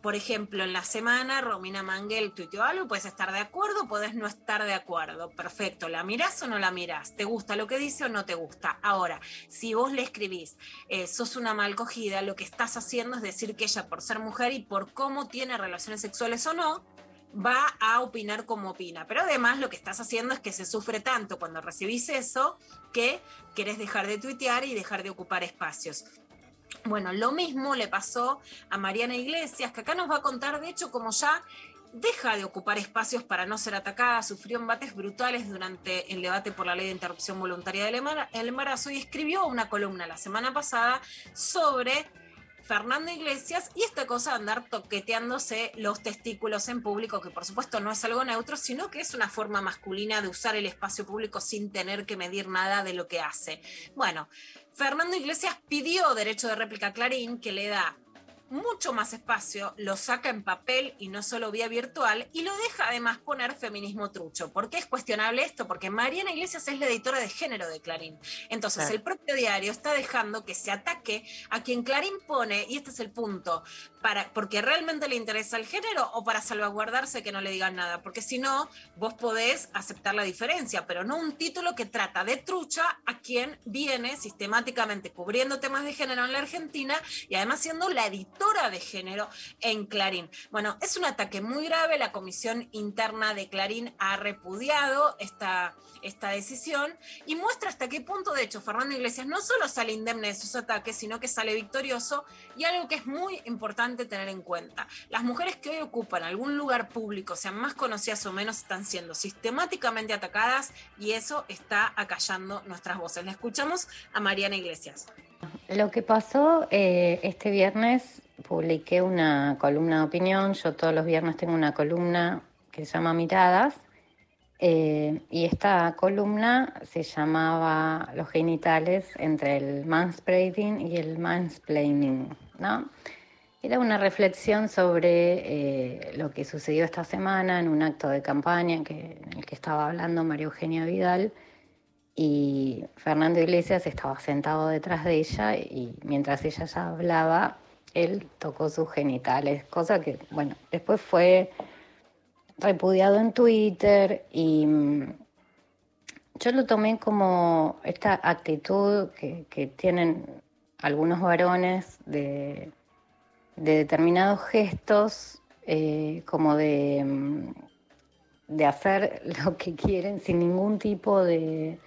Speaker 3: Por ejemplo, en la semana Romina Manguel tuiteó algo, puedes estar de acuerdo, puedes no estar de acuerdo. Perfecto, ¿la mirás o no la mirás? ¿Te gusta lo que dice o no te gusta? Ahora, si vos le escribís, eh, sos una mal cogida, lo que estás haciendo es decir que ella por ser mujer y por cómo tiene relaciones sexuales o no, va a opinar como opina. Pero además lo que estás haciendo es que se sufre tanto cuando recibís eso que querés dejar de tuitear y dejar de ocupar espacios. Bueno, lo mismo le pasó a Mariana Iglesias, que acá nos va a contar, de hecho, como ya deja de ocupar espacios para no ser atacada, sufrió embates brutales durante el debate por la ley de interrupción voluntaria del embara- el embarazo y escribió una columna la semana pasada sobre Fernando Iglesias y esta cosa de andar toqueteándose los testículos en público, que por supuesto no es algo neutro, sino que es una forma masculina de usar el espacio público sin tener que medir nada de lo que hace. Bueno, Fernando Iglesias pidió derecho de réplica a Clarín, que le da mucho más espacio, lo saca en papel y no solo vía virtual, y lo deja además poner feminismo trucho. ¿Por qué es cuestionable esto? Porque Mariana Iglesias es la editora de género de Clarín. Entonces,
Speaker 1: Claro.
Speaker 3: el propio diario está dejando que se ataque a quien Clarín pone, y este es el punto, para, porque realmente le interesa el género o para salvaguardarse que no le digan nada, porque si no, vos podés aceptar la diferencia, pero no un título que trata de trucha a quien viene sistemáticamente cubriendo temas de género en la Argentina y además siendo la editora de género en Clarín. Bueno, es un ataque muy grave, la comisión interna de Clarín ha repudiado esta, esta decisión y muestra hasta qué punto, de hecho, Fernando Iglesias no solo sale indemne de sus ataques, sino que sale victorioso y algo que es muy importante tener en cuenta. Las mujeres que hoy ocupan algún lugar público, sean más conocidas o menos, están siendo sistemáticamente atacadas y eso está acallando nuestras voces. Le escuchamos a Mariana Iglesias.
Speaker 36: Lo que pasó eh, este viernes, publiqué una columna de opinión. Yo todos los viernes tengo una columna que se llama Miradas. eh, y esta columna se llamaba Los genitales entre el manspreading y el mansplaining, ¿no? Era una reflexión sobre eh, lo que sucedió esta semana en un acto de campaña en el que estaba hablando María Eugenia Vidal y Fernando Iglesias estaba sentado detrás de ella y mientras ella ya hablaba, él tocó sus genitales, cosa que, bueno, después fue repudiado en Twitter y mm, yo lo tomé como esta actitud que tienen algunos varones de, de determinados gestos, eh, como de, mm, de hacer (laughs) lo que quieren sin ningún tipo de,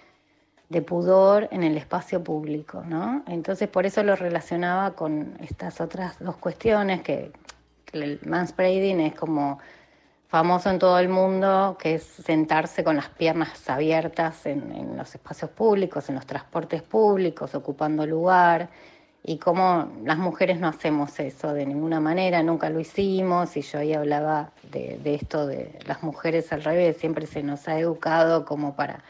Speaker 36: de pudor en el espacio público, ¿no? Entonces por eso lo relacionaba con estas otras dos cuestiones que, el manspreading es como famoso en todo el mundo, que es sentarse con las piernas abiertas en, en los espacios públicos, en los transportes públicos, ocupando lugar, y cómo las mujeres no hacemos eso de ninguna manera, nunca lo hicimos, y yo ahí hablaba de, esto de las mujeres al revés, siempre se nos ha educado como para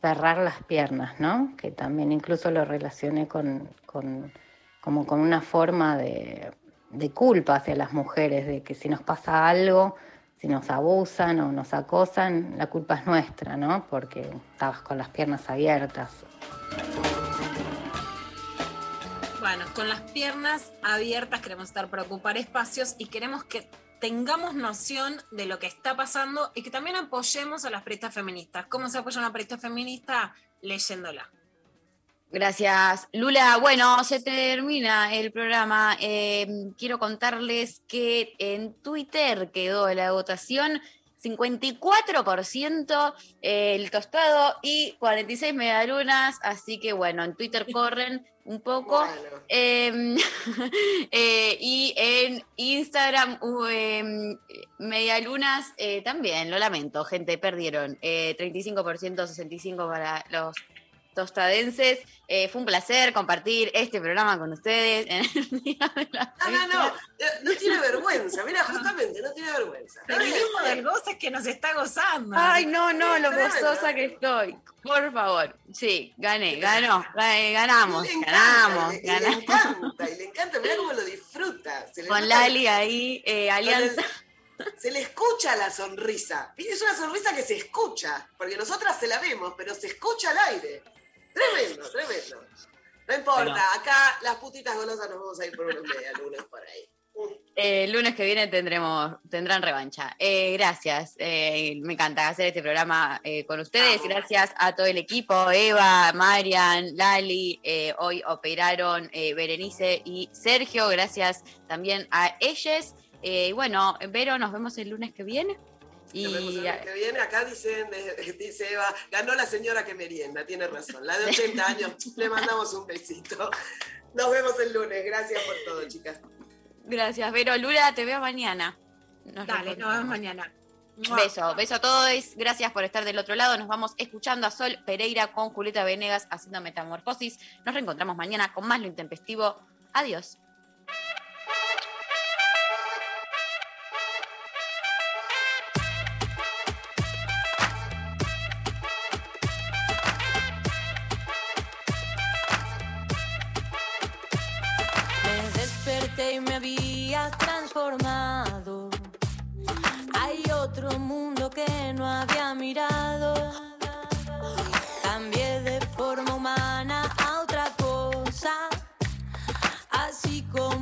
Speaker 36: cerrar las piernas, ¿no? Que también incluso lo relacioné con, como con una forma de culpa hacia las mujeres, de que si nos pasa algo, si nos abusan o nos acosan, la culpa es nuestra, ¿no? Porque estabas con las piernas abiertas.
Speaker 3: Bueno, con las piernas abiertas queremos estar para ocupar espacios y queremos que tengamos noción de lo que está pasando y que también apoyemos a las periodistas feministas. ¿Cómo se apoya una periodista feminista? Leyéndola.
Speaker 1: Gracias, Lula. Bueno, se termina el programa. Eh, quiero contarles que en Twitter quedó la votación 54% el tostado y 46 medialunas, así que bueno, en Twitter corren un poco. Eh, (laughs) eh, y en Instagram, uh, em, medialunas eh, también, lo lamento, gente, perdieron. Eh, 35%, 65% para los tostadenses. Eh, fue un placer compartir este programa con ustedes en el (laughs) día de la
Speaker 2: No, no, no, eh, no tiene vergüenza, mira, justamente, no tiene vergüenza.
Speaker 3: El mismo del goce es que nos está gozando.
Speaker 1: Ay, no, no, lo gozosa que estoy. Por favor. Sí, gané, ganó, gané, ganamos,
Speaker 2: Le encanta,
Speaker 1: ganamos,
Speaker 2: y le- y
Speaker 1: ganamos.
Speaker 2: Le encanta, y le (laughs) encanta, mira cómo lo disfruta. Se le
Speaker 1: Con Lali ahí, eh, alianza.
Speaker 2: Se le escucha la sonrisa. Es una sonrisa que se escucha, porque nosotras se la vemos, pero se escucha al aire. Tremendo, tremendo. No importa, acá las putitas golosas nos vamos a ir por unos medialunas por ahí.
Speaker 1: Eh, el lunes que viene tendremos, tendrán revancha. Eh, gracias, eh, me encanta hacer este programa eh, con ustedes. Gracias a todo el equipo, Eva, Marian, Lali, hoy operaron Berenice y Sergio. Gracias también a ellas. Y bueno, Vero, nos vemos el lunes que viene. Y
Speaker 2: Nos vemos el lunes que viene, acá dicen, (laughs) dice Eva, ganó la señora que merienda, tiene razón. La de 80 años, (laughs) le mandamos un besito. Nos vemos el lunes. Gracias por todo, chicas.
Speaker 1: gracias, Vero. Lula, te veo mañana. Nos
Speaker 3: Dale, nos vemos mañana.
Speaker 1: Beso, beso a todos. Gracias por estar del otro lado. Nos vamos escuchando a Sol Pereira con Julieta Venegas haciendo metamorfosis. Nos reencontramos mañana con más lo intempestivo. Adiós.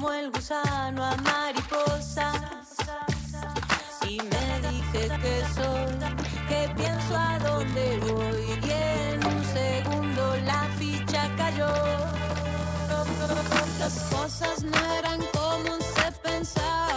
Speaker 22: como el gusano a mariposa. Y me dije que soy, que pienso a dónde voy. Y en un segundo la ficha cayó. Las cosas no eran como se pensaba.